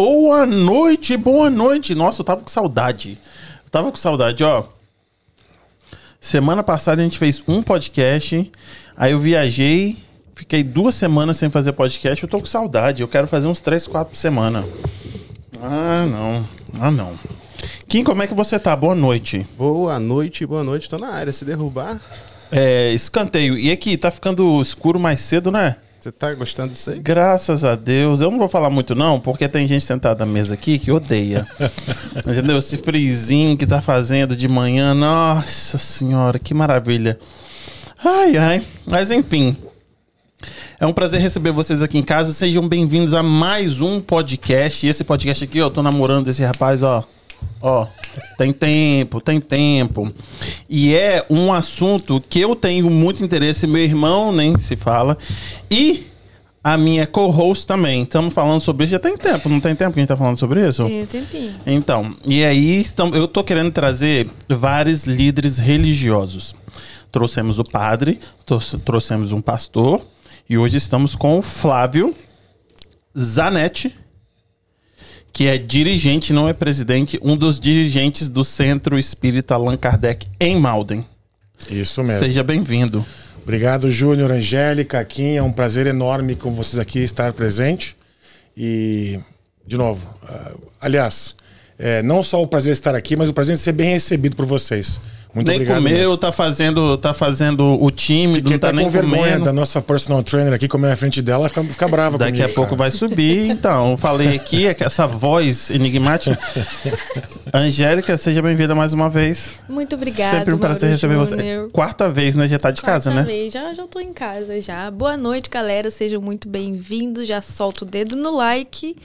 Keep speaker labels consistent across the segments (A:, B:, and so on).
A: Boa noite, boa noite. Nossa, eu tava com saudade. Eu tava com saudade, ó. Semana passada a gente fez um podcast, aí eu viajei, fiquei duas semanas sem fazer podcast, eu tô com saudade. Eu quero fazer uns três, quatro por semana. Ah, não. Ah, não. Kim, como é que você tá? Boa noite.
B: Boa noite, boa noite. Tô na área. Se derrubar,
A: É, escanteio. E aqui, tá ficando escuro mais cedo, né?
B: Você tá gostando disso aí?
A: Graças a Deus. Eu não vou falar muito, não, porque tem gente sentada na mesa aqui que odeia. Entendeu? Esse frizinho que tá fazendo de manhã. Nossa senhora, que maravilha. Ai, ai. Mas enfim. É um prazer receber vocês aqui em casa. Sejam bem-vindos a mais um podcast. E esse podcast aqui, ó, eu tô namorando esse rapaz, ó. Ó, tem tempo, tem tempo. E é um assunto que eu tenho muito interesse, meu irmão nem se fala. E a minha co-host também. Estamos falando sobre isso já tem tempo, não tem tempo que a gente tá falando sobre isso?
C: Tem um tempinho.
A: Então, e aí estão, eu tô querendo trazer vários líderes religiosos. Trouxemos o padre, trou- trouxemos um pastor, e hoje estamos com o Flávio Zanetti, que é dirigente, não é presidente, um dos dirigentes do Centro Espírita Allan Kardec em Malden.
D: Isso mesmo.
A: Seja bem-vindo.
D: Obrigado, Júnior, Angélica, Kim. É um prazer enorme com vocês aqui estar presente. E, de novo, ah, aliás, é, não só o prazer de estar aqui, mas o prazer de ser bem recebido por vocês. Muito
A: nem
D: obrigado.
A: comeu,
D: mesmo.
A: tá fazendo, tá fazendo o time,
D: Fiquei
A: não tá nem
D: com vergonha
A: comendo.
D: da nossa personal trainer aqui comer na frente dela, fica, fica brava
A: Daqui
D: comigo.
A: a pouco
D: cara.
A: vai subir, então. Falei aqui, é que essa voz enigmática. Angélica, seja bem-vinda mais uma vez.
C: Muito obrigada.
A: Sempre um prazer receber você. Quarta vez, né? Já tá de casa,
C: Quarta
A: né?
C: vez, Já, já tô em casa já. Boa noite, galera. Sejam muito bem-vindos. Já solta o dedo no like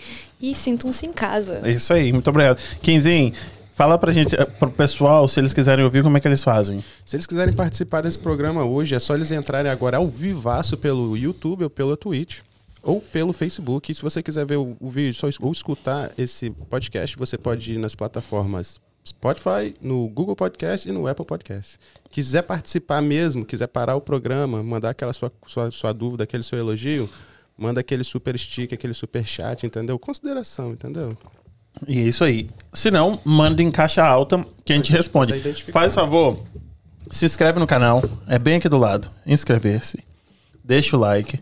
C: e sintam-se em casa.
A: É isso aí, muito obrigado. Quinzinho, fala pra gente, eh, pro pessoal, se eles quiserem ouvir, como é que eles fazem?
B: Se eles quiserem participar desse programa hoje, é só eles entrarem agora ao vivaço pelo YouTube ou pela Twitch ou pelo Facebook. E se você quiser ver o, o vídeo ou escutar esse podcast, você pode ir nas plataformas Spotify, no Google Podcast e no Apple Podcast. Quiser participar mesmo, quiser parar o programa, mandar aquela sua, sua, sua dúvida, aquele seu elogio, manda aquele super stick, aquele super chat, entendeu? Consideração, entendeu?
A: E é isso aí. Se não, manda em caixa alta que a gente responde. Faz favor, se inscreve no canal. É bem aqui do lado. Inscrever-se. Deixa o like.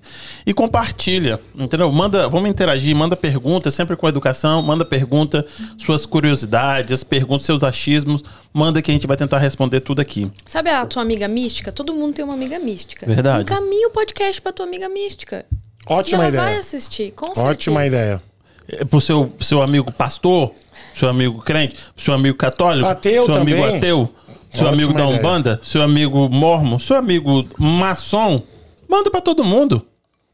A: E compartilha. Entendeu? Manda, vamos interagir, manda pergunta, sempre com educação. Manda pergunta, suas curiosidades, perguntas, seus achismos. Manda que a gente vai tentar responder tudo aqui.
C: Sabe a tua amiga mística? Todo mundo tem uma amiga mística.
A: Verdade.
C: Encaminha o podcast pra tua amiga mística.
D: Ótima
C: ela vai
D: ideia.
C: assistir, com certeza.
D: Ótima ideia.
A: É Pro seu, seu amigo pastor, seu amigo crente, pro seu amigo católico,
D: Ateu
A: seu amigo
D: também.
A: ateu, seu
D: Ótima
A: amigo da
D: ideia.
A: Umbanda, seu amigo mormon, seu amigo maçom. Manda pra todo mundo.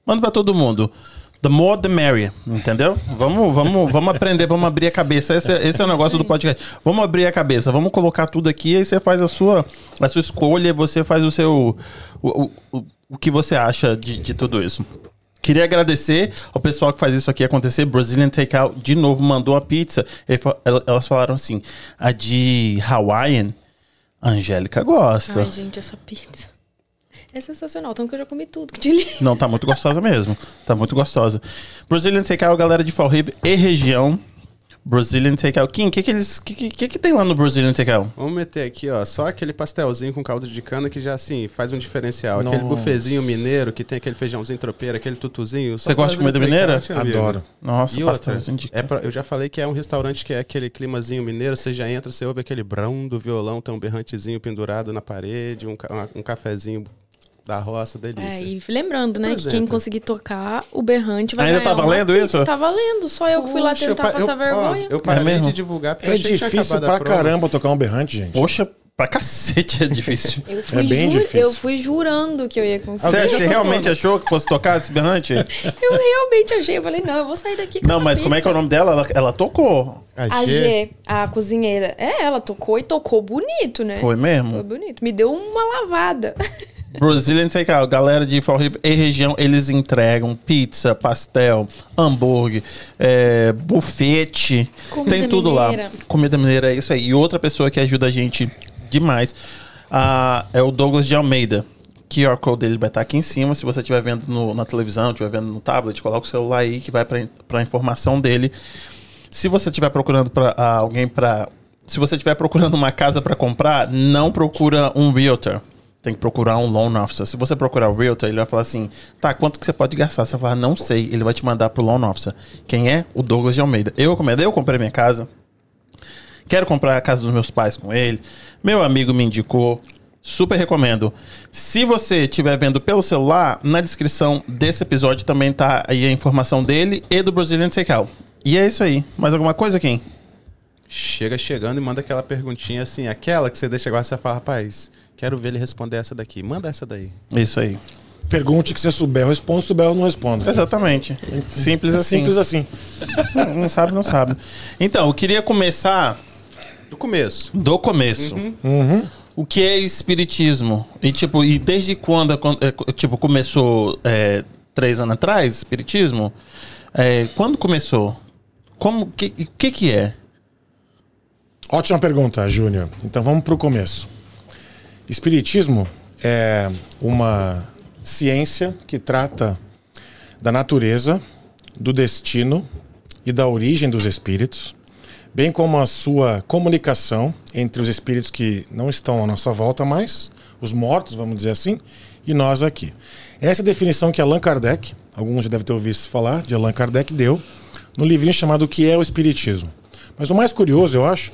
A: Manda pra todo mundo. The more the merrier, entendeu? Vamos, vamos, vamos aprender, vamos abrir a cabeça. Esse, é- esse é o negócio do podcast. Vamos abrir a cabeça, vamos colocar tudo aqui, aí você faz a sua, a sua escolha, você faz o seu. O, o, o, o que você acha de, de tudo isso. Queria agradecer ao pessoal que faz isso aqui acontecer. Brazilian Takeout, de novo, mandou a pizza. Elas falaram assim: a de Hawaiian, a Angélica gosta.
C: Ai, gente, essa pizza. É sensacional. Tanto que eu já comi tudo que.
A: Não, tá muito gostosa mesmo. Tá muito gostosa. Brazilian Takeout, galera de Fall River e região. Brazilian Takeout. Kim, o que que, eles, que, que, que que tem lá no Brazilian Takeout?
B: Vamos meter aqui, ó, só aquele pastelzinho com caldo de cana que já, assim, faz um diferencial. Aquele
D: Nossa.
B: buffetzinho mineiro que tem aquele feijãozinho tropeiro, aquele tutuzinho.
A: Você gosta de comida mineira?
D: Adoro.
A: Nossa,
B: E outra,
A: pastelzinho de
B: é pra- eu já falei que é um restaurante que é aquele climazinho mineiro, você já entra, você ouve aquele brão do violão, tem um berrantezinho pendurado na parede, um, um cafezinho da roça, delícia.
C: É, e lembrando, né, que quem
B: exemplo.
C: conseguir tocar o berrante vai
A: Ainda
C: ganhar
A: tá
C: uma
A: valendo
C: pizza.
A: isso?
C: Tá valendo. Só eu que fui lá
B: Poxa, eu
C: tentar
B: eu-
C: passar
B: ó,
C: vergonha.
B: eu parei
A: É mesmo?
B: de divulgar porque eu
D: É difícil
B: a
D: pra caramba tocar um berrante, gente.
A: Poxa, pra cacete é difícil.
C: Eu
D: É bem
C: ju-
D: difícil.
C: eu fui jurando que eu ia conseguir.
A: Você,
C: Eu
A: você realmente achou que fosse tocar esse berrante?
C: Eu realmente achei. Eu falei, não, eu vou sair daqui com
A: Não, mas como é que é o
C: pizza.
A: nome dela? Ela, ela tocou.
C: A G, a cozinheira. É, ela tocou e tocou bonito, né?
A: Foi mesmo?
C: Foi bonito. Me deu uma lavada.
A: Brazilian Takeout, galera de Fall River e região, eles entregam pizza, pastel, hambúrguer, é, bufete,
C: Comida
A: tem tudo
C: mineira.
A: lá. Comida mineira, é isso aí. E outra pessoa que ajuda a gente demais ah, é o Douglas de Almeida. QR Code dele vai estar aqui em cima. Se você estiver vendo no- na televisão, estiver vendo no tablet, coloca o celular aí que vai para a informação dele. se você estiver procurando para alguém para se você estiver procurando uma casa para comprar, não procura um realtor. Tem que procurar um loan officer. Se você procurar o realtor, ele vai falar assim: tá, quanto que você pode gastar? Você vai falar, não sei. Ele vai te mandar pro loan officer. Quem é? O Douglas de Almeida. Eu recomendo, eu comprei minha casa. Quero comprar a casa dos meus pais com ele. Meu amigo me indicou. Super recomendo. Se você estiver vendo pelo celular, na descrição desse episódio também tá aí a informação dele e do Brazilian Takeout. E é isso aí. Mais alguma coisa, Kim?
B: Chega chegando e manda aquela perguntinha assim, aquela que você deixa agora, você fala, rapaz, quero ver ele responder essa daqui. Manda essa daí.
A: Isso aí.
D: Pergunte que você souber, eu respondo, se souber, eu não respondo.
A: Exatamente. Simples assim.
D: Simples assim.
A: Não sabe, não sabe. Então, eu queria começar
B: Do começo.
A: do começo. O que é espiritismo? E tipo, e desde quando é, tipo começou é, três anos atrás, espiritismo? É, quando começou? Como que o que que é?
D: Ótima pergunta, Júnior. Então vamos para o começo. Espiritismo é uma ciência que trata da natureza, do destino e da origem dos espíritos, bem como a sua comunicação entre os espíritos que não estão à nossa volta mais, os mortos, vamos dizer assim, e nós aqui. Essa é a definição que Allan Kardec, alguns já devem ter ouvido falar, de Allan Kardec deu, no livrinho chamado O que é o Espiritismo. Mas o mais curioso, eu acho,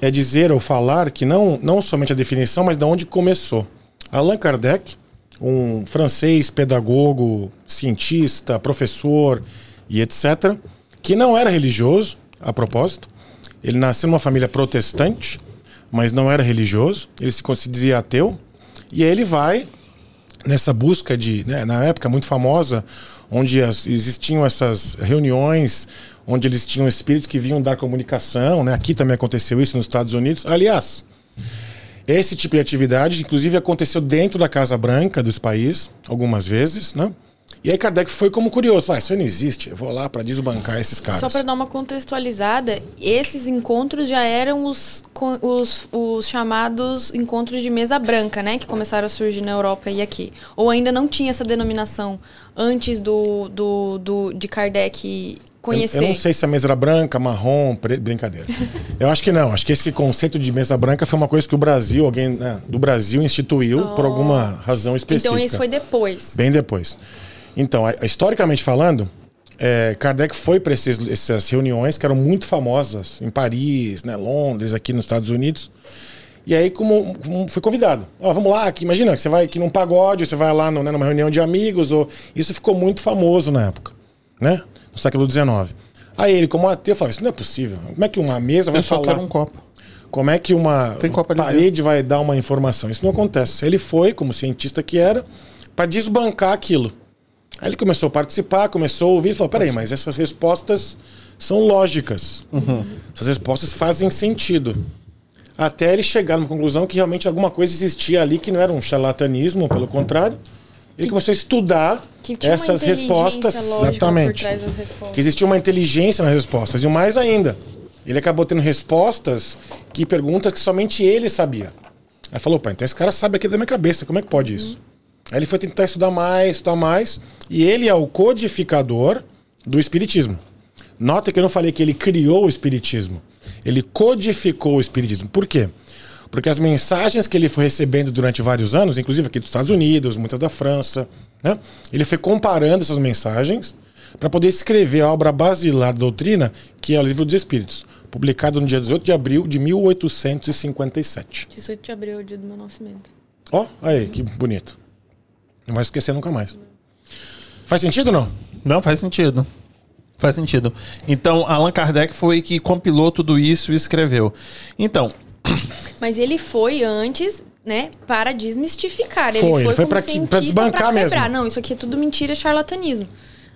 D: é dizer ou falar que não, não somente a definição, mas de onde começou. Allan Kardec, um francês pedagogo, cientista, professor e etc., que não era religioso, a propósito. Ele nasceu numa família protestante, mas não era religioso. Ele se dizia ateu. E aí ele vai nessa busca de, né, na época muito famosa, onde as, existiam essas reuniões, onde eles tinham espíritos que vinham dar comunicação, né? Aqui também aconteceu isso nos Estados Unidos. Aliás, esse tipo de atividade, inclusive, aconteceu dentro da Casa Branca dos países, algumas vezes, né? E aí Kardec foi como curioso, ah, isso aí não existe, eu vou lá para desbancar esses caras.
C: Só para dar uma contextualizada, esses encontros já eram os, os, os chamados encontros de mesa branca, né? Que começaram a surgir na Europa e aqui. Ou ainda não tinha essa denominação antes do, do, do de Kardec conhecer.
D: Eu, eu não sei se a mesa era branca, marrom, pre... brincadeira. eu acho que não. Acho que esse conceito de mesa branca foi uma coisa que o Brasil, alguém né, do Brasil instituiu por alguma razão específica.
C: Então isso foi depois.
D: Bem depois. Então, historicamente falando, é, Kardec foi para essas reuniões que eram muito famosas em Paris, né, Londres, aqui nos Estados Unidos. E aí, como, como foi convidado. Ó, vamos lá, que, imagina que você vai aqui num pagode, você vai lá no, né, numa reunião de amigos. Ou, isso ficou muito famoso na época, né? No século XIX. Aí ele, como ateu, falava: Isso não é possível. Como é que uma mesa vai
A: Eu
D: falar?
A: um copo.
D: Como é que uma parede vai dar uma informação? Isso não acontece. Ele foi, como cientista que era, para desbancar aquilo. Aí ele começou a participar, começou a ouvir e falou: peraí, mas essas respostas são lógicas. Essas respostas fazem sentido. Até ele chegar numa conclusão que realmente alguma coisa existia ali que não era um charlatanismo, pelo contrário. Ele começou a estudar
C: Que
D: essas respostas. Exatamente
C: por trás das respostas.
D: que existia uma inteligência nas respostas. E o mais ainda, ele acabou tendo respostas que perguntas que somente ele sabia. Aí falou, pai, então esse cara sabe aqui da minha cabeça, como é que pode isso? Aí ele foi tentar estudar mais, estudar mais, e ele é o codificador do espiritismo. Nota que eu não falei que ele criou o espiritismo. Ele codificou o espiritismo. Por quê? Porque as mensagens que ele foi recebendo durante vários anos, inclusive aqui dos Estados Unidos, muitas da França, né? ele foi comparando essas mensagens para poder escrever a obra basilar da doutrina, que é o Livro dos Espíritos, publicado no dia 18 de abril de 1857.
C: 18 de abril é o dia do meu nascimento.
D: Ó, aí, que bonito. Não vai esquecer nunca mais. Faz sentido ou não?
A: Não, faz sentido. Faz sentido. Então, Allan Kardec foi que compilou tudo isso e escreveu. Então,
C: Mas ele foi antes, né, para desmistificar.
D: Foi,
C: ele
D: ele
C: foi,
D: foi pra desbancar
C: pra
D: mesmo.
C: Não, isso aqui é tudo mentira, charlatanismo.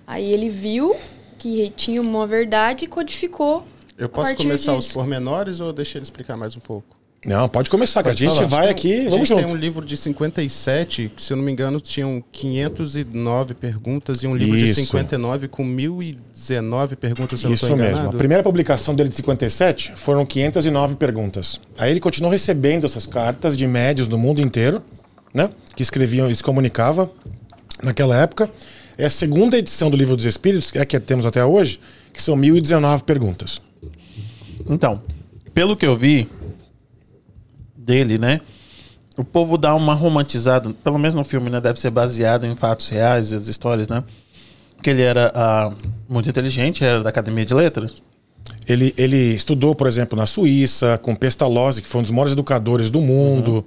C: Aí ele viu que tinha uma verdade e codificou.
B: Eu posso começar
C: disso.
B: os pormenores ou deixa ele explicar mais um pouco?
D: Não, pode começar, que a
A: Pode
D: gente
A: falar.
D: vai aqui,
B: a
D: vamos
B: gente
D: junto.
B: tem um livro de 57, que se eu não me engano tinham 509 perguntas, e um livro de
D: Isso.
B: 59 com 1019 perguntas, se eu não
D: Isso
B: estou
D: mesmo. A
B: enganado.
D: primeira publicação dele de 57 foram 509 perguntas. Aí ele continuou recebendo essas cartas de médios do mundo inteiro, né? Que escreviam e se comunicavam naquela época. É a segunda edição do Livro dos Espíritos, que é a que temos até hoje, que são 1019 perguntas.
A: Então, pelo que eu vi dele, né? O povo dá uma romantizada, pelo menos no filme, né? Deve ser baseado em fatos reais, as histórias, né? Que ele era ah, muito inteligente, era da Academia de Letras.
D: Ele, ele estudou, por exemplo, na Suíça, com Pestalozzi, que foi um dos maiores educadores do mundo.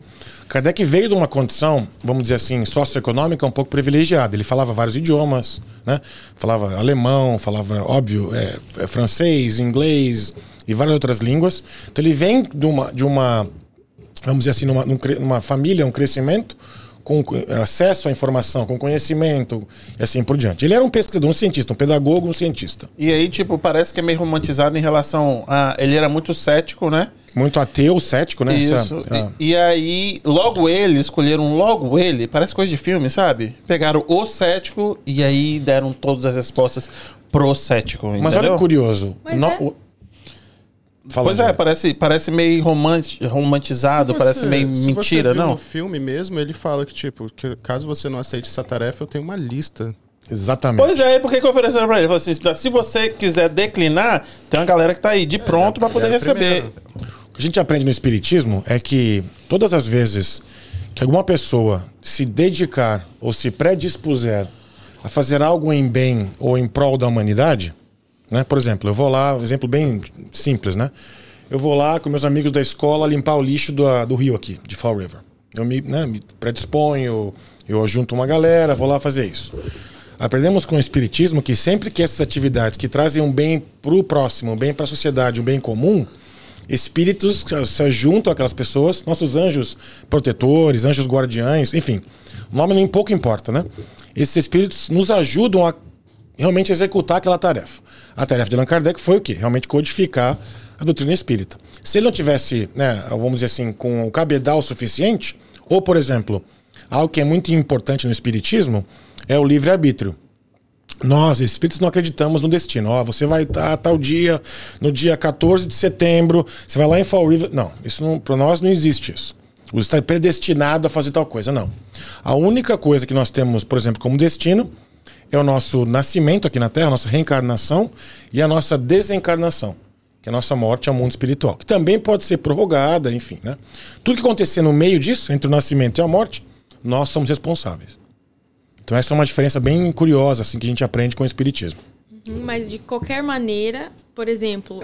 D: Kardec veio de uma condição, vamos dizer assim, socioeconômica um pouco privilegiada. Ele falava vários idiomas, né? Falava alemão, falava, óbvio, é, é francês, inglês e várias outras línguas. Então ele vem de uma, de uma vamos dizer assim, numa, numa família, um crescimento com acesso à informação, com conhecimento e assim por diante. Ele era um pesquisador, um cientista, um pedagogo, um cientista.
A: E aí, tipo, parece que é meio romantizado em relação a. Ele era muito cético, né?
D: Muito ateu, cético, né?
A: Isso.
D: Essa- ah.
A: E, e aí, logo ele, escolheram logo ele, parece coisa de filme, sabe? Pegaram o cético e aí deram todas as respostas pro cético.
D: Mas
A: entendeu?
D: olha que curioso.
C: Mas
D: No-
C: é.
D: o- Fala,
A: Pois é,
D: Zé.
A: parece, parece meio romanti- romantizado,
B: Se
A: parece
B: você-
A: meio
B: se
A: mentira,
B: você
A: não?
B: No filme mesmo, ele fala que, tipo, que caso você não aceite essa tarefa, eu tenho uma lista.
D: Exatamente.
A: Pois é, e por que que ofereceram pra ele? Ele falou assim, se você quiser declinar, tem uma galera que tá aí de pronto pra poder
B: Ele é
A: receber.
D: O que a gente aprende no Espiritismo é que todas as vezes que alguma pessoa se dedicar ou se predispuser a fazer algo em bem ou em prol da humanidade, né? Por exemplo, eu vou lá, um exemplo bem simples, né? Eu vou lá com meus amigos da escola limpar o lixo do, do rio aqui, de Fall River. Eu me, né, me predisponho, eu junto uma galera, vou lá fazer isso. Aprendemos com o Espiritismo que sempre que essas atividades que trazem um bem para o próximo, um bem para a sociedade, um bem comum, espíritos se juntam àquelas pessoas, nossos anjos protetores, anjos guardiães, enfim. O nome nem pouco importa, né? Esses espíritos nos ajudam a realmente executar aquela tarefa. A tarefa de Allan Kardec foi o quê? Realmente codificar a doutrina espírita. Se ele não tivesse, né, vamos dizer assim, com o cabedal suficiente, ou, por exemplo, algo que é muito importante no espiritismo é o livre-arbítrio. Nós, espíritos, não acreditamos no destino. Ó, você vai estar tal dia, no dia 14 de setembro, você vai lá em Fall River. Não, isso não, para nós não existe isso. Você está predestinado a fazer tal coisa. Não. A única coisa que nós temos, por exemplo, como destino é o nosso nascimento aqui na Terra, a nossa reencarnação e a nossa desencarnação, que é a nossa morte ao mundo espiritual, que também pode ser prorrogada, enfim. Né? Tudo que acontecer no meio disso, entre o nascimento e a morte, nós somos responsáveis. Então essa é uma diferença bem curiosa assim que a gente aprende com o espiritismo.
C: Uhum, Mas de qualquer maneira, por exemplo,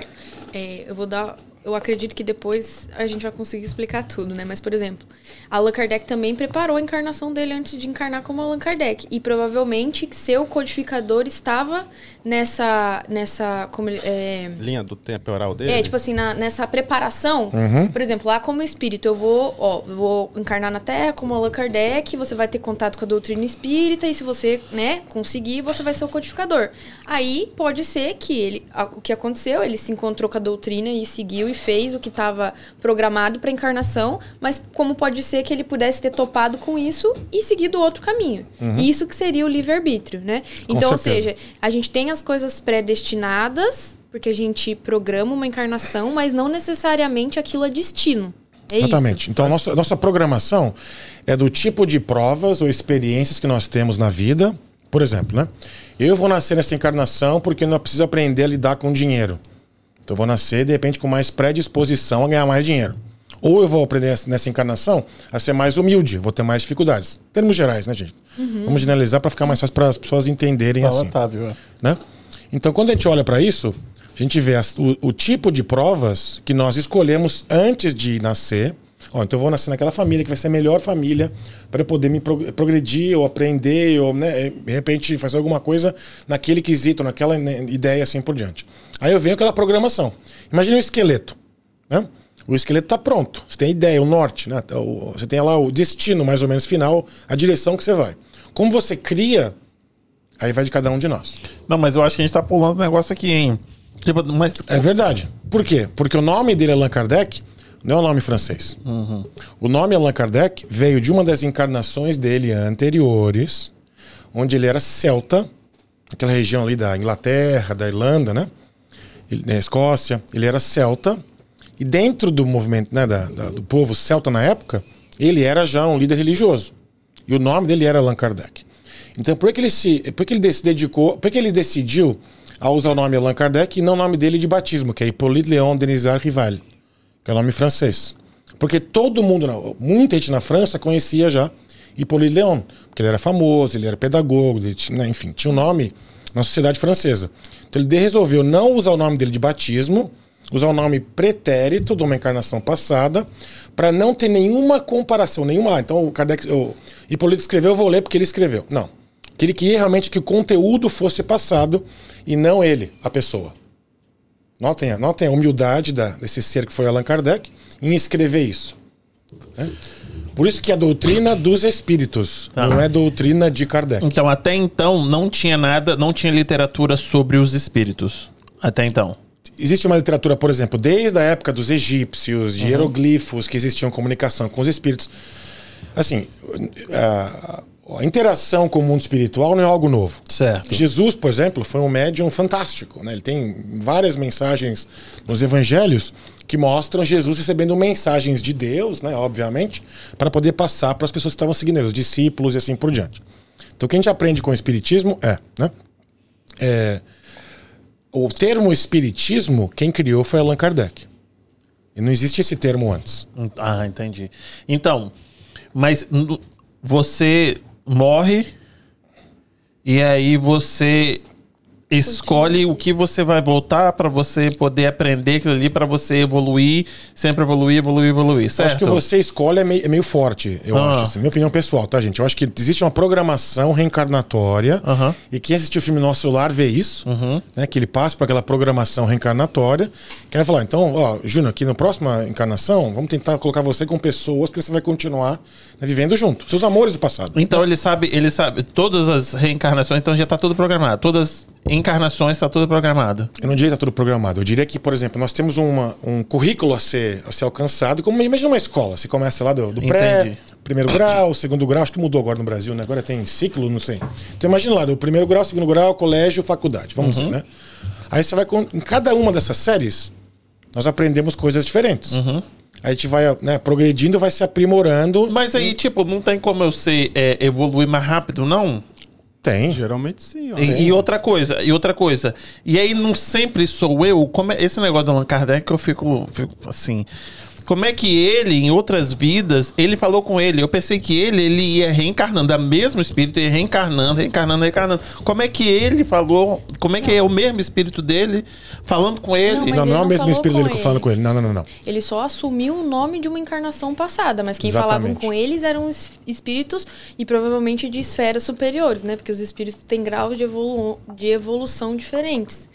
C: é, eu vou dar. Eu acredito que depois a gente vai conseguir explicar tudo, né? Mas, por exemplo, Allan Kardec também preparou a encarnação dele antes de encarnar como Allan Kardec. E provavelmente seu codificador estava nessa. nessa como, é,
B: Linha do temporal dele?
C: é, tipo assim, na- nessa preparação, por exemplo, lá como espírito, eu vou, ó, vou encarnar na Terra como Allan Kardec, você vai ter contato com a doutrina espírita, e se você, né, conseguir, você vai ser o codificador. Aí pode ser que ele, o que aconteceu, ele se encontrou com a doutrina e seguiu e fez o que estava programado para encarnação, mas como pode ser que ele pudesse ter topado com isso e seguido outro caminho. Isso que seria o livre-arbítrio, né? Então, ou
D: certeza.
C: seja, a gente tem as coisas predestinadas, porque a gente programa uma encarnação, mas não necessariamente aquilo é destino. É
D: Exatamente.
C: isso.
D: Então nossa, nossa programação é do tipo de provas ou experiências que nós temos na vida. Por exemplo, né? Eu vou nascer nessa encarnação porque eu não preciso aprender a lidar com dinheiro. Então eu vou nascer, de repente, com mais predisposição a ganhar mais dinheiro. Ou eu vou aprender nessa encarnação a ser mais humilde, vou ter mais dificuldades. Em termos gerais, né, gente? Vamos generalizar para ficar mais fácil para as pessoas entenderem
A: Fala,
D: assim
A: é.
D: né? Então, quando a gente olha para isso, a gente vê as- o, o tipo de provas que nós escolhemos antes de nascer. Ó, então eu vou nascer naquela família que vai ser a melhor família para eu poder me pro- progredir ou aprender ou, né, de repente, fazer alguma coisa naquele quesito, naquela né, ideia assim por diante. Aí eu venho aquela programação. Imagina um esqueleto, né? O esqueleto está pronto. Você tem a ideia, o norte, né? O- Você tem lá o destino mais ou menos final, a direção que você vai. Como você cria, aí vai de cada um de nós.
A: Não, mas eu acho que a gente tá pulando um negócio aqui, hein? Tipo, mas.
D: É verdade. Por quê? Porque o nome dele, Allan Kardec, não é um nome francês. O nome Allan Kardec veio de uma das encarnações dele anteriores, onde ele era celta, aquela região ali da Inglaterra, da Irlanda, né? Ele- Da Escócia. Ele era celta. E dentro do movimento, né, da- da- do povo celta na época, ele era já um líder religioso. E o nome dele era Allan Kardec. Então, por que ele se, por que ele se dedicou, por que ele decidiu a usar o nome Allan Kardec e não o nome dele de batismo, que é Hippolyte Léon Denisard Rival, que é o nome francês. Porque todo mundo, na- muita gente na França conhecia já Hippolyte Léon, porque ele era famoso, ele era pedagogo, ele tinha, né, enfim, tinha um nome na sociedade francesa. Então ele resolveu não usar o nome dele de batismo, usar o nome pretérito de uma encarnação passada, para não ter nenhuma comparação, nenhuma. ah, Então o Kardec, o Hipólito escreveu, eu vou ler porque ele escreveu. Não. Que ele queria realmente que o conteúdo fosse passado e não ele, a pessoa. Notem, notem a humildade da- desse ser que foi Allan Kardec em escrever isso. né? Por isso que é a doutrina dos espíritos,
A: Tá.
D: não é doutrina de Kardec.
A: Então, até então, não tinha nada, não tinha literatura sobre os espíritos. Até então.
D: Existe uma literatura, por exemplo, desde a época dos egípcios, de hieroglifos, que existiam comunicação com os espíritos. Assim, a, a interação com o mundo espiritual não é algo novo.
A: Certo.
D: Jesus, por exemplo, foi um médium fantástico. Né? Ele tem várias mensagens nos evangelhos que mostram Jesus recebendo mensagens de Deus, né, obviamente, para poder passar para as pessoas que estavam seguindo ele, os discípulos e assim por diante. Então, o que a gente aprende com o Espiritismo é, né, é o termo Espiritismo, quem criou foi Allan Kardec. E não existe esse termo antes.
A: Ah, entendi. Então, mas você morre. E aí você escolhe o que você vai voltar para você poder aprender aquilo ali para você evoluir, sempre evoluir, evoluir, evoluir,
D: Eu
A: certo?
D: acho que você escolhe é meio, é meio forte, eu
A: Ah.
D: acho. Assim, minha opinião pessoal, tá, gente? Eu acho que existe uma programação reencarnatória.
A: Aham.
D: E quem assistiu o filme Nosso Lar vê isso, né? Que ele passa por aquela programação reencarnatória. Que vai falar, então, ó, Júnior, aqui na próxima encarnação, vamos tentar colocar você com pessoas que você vai continuar né, vivendo junto. Seus amores do passado.
A: Então ele sabe, ele sabe todas as reencarnações, então já tá tudo programado. Todas as encarnações tá tudo programado.
D: Eu não diria que está tudo programado. Eu diria que, por exemplo, nós temos uma, um currículo a ser, a ser alcançado. Como, imagina uma escola. Você começa lá do, do pré, primeiro grau, segundo grau. Acho que mudou agora no Brasil, né? Agora tem ciclo, não sei. Então imagina lá, do primeiro grau, segundo grau, colégio, faculdade. Vamos
A: Uhum.
D: dizer, né? Aí você vai... Com, em cada uma dessas séries, nós aprendemos coisas diferentes.
A: Uhum.
D: Aí a gente vai né, progredindo, vai se aprimorando.
A: Mas aí, tipo, não tem como eu ser é, evoluir mais rápido, não?
D: Tem.
B: Geralmente sim. ó.
A: E, e outra coisa, e outra coisa. E aí não sempre sou eu. Como é, esse negócio do Allan Kardec eu fico, fico assim. Como é que ele, em outras vidas, ele falou com ele? Eu pensei que ele, ele ia reencarnando, a mesmo espírito, ia reencarnando, reencarnando, reencarnando. Como é que ele falou? Como é que é o mesmo espírito dele falando com ele?
C: Não,
D: Não,
C: ele
D: não é o mesmo espírito dele que eu falo
C: ele.
D: com ele. Não, não, não, não.
C: Ele só assumiu o nome de uma encarnação passada, mas quem
D: Exatamente.
C: falavam com eles eram es- espíritos e provavelmente de esferas superiores, né? Porque os espíritos têm graus de, evolu de evolução diferentes.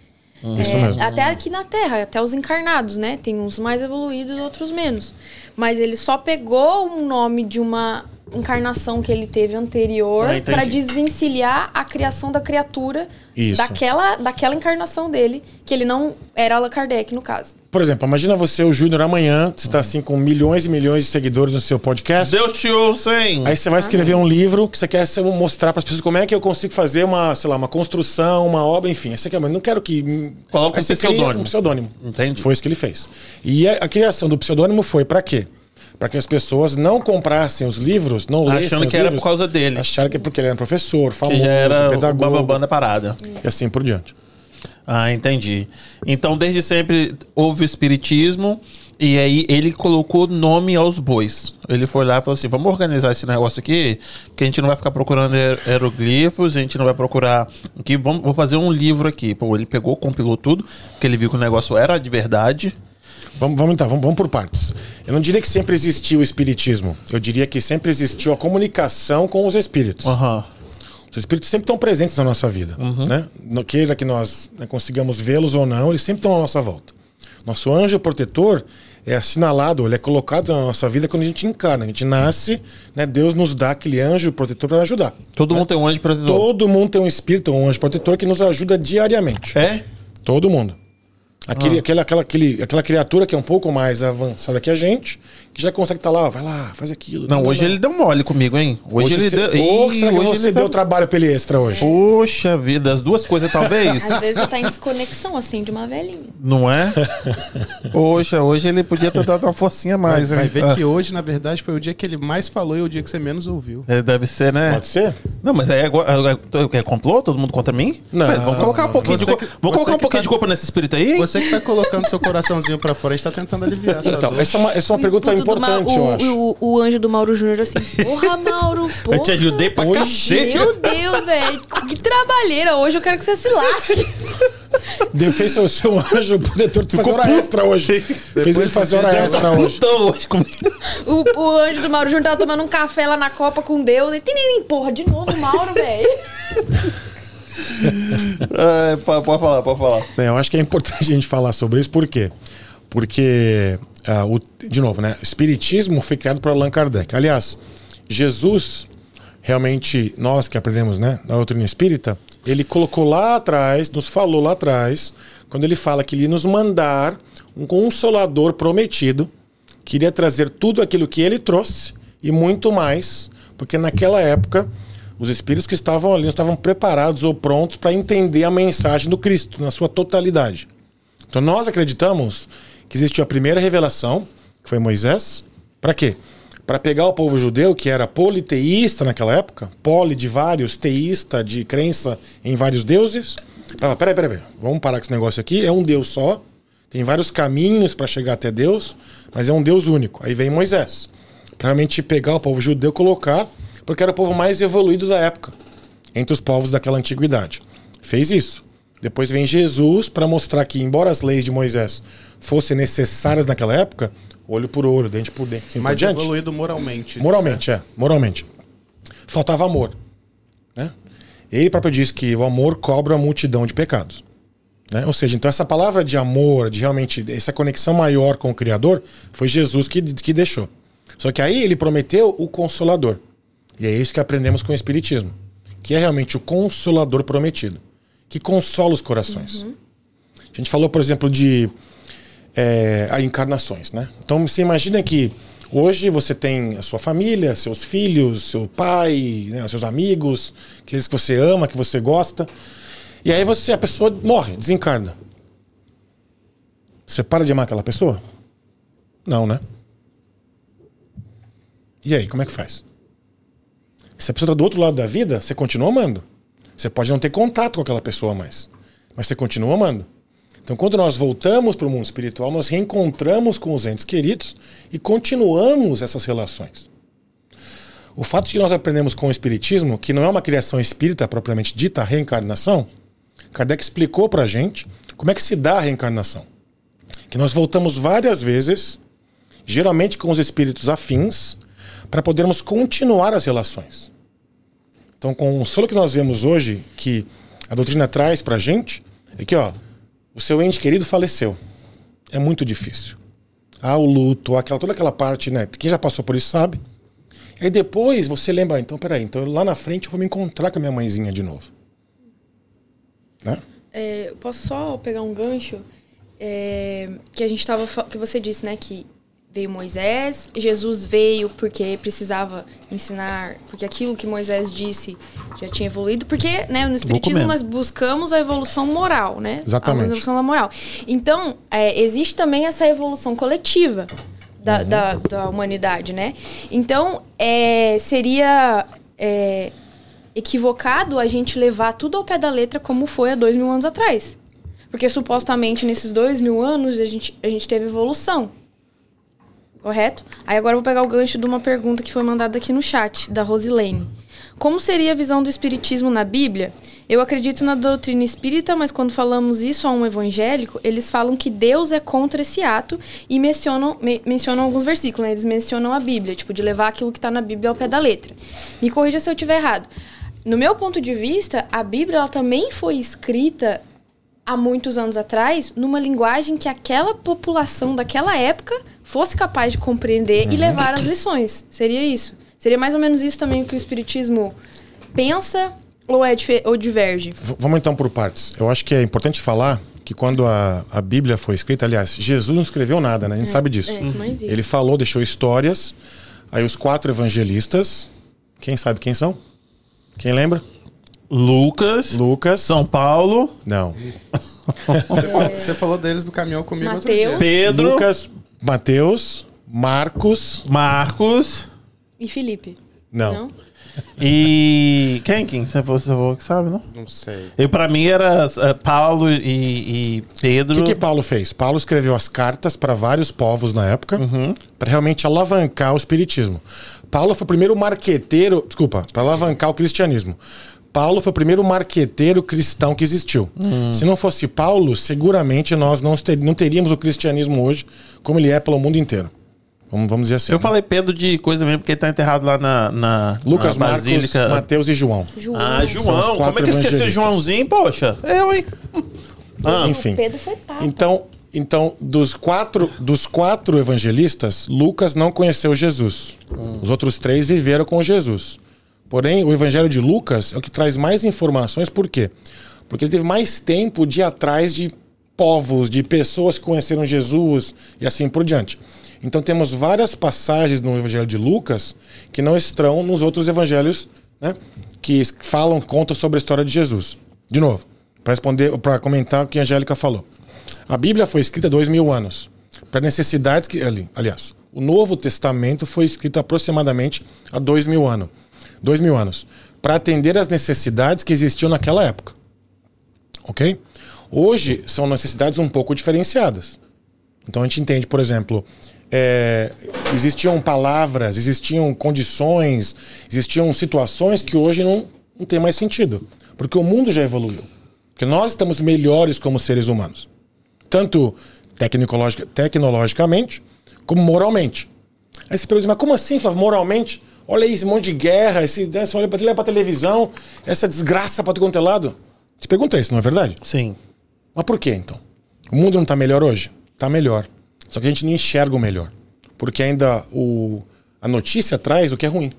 D: Isso
C: É,
D: mesmo.
C: Até aqui na Terra, até os encarnados, né? Tem uns mais evoluídos e outros menos. Mas ele só pegou um nome de uma encarnação que ele teve anterior
A: Ah,
C: para desvencilhar a criação da criatura
D: Isso.
C: daquela, daquela encarnação dele, que ele não era Allan Kardec, no caso.
D: Por exemplo, imagina você, o Júnior, amanhã, você está assim com milhões e milhões de seguidores no seu podcast.
A: Deus te ouça, hein?
D: Aí você vai escrever um livro que você quer mostrar para as pessoas como é que eu consigo fazer uma, sei lá, uma construção, uma obra, enfim. Você quer, mas não quero que.
A: Coloca um pseudônimo.
D: Um pseudônimo.
A: Entendi.
D: Foi isso que ele fez. E a, a criação do pseudônimo foi para quê? Para que as pessoas não comprassem os livros, não lessem
A: Achando que era
D: livros,
A: por causa dele.
D: Acharam que é porque ele era professor,
A: Que
D: famoso,
A: já era o
D: pedagogo
A: bambambam da parada.
D: e assim por diante.
A: Ah, entendi. Então, desde sempre houve o espiritismo e aí ele colocou nome aos bois. Ele foi lá e falou assim: vamos organizar esse negócio aqui, que a gente não vai ficar procurando hier- hieroglifos, a gente não vai procurar. Aqui, vamos, vou fazer um livro aqui. Pô, ele pegou, compilou tudo, porque ele viu que o negócio era de verdade.
D: Vamos, vamos então, vamos, vamos por partes. Eu não diria que sempre existiu o espiritismo. Eu diria que sempre existiu a comunicação com os espíritos.
A: Aham.
D: Os espíritos sempre estão presentes na nossa vida. Né? No, queira que nós né, consigamos vê-los ou não, eles sempre estão à nossa volta. Nosso anjo protetor é assinalado, ele é colocado na nossa vida quando a gente encarna. A gente nasce, né, Deus nos dá aquele anjo protetor para ajudar.
A: Todo mundo tem um anjo protetor.
D: Todo mundo tem um espírito, um anjo protetor que nos ajuda diariamente.
A: É?
D: Todo mundo. Aquele, aquela, aquela, aquele, aquela criatura que é um pouco mais avançada que a gente, que já consegue estar lá, ó, vai lá, faz aquilo.
A: Não, hoje ele deu mole comigo, hein? Hoje, ele
D: você,
A: deu.
D: Será que
A: hoje
D: você
A: ele
D: deu
A: tá-
D: trabalho pra ele extra hoje?
A: Poxa vida, as duas coisas talvez.
C: Às vezes ele tá em desconexão, assim, de uma velhinha.
A: Não é? Poxa, hoje ele podia ter dado uma forcinha
B: Vai,
A: mais,
B: vai
A: hein?
B: ver
A: Ah,
B: que hoje, na verdade, foi o dia que ele mais falou e o dia que você menos ouviu.
A: é, deve ser, né?
D: Pode ser?
A: Não, mas aí agora. É, é complô? Todo mundo contra mim?
D: Não.
A: Pera, vamos colocar um pouquinho
B: Você
A: de culpa.
B: você
A: colocar um pouquinho
B: tá-
A: de culpa nesse espírito aí, hein?
B: Você que tá colocando seu coraçãozinho pra fora, a gente tá tentando aliviar
D: Então,
B: dor.
D: essa é uma, essa é uma pergunta
C: Escuto Ma-
D: importante, eu acho.
C: o, o, o anjo do Mauro Júnior assim, porra, Mauro, porra.
A: Eu te ajudei pra
D: Hoje-
A: cacete.
C: Meu Deus, velho. Que trabalheira. Hoje eu quero que você se lasque.
D: Deu- Fez seu, seu anjo protetor fazer hora
A: puto.
D: extra hoje. Fez ele fazer hora extra hoje.
A: Hoje.
C: O, o anjo do Mauro Júnior tava tomando um café lá na Copa com Deus. E tem porra, de novo, Mauro, velho.
A: É, pode pode falar, pode falar.
D: É, eu acho que é importante a gente falar sobre isso, por quê? Porque, ah, o, de novo, né? O Espiritismo foi criado por Allan Kardec. Aliás, Jesus, realmente, nós que aprendemos, né, na doutrina espírita, ele colocou lá atrás, nos falou lá atrás, quando ele fala que ele ia nos mandar um consolador prometido, que iria trazer tudo aquilo que ele trouxe e muito mais, porque naquela época os espíritos que estavam ali estavam preparados ou prontos para entender a mensagem do Cristo na sua totalidade. Então nós acreditamos que existiu a primeira revelação, que foi Moisés, para quê? Para pegar o povo judeu, que era politeísta naquela época, poli de vários, teísta de crença em vários deuses. Peraí, peraí, peraí, vamos parar com esse negócio aqui. É um Deus só, tem vários caminhos para chegar até Deus, mas é um Deus único. Aí vem Moisés, para realmente pegar o povo judeu colocar, porque era o povo mais evoluído da época, entre os povos daquela antiguidade. Fez isso. Depois vem Jesus para mostrar que, embora as leis de Moisés fossem necessárias naquela época, olho por olho, dente por dente, assim por
B: Mais
D: diante.
B: evoluído moralmente.
D: Moralmente, é. Moralmente. Faltava amor. Né? Ele próprio diz que o amor cobra a multidão de pecados. Né? Ou seja, então essa palavra de amor, de realmente essa conexão maior com o Criador, foi Jesus que, que deixou. Só que aí ele prometeu o Consolador. E é isso que aprendemos com o Espiritismo. Que é realmente o Consolador prometido. Que consola os corações. A gente falou, por exemplo, de é, a encarnações, né? Então você imagina que hoje você tem a sua família, seus filhos, seu pai, né, seus amigos, aqueles que você ama, que você gosta, e aí você a pessoa morre, desencarna. Você para de amar aquela pessoa? Não, né? E aí, como é que faz? Se a pessoa está do outro lado da vida, você continua amando. Você pode não ter contato com aquela pessoa mais, mas você continua amando. Então, quando nós voltamos para o mundo espiritual, nós reencontramos com os entes queridos e continuamos essas relações. O fato de que nós aprendemos com o Espiritismo, que não é uma criação espírita propriamente dita, a reencarnação, Kardec explicou para a gente como é que se dá a reencarnação. Que nós voltamos várias vezes, geralmente com os espíritos afins, para podermos continuar as relações. Então, com o consolo que nós vemos hoje, que a doutrina traz para a gente, é que, ó, o seu ente querido faleceu. É muito difícil. Há o luto, aquela, toda aquela parte, né? Quem já passou por isso sabe. E aí depois você lembra, ah, então peraí, então lá na frente eu vou me encontrar com a minha mãezinha de novo. Né?
C: É, posso só pegar um gancho? É, que a gente tava. fa- Que você disse, né? Que veio Moisés, Jesus veio porque precisava ensinar, porque aquilo que Moisés disse já tinha evoluído, porque né, no Espiritismo nós buscamos a evolução moral, né?
D: Exatamente.
C: A evolução da moral. Então, é, existe também essa evolução coletiva da, da, da humanidade, né? Então, é, seria é, equivocado a gente levar tudo ao pé da letra como foi há dois mil anos atrás. Porque supostamente nesses dois mil anos a gente, a gente teve evolução. Correto? Aí agora eu vou pegar o gancho de uma pergunta que foi mandada aqui no chat, da Rosilene. Como seria a visão do espiritismo na Bíblia? Eu acredito na doutrina espírita, mas quando falamos isso a um evangélico, eles falam que Deus é contra esse ato e mencionam, me- mencionam alguns versículos, né? Eles mencionam a Bíblia, tipo, de levar aquilo que está na Bíblia ao pé da letra. Me corrija se eu estiver errado. No meu ponto de vista, a Bíblia ela também foi escrita há muitos anos atrás numa linguagem que aquela população daquela época fosse capaz de compreender e levar as lições. Seria isso. Seria mais ou menos isso também que o espiritismo pensa ou é ou diverge.
D: V- vamos então por partes. Eu acho que é importante falar que quando a, a Bíblia foi escrita, aliás, Jesus não escreveu nada, né? A gente sabe disso.
C: É, existe.
D: Ele falou, deixou histórias. Aí os quatro evangelistas, quem sabe quem são? Quem lembra?
A: Lucas,
D: Lucas.
A: São Paulo,
D: Não.
B: Você falou deles do caminhão comigo outro
C: Mateus.
B: dia.
A: Pedro,
D: Lucas, Mateus, Marcos.
A: Marcos
C: E Felipe?
D: Não.
C: Não?
A: e. Quem? Quem? Você falou, que sabe, não?
B: Não sei.
A: Eu, pra mim era eh, Paulo e, e
D: O
A: Pedro.
D: que, que Paulo fez? Paulo escreveu as cartas para vários povos na época para realmente alavancar o espiritismo. Paulo foi o primeiro marqueteiro, desculpa, para alavancar o cristianismo. Paulo foi o primeiro marqueteiro cristão que existiu. Se não fosse Paulo, seguramente nós não, ter- não teríamos o cristianismo hoje como ele é pelo mundo inteiro. Vamos, vamos dizer assim.
A: Eu
D: né?
A: falei Pedro de coisa mesmo, porque ele tá enterrado lá na, na,
D: Lucas,
A: na
D: Marcos. Mateus e João.
C: João.
A: Ah,
D: São os
A: João. Como é que eu esqueci o
D: evangelistas.
A: Joãozinho, poxa? Eu, hein? Ah,
D: Enfim.
C: Pedro foi papa.
D: Então, então dos, quatro, dos quatro evangelistas, Lucas não conheceu Jesus. Os outros três viveram com Jesus. Porém, o evangelho de Lucas é o que traz mais informações, por quê? Porque ele teve mais tempo de ir atrás de povos, de pessoas que conheceram Jesus e assim por diante. Então temos várias passagens no evangelho de Lucas que não estão nos outros evangelhos, né? Que falam, contam sobre a história de Jesus. De novo, para responder, para comentar o que a Angélica falou. A Bíblia foi escrita há dois mil anos. Para necessidades que. ali- Aliás, o Novo Testamento foi escrito aproximadamente há dois mil anos. Dois mil anos. Para atender às necessidades que existiam naquela época. Ok? Hoje são necessidades um pouco diferenciadas. Então a gente entende, por exemplo, é, existiam palavras, existiam condições, existiam situações que hoje não, não tem mais sentido. Porque o mundo já evoluiu. Porque nós estamos melhores como seres humanos. Tanto tecnologica, tecnologicamente, como moralmente. Aí você pergunta, mas como assim, Flávio, moralmente? Olha aí esse monte de guerra, esse, né, você olha pra, olha pra televisão, essa desgraça pra todo quanto é lado. Você pergunta isso, não é verdade?
A: sim.
D: Mas por que então? O mundo não está melhor hoje? Está melhor. Só que a gente não enxerga o melhor. Porque ainda o, a notícia traz o que é ruim.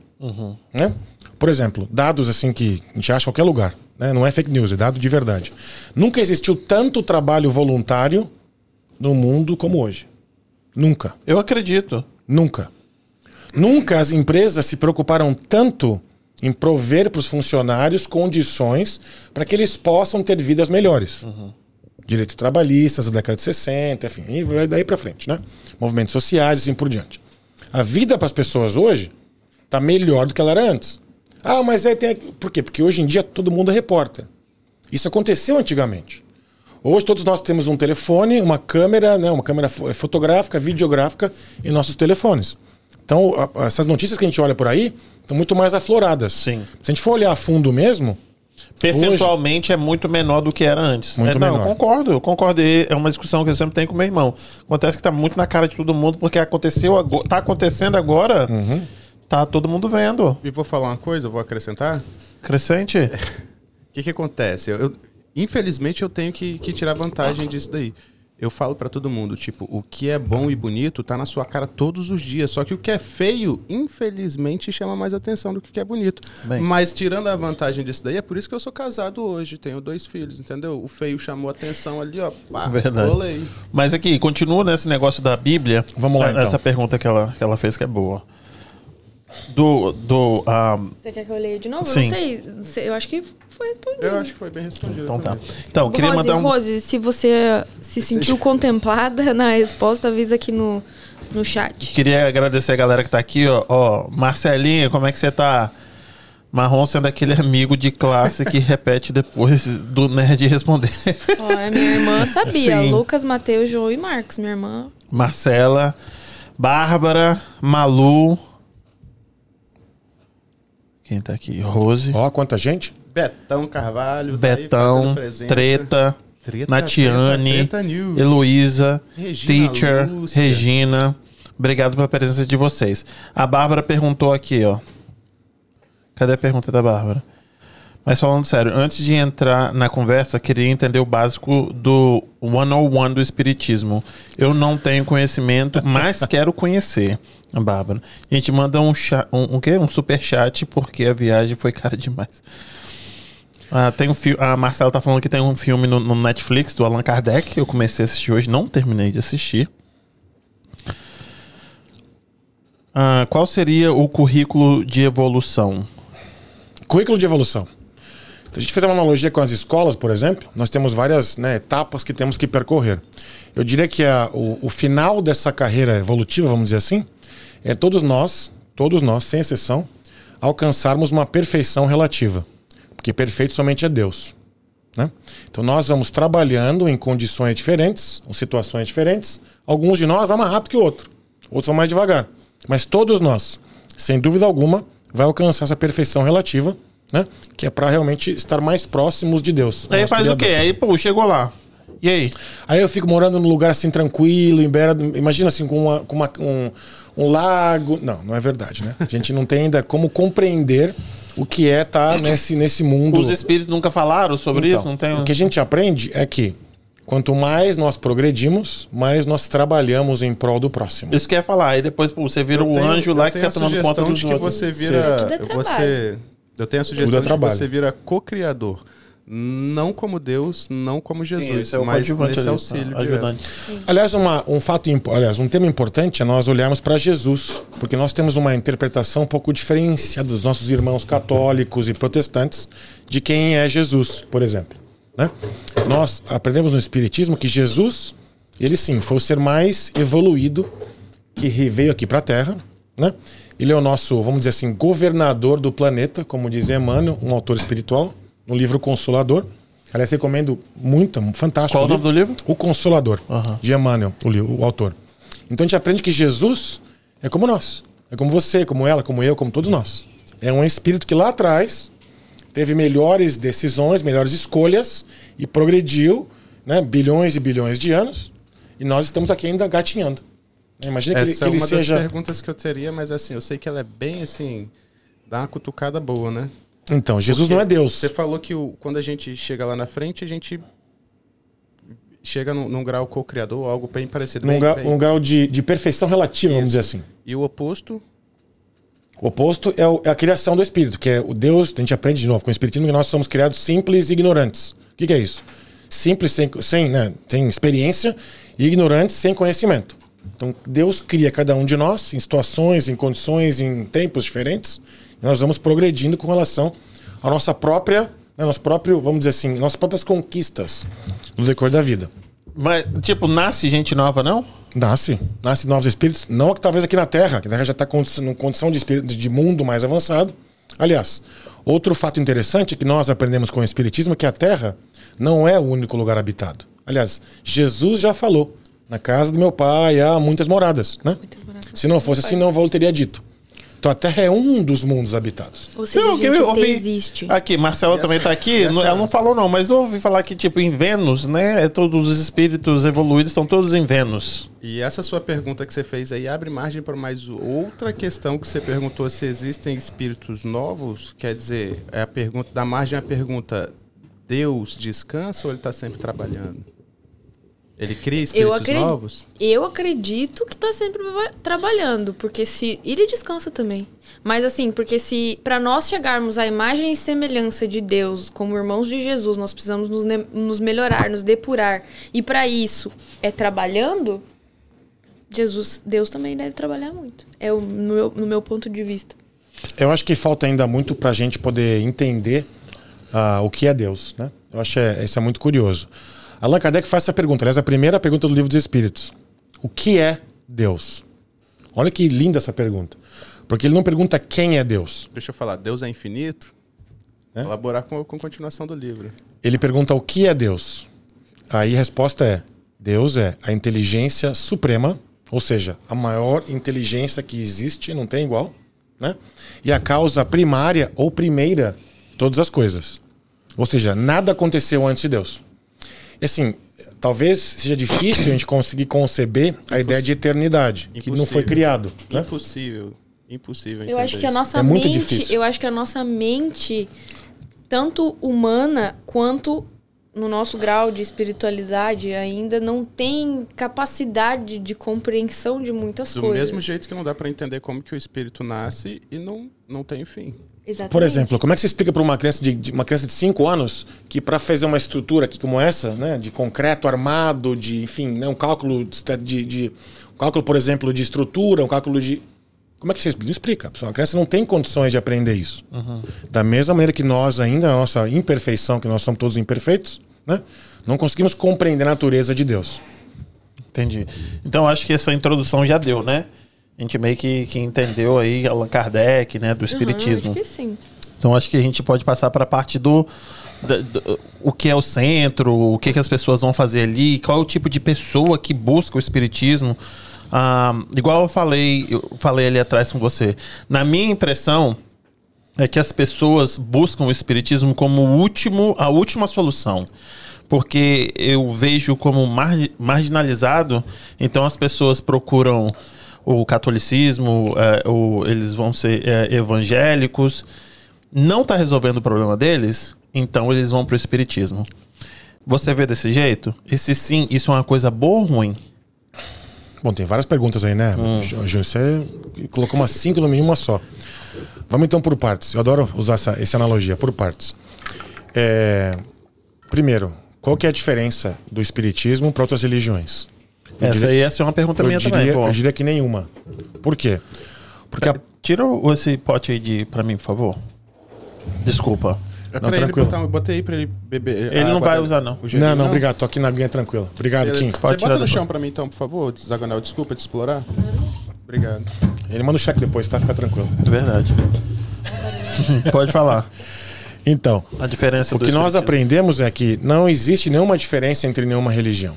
D: Né? Por exemplo, dados assim que a gente acha em qualquer lugar. Né? Não é fake news, é dado de verdade. Nunca existiu tanto trabalho voluntário no mundo como hoje. Nunca.
A: Eu acredito.
D: Nunca. Nunca as empresas se preocuparam tanto em prover para os funcionários condições para que eles possam ter vidas melhores. Direitos trabalhistas, da década de 60, enfim, e vai daí para frente, né? Movimentos sociais e assim por diante. A vida para as pessoas hoje está melhor do que ela era antes. Ah, mas é, tem... por quê? Porque hoje em dia todo mundo é repórter. Isso aconteceu antigamente. Hoje todos nós temos um telefone, uma câmera, né, uma câmera fo- fotográfica, videográfica em nossos telefones. Então, a- essas notícias que a gente olha por aí estão muito mais afloradas.
A: Sim.
D: Se a gente for olhar a fundo mesmo,
A: Percentualmente é muito menor do que era antes.
D: Muito
A: É, não,
D: menor.
A: eu concordo, eu concordo. É uma discussão que eu sempre tenho com meu irmão. Acontece que tá muito na cara de todo mundo, porque aconteceu agora, tá acontecendo agora,
D: Uhum.
A: tá todo mundo vendo.
B: E vou falar uma coisa, vou acrescentar.
A: Crescente?
B: O que, que acontece? Eu, eu- infelizmente eu tenho que, que tirar vantagem disso daí. Eu falo pra todo mundo, tipo, o que é bom e bonito tá na sua cara todos os dias. Só que o que é feio, infelizmente, chama mais atenção do que o que é bonito.
A: Bem.
B: Mas tirando a vantagem disso daí, é por isso que eu sou casado hoje, tenho dois filhos, entendeu? O feio chamou atenção ali, ó. Pá,
A: Verdade.
B: rolei.
A: Mas aqui, continua nesse negócio da Bíblia.
D: Vamos lá, então.
A: Essa pergunta que ela, que ela fez que é boa. Do. do ah,
C: Você quer que eu leia de novo?
A: Sim.
C: Eu não sei. Se- Eu acho que foi respondido.
B: Eu acho que foi bem respondido.
A: então tá.
B: também.
A: Então, eu queria
C: Rose,
A: mandar um.
C: Rose, se você se sentiu contemplada na resposta, avisa aqui no, no chat.
A: Queria agradecer a galera que tá aqui, ó. ó Marcelinha, como é que você tá? Marrom sendo aquele amigo de classe que repete depois do nerd responder.
C: Ó, a minha irmã sabia.
A: Sim.
C: Lucas, Matheus, João e Marcos. Minha irmã.
A: Marcela, Bárbara, Malu. Quem tá aqui? Rose,
D: ó, quanta gente.
B: Betão Carvalho. tá
A: Betão,
B: presença.
A: Treta,
B: Treta,
A: Natiane,
B: Treta.
A: Heloísa,
B: Regina
A: Teacher,
B: Lúcia.
A: Regina. Obrigado pela presença de vocês. A Bárbara perguntou aqui, ó. Cadê a pergunta da Bárbara? Mas falando sério, antes de entrar na conversa, queria entender o básico do 101 do Espiritismo. Eu não tenho conhecimento, mas quero conhecer. Bárbara. A gente manda um, cha- um, um, quê? um super chat porque a viagem foi cara demais. Ah, tem um fi- a Marcela tá falando que tem um filme no, no Netflix do Allan Kardec. Eu comecei a assistir hoje, não terminei de assistir. Ah, qual seria o currículo de evolução?
D: Currículo de evolução. Se a gente fizer uma analogia com as escolas, por exemplo, nós temos várias né, etapas que temos que percorrer. Eu diria que a- o, o final dessa carreira evolutiva, vamos dizer assim, é todos nós, todos nós, sem exceção, alcançarmos uma perfeição relativa. Porque perfeito somente é Deus. né? Então nós vamos trabalhando em condições diferentes, em situações diferentes. Alguns de nós vão mais rápido que o outro, outros vão mais devagar. Mas todos nós, sem dúvida alguma, vai alcançar essa perfeição relativa, né? Que é para realmente estar mais próximos de Deus.
A: Aí
D: nosso
A: faz o
D: Criador.
A: quê? Aí, pô, chegou lá. E aí?
D: Aí eu fico morando num lugar assim tranquilo, em beira, do- imagina assim com, uma- com uma- um, um lago. Não, não é verdade, né? A gente não tem ainda como compreender o que é estar nesse, nesse mundo.
A: Os espíritos nunca falaram sobre
D: Então,
A: isso? Não tem.
D: O que a gente aprende é que quanto mais nós progredimos, mais nós trabalhamos em prol do próximo.
A: Isso que ia falar. Aí depois pô, você vira
B: Eu
A: o
B: tenho-
A: anjo lá que fica tomando conta dos
B: de que
A: outros.
B: você
C: Tudo
B: vira.
C: é
B: você, eu tenho a
D: é
B: sugestão de você vira co-criador. Não como Deus, não como Jesus,
A: é o
B: mas
A: coadjuvante
B: nesse
A: ali,
B: auxílio
A: tá? ajudante.
D: Aliás, uma, um fato, aliás, um tema importante é nós olharmos para Jesus, porque nós temos uma interpretação um pouco diferenciada dos nossos irmãos católicos e protestantes de quem é Jesus, por exemplo. Né? Nós aprendemos no Espiritismo que Jesus, ele sim, foi o ser mais evoluído que veio aqui para a Terra, né? Ele é o nosso, vamos dizer assim, governador do planeta, como diz Emmanuel, um autor espiritual, no livro Consolador. Aliás, recomendo muito, um fantástico.
A: Qual o nome do livro?
D: O Consolador,
A: Aham.
D: de Emmanuel, o, o autor. Então a gente aprende que Jesus é como nós. É como você, como ela, como eu, como todos nós. É um espírito que lá atrás teve melhores decisões, melhores escolhas e progrediu né, bilhões e bilhões de anos. E nós estamos aqui ainda gatinhando. Imagina que ele,
B: Essa
D: que
B: é
D: ele
B: uma
D: seja.
B: das perguntas que eu teria, mas assim, eu sei que ela é bem assim. Dá uma cutucada boa, né?
D: Então, Jesus não é Deus.
B: Você falou que o, quando a gente chega lá na frente, a gente chega num, num grau co-criador, algo bem parecido.
D: Num
B: bem-
D: grau,
B: bem-
D: um grau de, de perfeição relativa, vamos
B: Isso.
D: dizer assim.
B: E o oposto,
D: O oposto é, o- é a criação do espírito, que é o Deus. A gente aprende de novo com o espiritismo que nós somos criados simples e ignorantes. O que, que é isso? Simples sem, sem, né, sem experiência e ignorantes sem conhecimento. Então Deus cria cada um de nós em situações, em condições, em tempos diferentes. E nós vamos progredindo com relação à nossa própria, né, nosso próprio, vamos dizer assim, nossas próprias conquistas no decorrer da vida.
A: Mas, tipo, nasce gente nova, não?
D: Nasce, nasce novos espíritos. Não que talvez aqui na Terra, que a Terra já está em condição de, espírito, de mundo mais avançado. Aliás, outro fato interessante que nós aprendemos com o Espiritismo é que a Terra não é o único lugar habitado. Aliás, Jesus já falou: na casa do meu pai há muitas moradas. Né? Se não fosse assim, não vou teria dito. Então a Terra é um dos mundos habitados.
C: Ou seja,
A: Não, eu
C: gente
A: ouvi-
C: existe.
A: Aqui, Marcela também tá aqui. Ela não falou, não, mas eu ouvi falar que, tipo, em Vênus, né? é Todos os espíritos evoluídos estão todos em Vênus.
B: e essa sua pergunta que você fez aí abre margem para mais outra questão que você perguntou se existem espíritos novos. Quer dizer, é a pergunta da margem a pergunta: Deus descansa ou ele está sempre trabalhando? Ele cria espíritos
C: acredito-
B: novos?
C: Eu acredito que tá sempre trabalhando, porque se ele descansa também. Mas assim, porque se para nós chegarmos à imagem e semelhança de Deus, como irmãos de Jesus, nós precisamos nos, nos melhorar, nos depurar. E para isso é trabalhando, Jesus, Deus também deve trabalhar muito. É o, no, meu, no meu ponto de vista.
D: Eu acho que falta ainda muito para a gente poder entender ah, o que é Deus, né? Eu acho é, isso é muito curioso. Allan Kardec faz essa pergunta, aliás, a primeira pergunta do Livro dos Espíritos. O que é Deus? Olha que linda essa pergunta. Porque ele não pergunta quem é Deus.
B: Deixa eu falar, Deus é infinito?
D: É?
B: Elaborar com, com a continuação do livro.
D: Ele pergunta o que é Deus. Aí a resposta é: Deus é a inteligência suprema, ou seja, a maior inteligência que existe, não tem igual, né? E a causa primária ou primeira de todas as coisas. Ou seja, nada aconteceu antes de Deus. Assim, talvez seja difícil a gente conseguir conceber a ideia de eternidade, que não foi
B: Impossível.
D: criado, né?
B: Impossível. Impossível.
C: Eu acho que a nossa
D: É muito
C: mente,
D: difícil.
C: eu acho que a nossa mente, tanto humana quanto no nosso grau de espiritualidade, ainda não tem capacidade de compreensão de muitas
B: Do
C: coisas.
B: mesmo jeito que não dá pra entender como que o espírito nasce e não, não tem fim.
C: Exatamente.
D: Por exemplo, como é que você explica para uma criança de, de- uma criança de 5 anos que para fazer uma estrutura aqui como essa, né, de concreto armado, de enfim, né, um cálculo de, de, de- um cálculo, por exemplo, de estrutura, um cálculo de como é que você explica? Não explica. pessoal. A criança não tem condições de aprender isso. Da mesma maneira que nós ainda, a nossa imperfeição, que nós somos todos imperfeitos, né, não conseguimos compreender a natureza de Deus.
A: Entendi. Então acho que essa introdução já deu, né? A gente meio que, que entendeu aí Allan Kardec, né, do espiritismo.
C: acho que sim.
A: Então acho que a gente pode passar para a parte do, da- do- o que é o centro, o que, que as pessoas vão fazer ali, qual é o tipo de pessoa que busca o espiritismo. Ah, igual eu falei, eu falei ali atrás com você. Na minha impressão é que as pessoas buscam o espiritismo como o último, a última solução. Porque eu vejo como margi- marginalizado, então as pessoas procuram o catolicismo, é, o- eles vão ser é, evangélicos, não está resolvendo o problema deles, então eles vão para o espiritismo. Você vê desse jeito? E se sim, isso é uma coisa boa ou ruim?
D: Bom, tem várias perguntas aí, né? Júnior, você colocou umas cinco no mínimo, uma só. Vamos então por partes. Eu adoro usar essa, essa analogia, por partes. É, Primeiro, qual que é a diferença do espiritismo para outras religiões? Eu
A: Essa
D: diria-
A: aí essa é uma pergunta minha
D: diria,
A: também. pô.
D: eu diria que nenhuma. Por quê? Porque a,
A: Tira o- esse pote aí de, pra mim, por favor. Desculpa.
B: É
D: Não,
B: pra ele
D: tranquilo.
B: botar, eu botei aí pra ele beber.
A: Ele
B: a
A: não vai
B: dele.
A: usar, não.
D: Não, não, obrigado. Tô aqui na aguinha tranquila. Obrigado,
B: Beleza.
D: Kim.
A: Pode
B: Você bota no chão pra mim então, por favor, Zagonel. Desculpa te explorar. Obrigado.
D: Ele manda o cheque depois, tá? Fica tranquilo.
A: É verdade. Pode falar.
D: Então,
A: A diferença
D: o que nós aprendemos é que não existe nenhuma diferença entre nenhuma religião.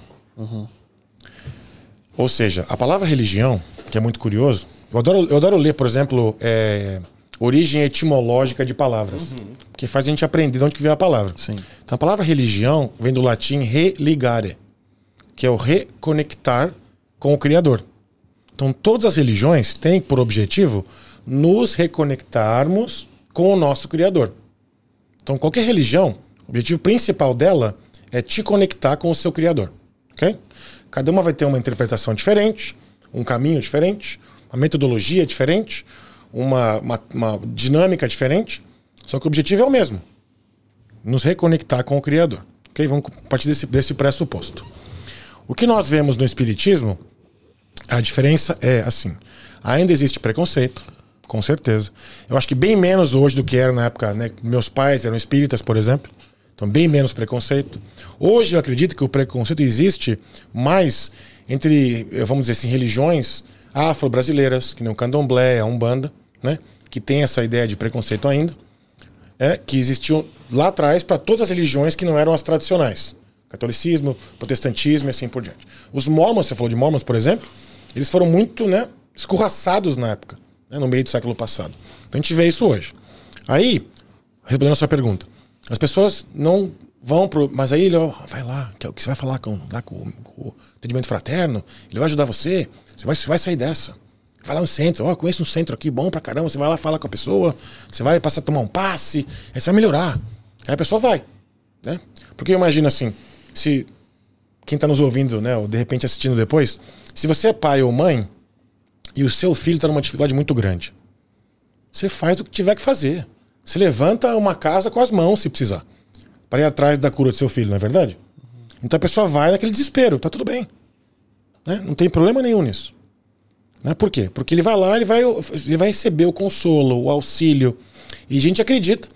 D: Ou seja, a palavra religião, que é muito curioso, eu adoro, eu adoro ler, por exemplo, é, origem etimológica de palavras, que faz a gente aprender de onde que veio a palavra.
A: Sim.
D: Então a palavra religião vem do latim religare, que é o reconectar com o Criador. Então todas as religiões têm por objetivo nos reconectarmos com o nosso Criador. Então qualquer religião, o objetivo principal dela é te conectar com o seu Criador. ok? Cada uma vai ter uma interpretação diferente, um caminho diferente, uma metodologia diferente, uma, uma, uma dinâmica diferente, só que o objetivo é o mesmo nos reconectar com o Criador. Ok? Vamos partir desse, desse pressuposto. O que nós vemos no Espiritismo, a diferença é assim: ainda existe preconceito, com certeza. Eu acho que bem menos hoje do que era na época, né? Meus pais eram espíritas, por exemplo. Então, bem menos preconceito. Hoje eu acredito que o preconceito existe mais entre, eh, vamos dizer assim, religiões afro-brasileiras, que nem o candomblé, a umbanda, né? Que tem essa ideia de preconceito ainda é, que existiam lá atrás para todas as religiões que não eram as tradicionais. Catolicismo, protestantismo e assim por diante. Os mormons, você falou de mormons, por exemplo, eles foram muito né, escorraçados na época, né, no meio do século passado. Então a gente vê isso hoje. Aí, respondendo a sua pergunta, as pessoas não vão pro. Mas aí ele, ó, vai lá, que é o que você vai falar com, lá com, com o atendimento fraterno, ele vai ajudar você, você vai, você vai sair dessa. Vai lá no centro, ó, conheço um centro aqui bom pra caramba. Você vai lá falar com a pessoa, você vai passar a tomar um passe, aí você vai melhorar. Aí a pessoa vai, né? Porque imagina assim, se quem tá nos ouvindo, né, ou de repente assistindo depois, se você é pai ou mãe e o seu filho tá numa dificuldade muito grande, você faz o que tiver que fazer. Você levanta uma casa com as mãos, se precisar, para ir atrás da cura do seu filho, não é verdade? Então a pessoa vai naquele desespero, tá tudo bem. Né? Não tem problema nenhum nisso. Né? Por quê? Porque ele vai lá, ele vai, ele vai receber o consolo, o auxílio. E a gente acredita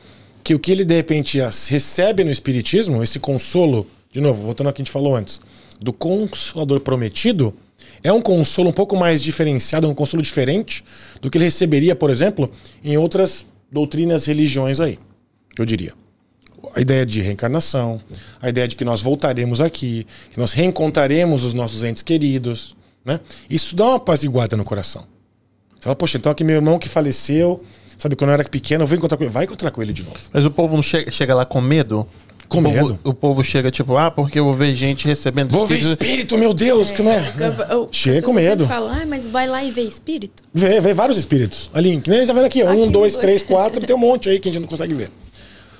D: que o que ele de repente recebe no Espiritismo, esse consolo, de novo, voltando ao que a gente falou antes, do consolador prometido, é um consolo um pouco mais diferenciado, um consolo diferente do que ele receberia, por exemplo, em outras doutrinas, religiões aí, eu diria. A ideia de reencarnação, a ideia de que nós voltaremos aqui, que nós reencontraremos os nossos entes queridos, né? Isso dá uma apaziguada no coração. Você fala, poxa, então aqui meu irmão que faleceu, sabe, quando eu era pequeno, eu vou encontrar com ele. Vai encontrar com ele de novo.
A: Mas o povo não chega lá com medo?
D: Com
A: o povo-
D: medo?
A: o povo chega tipo, ah, porque eu vou ver gente recebendo
D: Vou ver
A: espírito.
D: meu Deus, como é?
C: Eu-
D: Chega com medo.
C: falam, ah, mas vai lá e vê espírito.
D: Vê, vê vários espíritos. Ali, que nem tá vendo aqui, ó.
C: Aqui um,
D: dois,
C: dois.
D: três, quatro, tem um monte aí que a gente não consegue ver.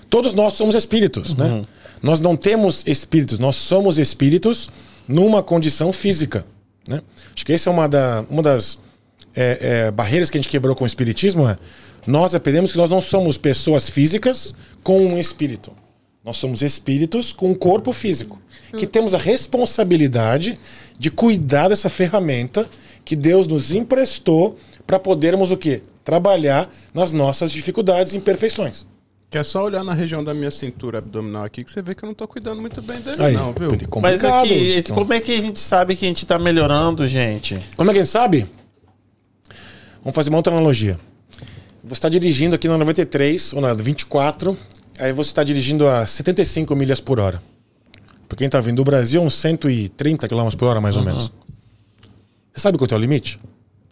D: Todos nós somos espíritos, né? Nós não temos espíritos, nós somos espíritos numa condição física. Né? Acho que essa é uma, da, uma das é, é, barreiras que a gente quebrou com o espiritismo. É, nós aprendemos que nós não somos pessoas físicas com um espírito. Nós somos espíritos com um corpo físico. Que temos a responsabilidade de cuidar dessa ferramenta que Deus nos emprestou para podermos o quê? Trabalhar nas nossas dificuldades e imperfeições.
B: Que é só olhar na região da minha cintura abdominal aqui que você vê que eu não tô cuidando muito bem dele,
D: Aí,
B: não, viu?
D: complicado,
A: Mas aqui,
D: então.
A: como é que a gente sabe que a gente tá melhorando, gente?
D: Como é que a gente sabe? Vamos fazer uma outra analogia. Você está dirigindo aqui na 93 ou na 24, aí você está dirigindo a 75 milhas por hora. Pra quem tá vindo do Brasil, uns 130 km por hora, mais ou menos. Você sabe qual é o limite?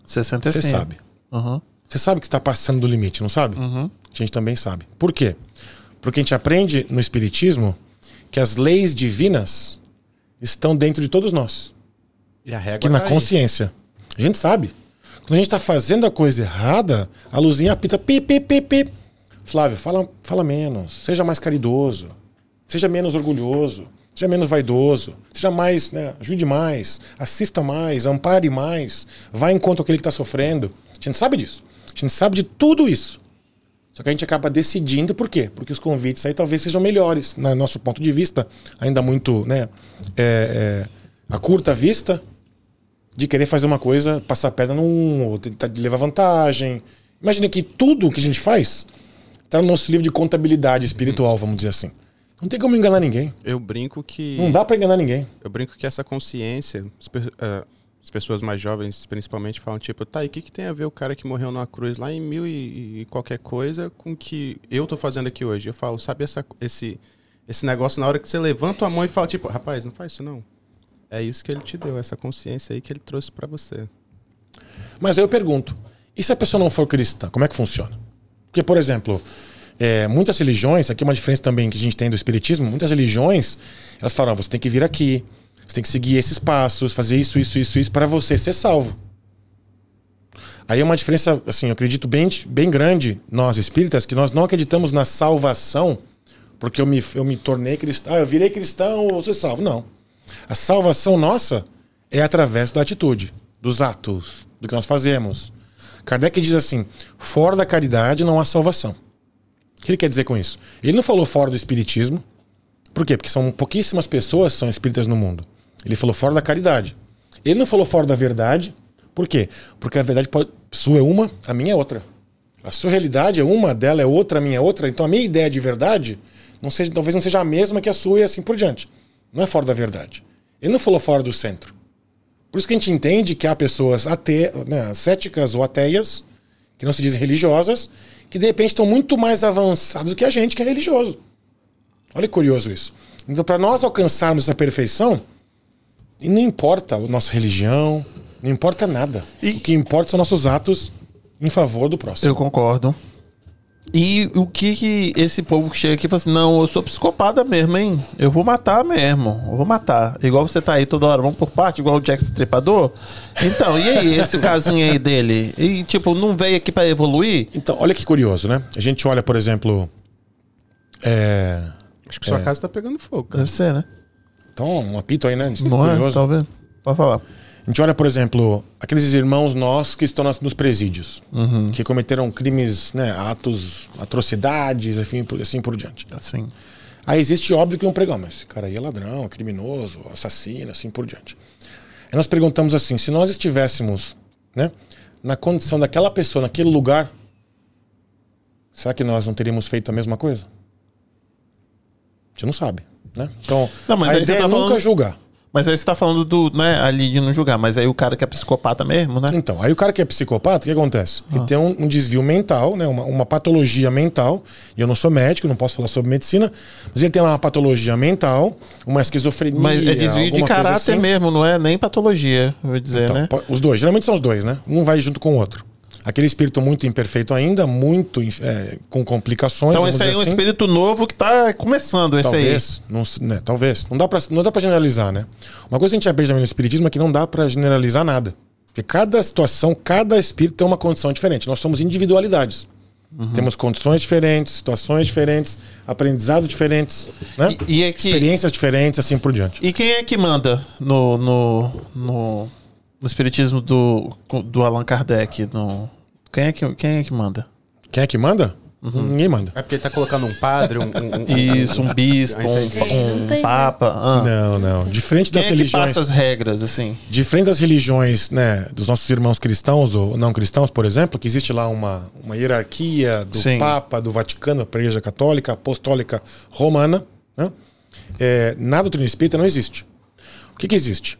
A: 65.
D: Você sabe.
A: Uhum.
D: Você sabe que está passando do limite, não sabe? A gente também sabe. Por quê? Porque a gente aprende no Espiritismo que as leis divinas estão dentro de todos nós.
B: E a régua
D: Aqui na
B: tá aí.
D: consciência. A gente sabe. Quando a gente está fazendo a coisa errada, a luzinha apita pi, pi, pi, pi. Flávio, fala, fala menos. Seja mais caridoso. Seja menos orgulhoso. Seja menos vaidoso. Seja mais, né, ajude mais. Assista mais. Ampare mais. Vá em conta aquele que está sofrendo. A gente sabe disso. A gente sabe de tudo isso. Só que a gente acaba decidindo por quê? Porque os convites aí talvez sejam melhores, no nosso ponto de vista, ainda muito, né, é, é, a curta vista, de querer fazer uma coisa, passar a perna num, ou tentar levar vantagem. Imagina que tudo que a gente faz está no nosso livro de contabilidade espiritual, vamos dizer assim. Não tem como enganar ninguém.
B: Eu brinco que.
D: Não dá para enganar ninguém.
B: Eu brinco que essa consciência, eh, as pessoas mais jovens principalmente falam, tipo, tá, e o que, que tem a ver o cara que morreu numa cruz lá em mil e, e qualquer coisa com o que eu tô fazendo aqui hoje? Eu falo, sabe essa, esse, esse negócio na hora que você levanta a mão e fala, tipo, rapaz, não faz isso não. É isso que ele te deu, essa consciência aí que ele trouxe para você.
D: Mas aí eu pergunto: e se a pessoa não for cristã, como é que funciona? Porque, por exemplo, é, muitas religiões, aqui é uma diferença também que a gente tem do espiritismo, muitas religiões, elas falam: ah, você tem que vir aqui, você tem que seguir esses passos, fazer isso, isso, isso, isso, para você ser salvo. Aí é uma diferença, assim, eu acredito bem, bem grande, nós espíritas, que nós não acreditamos na salvação, porque eu me, eu me tornei cristão, ah, eu virei cristão, vou ser salvo. Não. A salvação nossa é através da atitude, dos atos, do que nós fazemos. Kardec diz assim: fora da caridade não há salvação. O que ele quer dizer com isso? Ele não falou fora do espiritismo. Por quê? Porque são pouquíssimas pessoas que são espíritas no mundo. Ele falou fora da caridade. Ele não falou fora da verdade. Por quê? Porque a verdade pode, sua é uma, a minha é outra. A sua realidade é uma, a dela é outra, a minha é outra. Então a minha ideia de verdade não seja, talvez não seja a mesma que a sua e assim por diante. Não é fora da verdade. Ele não falou fora do centro. Por isso que a gente entende que há pessoas ate, né, céticas ou ateias, que não se dizem religiosas, que de repente estão muito mais avançados do que a gente que é religioso. Olha que curioso isso. Então, para nós alcançarmos essa perfeição, e não importa a nossa religião, não importa nada.
A: E-
D: O que importa são nossos atos em favor do próximo.
A: Eu concordo. E o que que esse povo que chega aqui e fala assim, não, eu sou psicopata mesmo, hein? Eu vou matar mesmo, eu vou matar. Igual você tá aí toda hora, vamos por parte, igual o Jackson Trepador. Então, e aí, esse casinho aí dele? E tipo, não veio aqui pra evoluir?
D: Então, olha que curioso, né? A gente olha, por exemplo. É...
B: Acho que sua casa tá pegando fogo, cara.
A: Deve ser, né?
D: Então, um apito aí, né? De
A: Não é?
D: curioso.
A: Tá vendo? Pode falar.
D: A gente olha, por exemplo, aqueles irmãos nossos que estão nos presídios, que cometeram crimes, né, atos, atrocidades, por- assim por diante.
A: Assim.
D: Aí existe, óbvio, que um pregão, mas esse cara aí é ladrão, criminoso, assassino, assim por diante. Aí nós perguntamos assim: se nós estivéssemos né, na condição daquela pessoa, naquele lugar, será que nós não teríamos feito a mesma coisa? A gente não sabe, né? Então,
A: Não, mas
D: a ideia
A: tá
D: é nunca
A: falando-
D: julgar.
A: Mas aí você tá falando do, né, ali de não julgar, mas aí o cara que é psicopata mesmo, né?
D: Então, aí o cara que é psicopata, o que acontece? Ele tem um, um desvio mental, né? Uma, uma patologia mental. E eu não sou médico, não posso falar sobre medicina, mas ele tem lá uma patologia mental, uma esquizofrenia.
A: Mas é desvio de caráter
D: assim.
A: mesmo, não é nem patologia, eu vou dizer,
D: Então,
A: né?
D: Os dois, geralmente são os dois, né? Um vai junto com o outro. Aquele espírito muito imperfeito ainda, muito é, com complicações.
A: Então esse aí é um
D: assim.
A: espírito novo que tá começando, esse aí.
D: Talvez, não, né, talvez. Não dá pra, não dá pra generalizar, né? Uma coisa que a gente aprende também no espiritismo é que não dá pra generalizar nada. Porque cada situação, cada espírito tem uma condição diferente. Nós somos individualidades. Temos condições diferentes, situações diferentes, aprendizados diferentes, né?
A: E, e é que,
D: experiências diferentes, assim por diante.
A: e quem é que manda no, no, no, no espiritismo do, do Allan Kardec? No, quem, é que, quem é que manda?
D: Quem é que manda? Ninguém manda.
B: É porque ele tá colocando um padre, um. um- um-
A: Isso, um bispo.
C: É, não
A: um, um papa. ah.
D: Não, não. Diferente
A: Quem
D: das
A: é que
D: religiões.
A: passa as regras, assim?
D: Diferente das religiões, né, dos nossos irmãos cristãos ou não cristãos, por exemplo, que existe lá uma, uma hierarquia do
A: Sim.
D: Papa, do Vaticano, para a Igreja Católica, Apostólica Romana, né? É, na doutrina espírita não existe. O que, que existe?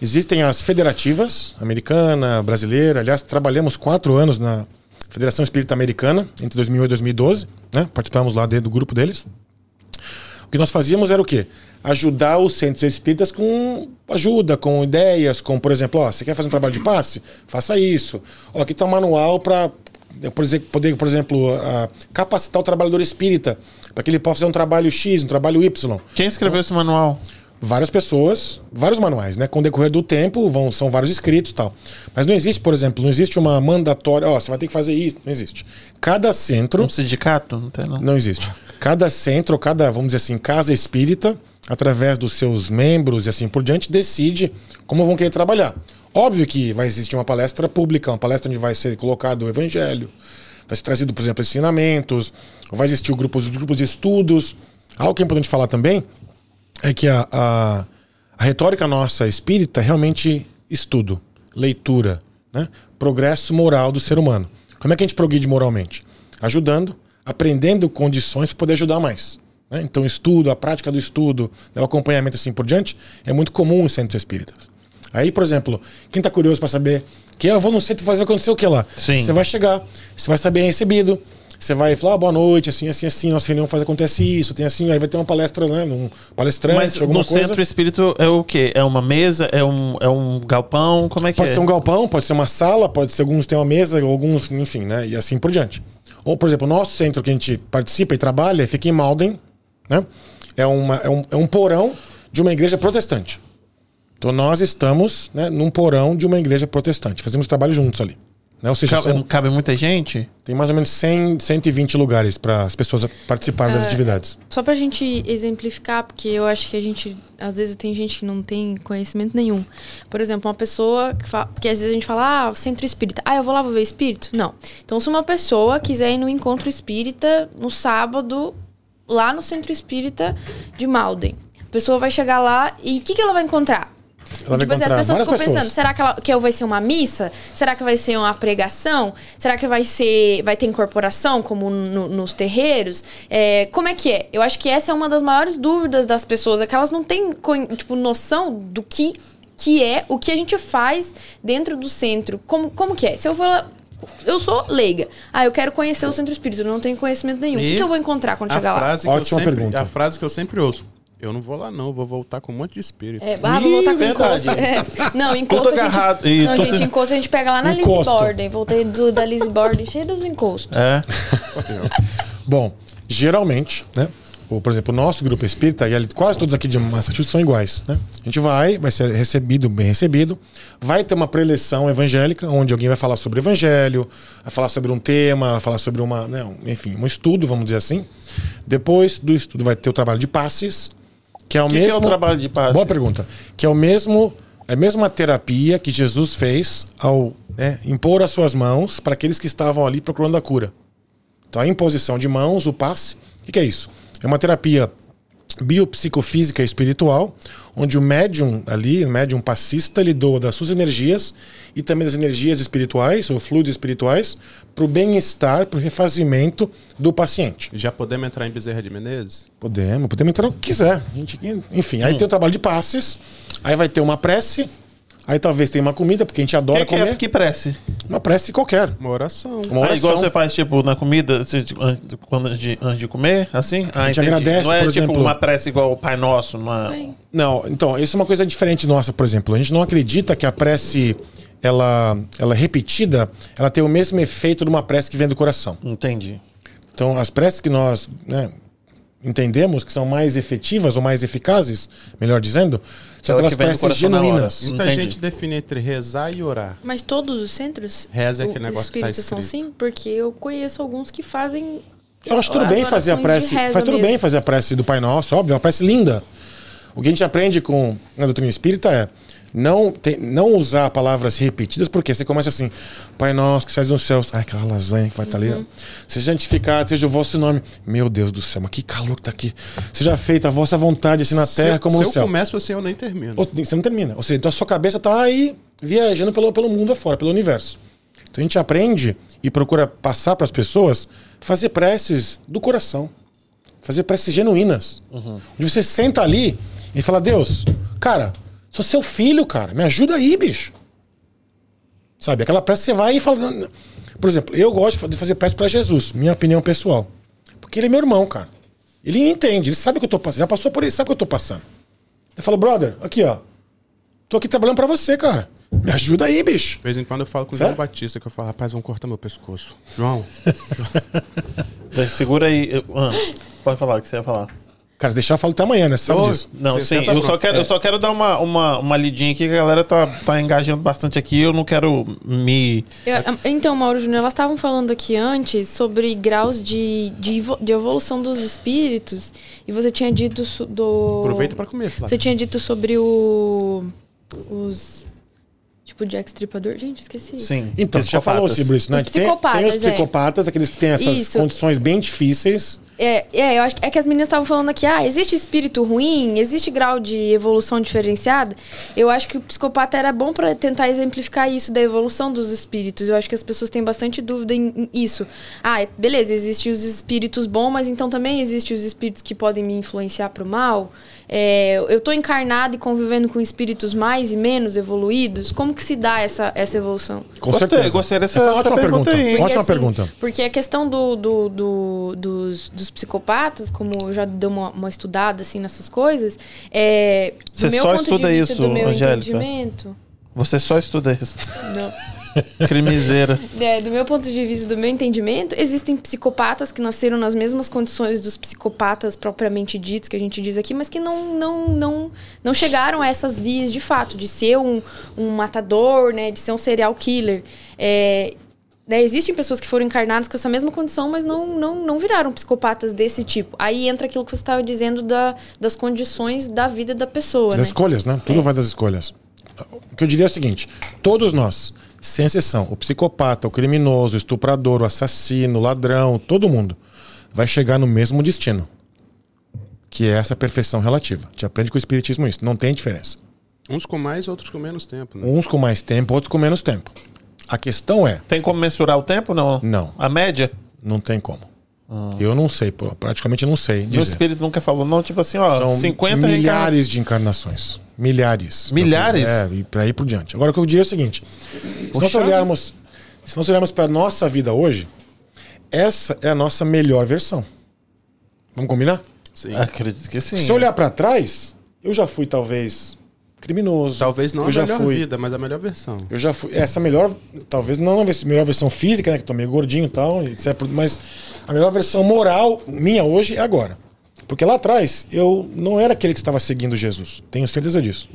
D: Existem as federativas, americana, brasileira. Aliás, trabalhamos quatro anos na Federação Espírita Americana, entre 2008 e 2012. Né? Participamos lá dentro do grupo deles. O que nós fazíamos era o quê? Ajudar os centros espíritas com ajuda, com ideias, com, por exemplo, ó, você quer fazer um trabalho de passe? Faça isso. Ó, aqui está um manual para poder, por exemplo, ah, capacitar o trabalhador espírita para que ele possa fazer um trabalho X, um trabalho Y.
A: Quem escreveu esse manual?
D: Várias pessoas, vários manuais, né? Com o decorrer do tempo, vão, são vários escritos e tal. Mas não existe, por exemplo, não existe uma mandatória, ó, você vai ter que fazer isso. Não existe. Cada centro.
A: Um sindicato? Não tem, não.
D: Não existe. Cada centro, cada, vamos dizer assim, casa espírita, através dos seus membros e assim por diante, decide como vão querer trabalhar. Óbvio que vai existir uma palestra pública, uma palestra onde vai ser colocado o evangelho, vai ser trazido, por exemplo, ensinamentos, vai existir o grupo, os grupos de estudos. Algo que é importante falar também é que a, a, a retórica nossa espírita é realmente estudo, leitura, né? progresso moral do ser humano. Como é que a gente progride moralmente? Ajudando, aprendendo condições para poder ajudar mais. né? Então, estudo, a prática do estudo, né, o acompanhamento assim por diante, é muito comum em centros espíritas. Aí, por exemplo, quem está curioso para saber que eu vou no centro fazer acontecer o que lá?
A: Sim.
D: Você vai chegar, você vai estar bem recebido, você vai falar, ah, boa noite, assim, assim, assim, nossa reunião faz acontece isso, tem assim, aí vai ter uma palestra, né? Um palestrante,
A: Mas
D: alguma
A: no
D: coisa.
A: centro espírito é o quê? É uma mesa? É um, é um galpão? Como é que
D: Pode
A: é?
D: ser um galpão, pode ser uma sala, pode ser alguns têm uma mesa, alguns, enfim, né? E assim por diante. Ou, por exemplo, o nosso centro que a gente participa e trabalha fica em Malden, né? É, uma, é, um, é um porão de uma igreja protestante. Então nós estamos né, num porão de uma igreja protestante. Fazemos trabalho juntos ali. Né? Ou seja,
A: Cabe,
D: são-
A: cabe muita gente?
D: tem mais ou menos 100, 120 lugares para as pessoas participarem das atividades.
C: Só pra gente exemplificar, porque eu acho que a gente, às vezes tem gente que não tem conhecimento nenhum. Por exemplo, uma pessoa que fala, porque às vezes a gente fala, ah, centro espírita. Ah, eu vou lá, vou ver espírito? Não. Então, se uma pessoa quiser ir no encontro espírita no sábado, lá no centro espírita de Malden, a pessoa vai chegar lá e o que, que ela vai encontrar?
D: Ela
C: tipo assim, as pessoas ficam pensando,
D: pessoas.
C: será que, ela, que vai ser uma missa? Será que vai ser uma pregação? Será que vai ser. vai ter incorporação, como no- nos terreiros? É, como é que é? Eu acho que essa é uma das maiores dúvidas das pessoas, é que elas não têm tipo, noção do que, que é, o que a gente faz dentro do centro. Como, como que é? Se eu vou lá. Eu sou leiga. Ah, eu quero conhecer o centro espírita, eu não tenho conhecimento nenhum. O que,
B: E
C: que eu vou encontrar quando
B: A
C: chegar lá?
D: Ótima
B: sempre,
D: pergunta.
B: a frase que eu sempre ouço. Eu não vou lá, não, eu vou voltar com um monte de espírito.
C: É, ah, vou voltar com
A: verdade.
C: encosto. É. Não, encosto a gente.
A: agarrado. E
C: Não, gente, encosto a gente pega lá na Lizzie
D: Encosto.
C: Borden. Voltei do, da Lizzie Borden, cheio dos encostos.
A: É.
D: Bom, geralmente, né? Ou, por exemplo, o nosso grupo espírita, e quase todos aqui de Massachusetts são iguais, né? A gente vai, vai ser recebido, bem recebido, vai ter uma preleção evangélica, onde alguém vai falar sobre o evangelho, vai falar sobre um tema, vai falar sobre uma, né, um- enfim, um estudo, vamos dizer assim. Depois do estudo vai ter o trabalho de passes, que é o
A: que, que
D: mesmo...
A: é o trabalho de passe?
D: Boa pergunta. Que é o mesmo, é a mesma terapia que Jesus fez ao né, impor as suas mãos para aqueles que estavam ali procurando a cura. Então, a imposição de mãos, o passe, o que, que é isso? É uma terapia biopsicofísica e espiritual, onde o médium ali, o médium passista, ele doa das suas energias e também das energias espirituais, ou fluidos espirituais, para o bem-estar, para o refazimento do paciente.
B: Já podemos entrar em Bezerra de Menezes?
D: Podemos, podemos entrar o que quiser. A gente, enfim, aí tem o trabalho de passes, aí vai ter uma prece, aí talvez tenha uma comida, porque a gente adora
A: Que, que,
D: comer.
A: é, que prece?
D: Uma prece qualquer.
B: Uma oração.
D: Uma
A: Ah, igual
D: oração.
A: você faz, tipo, na comida, quando, antes, de, antes de comer, assim? Ah,
D: A gente
A: entendi.
D: agradece,
A: Não é
D: por
A: tipo
D: exemplo-
A: uma prece igual o Pai Nosso, numa...
D: Não, então, isso é uma coisa diferente nossa, por exemplo. A gente não acredita que a prece, ela, ela é repetida, ela tem o mesmo efeito de uma prece que vem do coração.
A: Entendi.
D: Então, as preces que nós, né, entendemos que são mais efetivas ou mais eficazes, melhor dizendo, são
A: Aquela
D: aquelas
A: que
D: preces genuínas.
B: Muita
A: Entendi.
B: gente define entre rezar e orar.
C: Mas todos os centros?
B: Reza é aquele negócio que tá
C: são assim? Porque eu conheço alguns que fazem.
D: Eu acho tudo bem fazer a prece. Faz tudo
C: mesmo.
D: bem fazer a prece do Pai Nosso, óbvio, é uma prece linda. O que a gente aprende com a doutrina espírita é não, tem- não usar palavras repetidas, porque você começa assim, Pai Nosso que estás nos céus. Ai, aquela lasanha que vai estar ali. ó. Seja santificado, seja o vosso nome. Meu Deus do céu, mas que calor que tá aqui. Seja feita a vossa vontade, assim na terra
B: se,
D: como
B: se
D: no
B: eu
D: céu.
B: começo assim, eu nem termino.
D: Ou- Você não termina. Ou seja, então a sua cabeça tá aí viajando pelo, pelo mundo afora, pelo universo. Então a gente aprende e procura passar para as pessoas fazer preces do coração. Fazer preces genuínas. Onde você senta ali e fala, Deus, cara, sou seu filho, cara. Me ajuda aí, bicho. Sabe? Aquela prece você vai e fala. Por exemplo, eu gosto de fazer prece para Jesus, minha opinião pessoal. Porque ele é meu irmão, cara. Ele entende, ele sabe o que eu tô passando. Já passou por isso, sabe o que eu tô passando. Eu falo, brother, aqui, ó. Tô aqui trabalhando pra você, cara. Me ajuda aí, bicho.
B: De vez em quando eu falo com o? João Batista, que eu falo, rapaz, vão cortar meu pescoço. João,
A: Segura aí. ah, pode falar o que você ia falar.
D: Cara, deixar eu falo até amanhã, né? Você sabe disso.
A: Não, sim,
B: senta
A: eu só, quero, eu só quero dar uma, uma, uma lidinha aqui, que a galera tá, tá engajando bastante aqui. Eu não quero me.
C: Eu- então, Mauro Júnior, elas estavam falando aqui antes sobre graus de, de, de evolução dos espíritos. E você tinha dito do.
B: aproveita pra comer, Flávio.
C: Você tinha dito sobre o. Os. Tipo, Jack Stripador. Gente, esqueci.
A: Sim.
D: Então, você já falou sobre isso, né?
C: Os
D: Tem, tem os
C: psicopatas, é.
D: aqueles que têm essas
C: Isso.
D: condições bem difíceis.
C: É, é, eu acho é que as meninas estavam falando aqui, ah, existe espírito ruim, existe grau de evolução diferenciada. Eu acho que o psicopata era bom pra tentar exemplificar isso da evolução dos espíritos. Eu acho que as pessoas têm bastante dúvida em, em isso. Ah, beleza, existem os espíritos bons, mas então também existem os espíritos que podem me influenciar pro mal. É, eu tô encarnado e convivendo com espíritos mais e menos evoluídos. Como que se dá essa, essa evolução?
D: Com
A: Gostei,
D: certeza.
A: gostei dessa-
D: Essa é
A: essa
D: ótima
A: pergunta
D: pergunta.
A: aí.
D: Ótima
C: assim,
D: pergunta.
C: Porque a questão do, do- do- dos, dos psicopatas, como eu já dei uma, uma estudada assim nessas coisas, é. do
A: Você
C: meu
A: só
C: ponto
A: estuda
C: de vista,
A: isso,
C: do meu
A: Angélica?
C: entendimento.
A: Você só estuda isso.
C: Não.
A: Crimiseira.
C: É, do meu ponto de vista, do meu entendimento, existem psicopatas que nasceram nas mesmas condições dos psicopatas propriamente ditos, que a gente diz aqui, mas que não, não, não, não chegaram a essas vias de fato, de ser um, um matador, né, de ser um serial killer. É, né, existem pessoas que foram encarnadas com essa mesma condição, mas não, não, não viraram psicopatas desse tipo. Aí entra aquilo que você estava dizendo da, das condições da vida da pessoa,
D: Das
C: né?
D: escolhas, né? Tudo vai das escolhas. O que eu diria é o seguinte: todos nós, sem exceção, o psicopata, o criminoso, o estuprador, o assassino, o ladrão, todo mundo vai chegar no mesmo destino. Que é essa perfeição relativa. Te aprende com o Espiritismo isso. Não tem diferença.
B: Uns com mais, outros com menos tempo, né?
D: Uns com mais tempo, outros com menos tempo. A questão é:
A: Tem como mensurar o tempo, não?
D: Não.
A: A média?
D: não tem como. Eu não sei, pô, praticamente não sei
A: Meu
D: dizer.
A: espírito nunca falou, não. Tipo assim, ó,
D: São
A: 50 reencarna-
D: milhares de encarnações. Milhares.
A: Milhares?
D: É, e pra ir por diante. Agora, o que eu diria é o seguinte: se nós olharmos, se nós olharmos para nossa vida hoje, essa é a nossa melhor versão. Vamos combinar?
B: Sim.
A: Acredito que sim.
D: Se eu olhar para trás, eu já fui talvez criminoso.
B: Talvez não
D: eu
B: a
D: já
B: melhor
D: fui,
B: vida, mas a melhor versão.
D: Eu já fui. Essa melhor, talvez não a melhor versão física, né? Que tô meio gordinho e tal, etc. Mas a melhor versão moral minha hoje é agora. Porque lá atrás eu não era aquele que estava seguindo Jesus. Tenho certeza disso.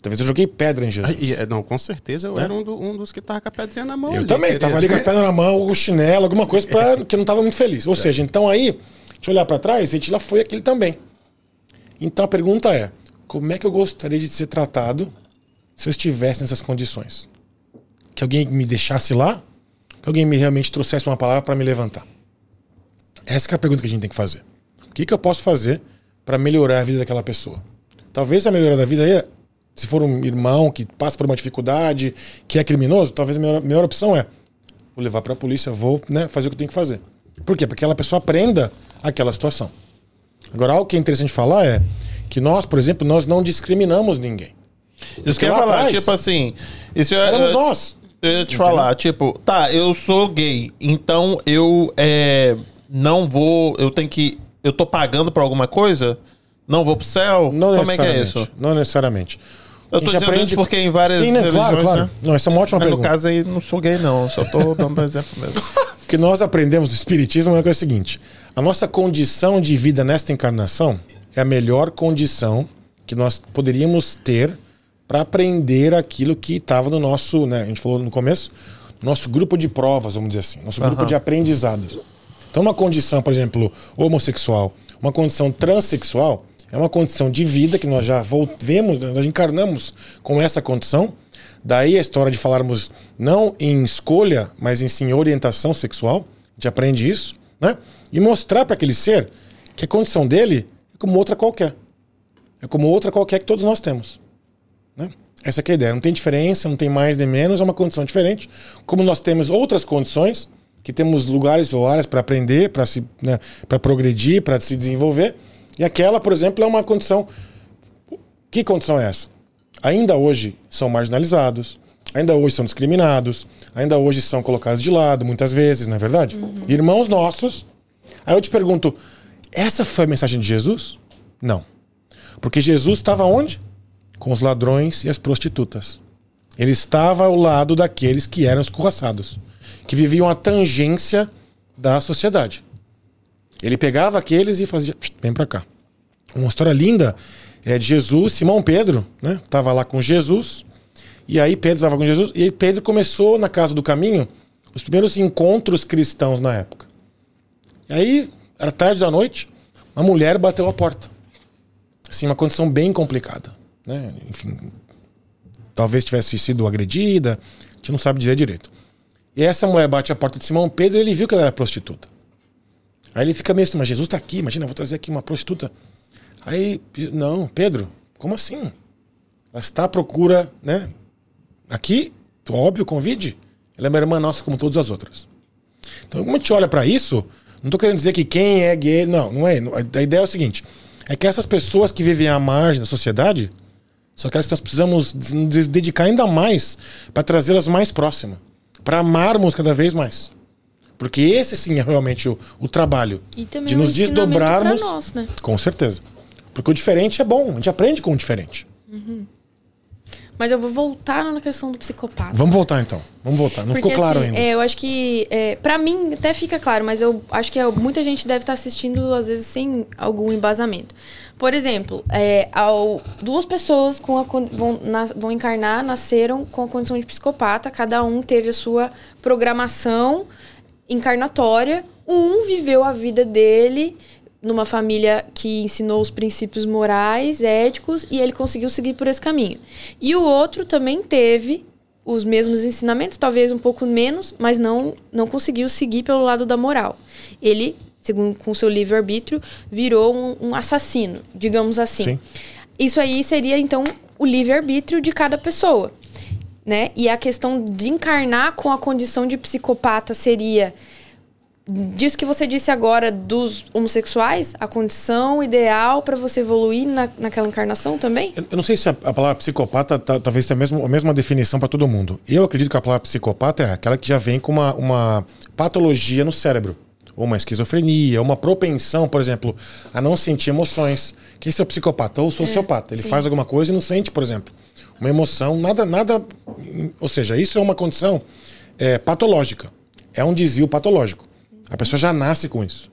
D: Talvez eu joguei pedra em Jesus.
B: Ah, e, é, não, com certeza eu era um, do- um dos que tava com a pedrinha na mão.
D: Eu
B: ali,
D: também,
B: queria
D: tava ali com a pedra na mão, o chinelo, alguma coisa pra, que eu não tava muito feliz. Ou seja, então aí, deixa eu olhar pra trás, a gente lá foi aquele também. Então a pergunta é: como é que eu gostaria de ser tratado se eu estivesse nessas condições? Que alguém me deixasse lá? Que alguém me realmente trouxesse uma palavra para me levantar? Essa que é a pergunta que a gente tem que fazer. O que, que eu posso fazer para melhorar a vida daquela pessoa? Talvez a melhora da vida aí, é, se for um irmão que passa por uma dificuldade, que é criminoso, talvez a melhor, melhor opção é vou levar para a polícia, vou né, fazer o que tem que fazer. Por quê? Porque aquela pessoa aprenda aquela situação. Agora, algo que é interessante falar é que nós, por exemplo, nós não discriminamos ninguém.
A: Isso que eu ia falar,
D: atrás,
A: tipo assim. Isso eu,
D: Éramos
A: eu-
D: nós.
A: Eu ia te falar, tipo, tá, eu sou gay, então eu é, não vou. Eu tenho que. Eu tô pagando por alguma coisa? Não vou pro céu?
D: Não
A: Como é que é isso?
D: Não necessariamente.
A: Eu tô dizendo isso porque em várias
D: Sim, né? Claro, claro.
A: né?
D: Não, essa é uma ótima
A: Mas no
D: pergunta.
A: caso aí não sou gay, não. Só tô dando exemplo mesmo.
D: O que nós aprendemos do Espiritismo é é o seguinte: A nossa condição de vida nesta encarnação é a melhor condição que nós poderíamos ter para aprender aquilo que estava no nosso, né, a gente falou no começo, nosso grupo de provas, vamos dizer assim, nosso grupo
A: Aham.
D: de aprendizado. Então, uma condição, por exemplo, homossexual, uma condição transexual, é uma condição de vida que nós já vemos, nós encarnamos com essa condição. Daí a história de falarmos não em escolha, mas em sim orientação sexual. A gente aprende isso, né? E mostrar para aquele ser que a condição dele é como outra qualquer. É como outra qualquer que todos nós temos. Né? Essa é a ideia. Não tem diferença, não tem mais nem menos, é uma condição diferente. Como nós temos outras condições, que temos lugares ou áreas para aprender, para se, né, para progredir, para se desenvolver. E aquela, por exemplo, é uma condição. Que condição é essa? Ainda hoje são marginalizados, ainda hoje são discriminados, ainda hoje são colocados de lado, muitas vezes, não é verdade? Irmãos nossos. Aí eu te pergunto: essa foi a mensagem de Jesus? Não. Porque Jesus estava onde? Com os ladrões e as prostitutas. Ele estava ao lado daqueles que eram escorraçados, que viviam a tangência da sociedade. Ele pegava aqueles e fazia, "Psst, vem pra cá. Uma história linda é de Jesus, Simão Pedro, né? Tava lá com Jesus. E aí Pedro estava com Jesus e Pedro começou na casa do caminho os primeiros encontros cristãos na época. E aí era tarde da noite, uma mulher bateu a porta. Assim, uma condição bem complicada, né? Enfim, talvez tivesse sido agredida, a gente não sabe dizer direito. E essa mulher bate a porta de Simão Pedro e ele viu que ela era prostituta. Aí ele fica meio assim, mas Jesus está aqui, imagina, eu vou trazer aqui uma prostituta. Aí, não, Pedro, como assim? Ela está à procura, né? Aqui, óbvio, convide. Ela é uma irmã nossa como todas as outras. Então, como a gente olha para isso, não tô querendo dizer que quem é gay, não, não é. A ideia é o seguinte, é que essas pessoas que vivem à margem da sociedade, são aquelas que nós precisamos nos dedicar ainda mais para trazê-las mais próximas, para amarmos cada vez mais. Porque esse sim é realmente o, o trabalho de
C: é um
D: nos
C: ensinamento
D: desdobrarmos.
C: nós, né?
D: Com certeza. Porque o diferente é bom, a gente aprende com o diferente.
C: Mas eu vou voltar na questão do psicopata.
D: Vamos voltar então. Vamos voltar. Não
C: Porque,
D: ficou claro
C: assim,
D: ainda.
C: é, eu acho que, é, para mim, até fica claro, mas eu acho que é- muita gente deve estar assistindo, às vezes, sem algum embasamento. Por exemplo, é, ao- duas pessoas com a vão, nas- vão encarnar, nasceram com a condição de psicopata, cada um teve a sua programação encarnatória, um viveu a vida dele numa família que ensinou os princípios morais, éticos, e ele conseguiu seguir por esse caminho. E o outro também teve os mesmos ensinamentos, talvez um pouco menos, mas não, não conseguiu seguir pelo lado da moral. Ele, segundo com seu livre-arbítrio, virou um, um assassino, digamos assim.
D: Sim.
C: Isso aí seria, então, o livre-arbítrio de cada pessoa. Né? E a questão de encarnar com a condição de psicopata seria disso que você disse agora dos homossexuais, a condição ideal para você evoluir na, naquela encarnação também?
D: Eu eu não sei se a, a palavra psicopata tá- talvez tenha a mesma, a mesma definição para todo mundo. Eu acredito que a palavra psicopata é aquela que já vem com uma, uma patologia no cérebro. Ou uma esquizofrenia, uma propensão, por exemplo, a não sentir emoções. Que esse é o psicopata ou o sociopata. Ele
C: sim.
D: faz alguma coisa e não sente, por exemplo, uma emoção, nada, nada. Ou seja, isso é uma condição é, patológica. É um desvio patológico. A pessoa já nasce com isso.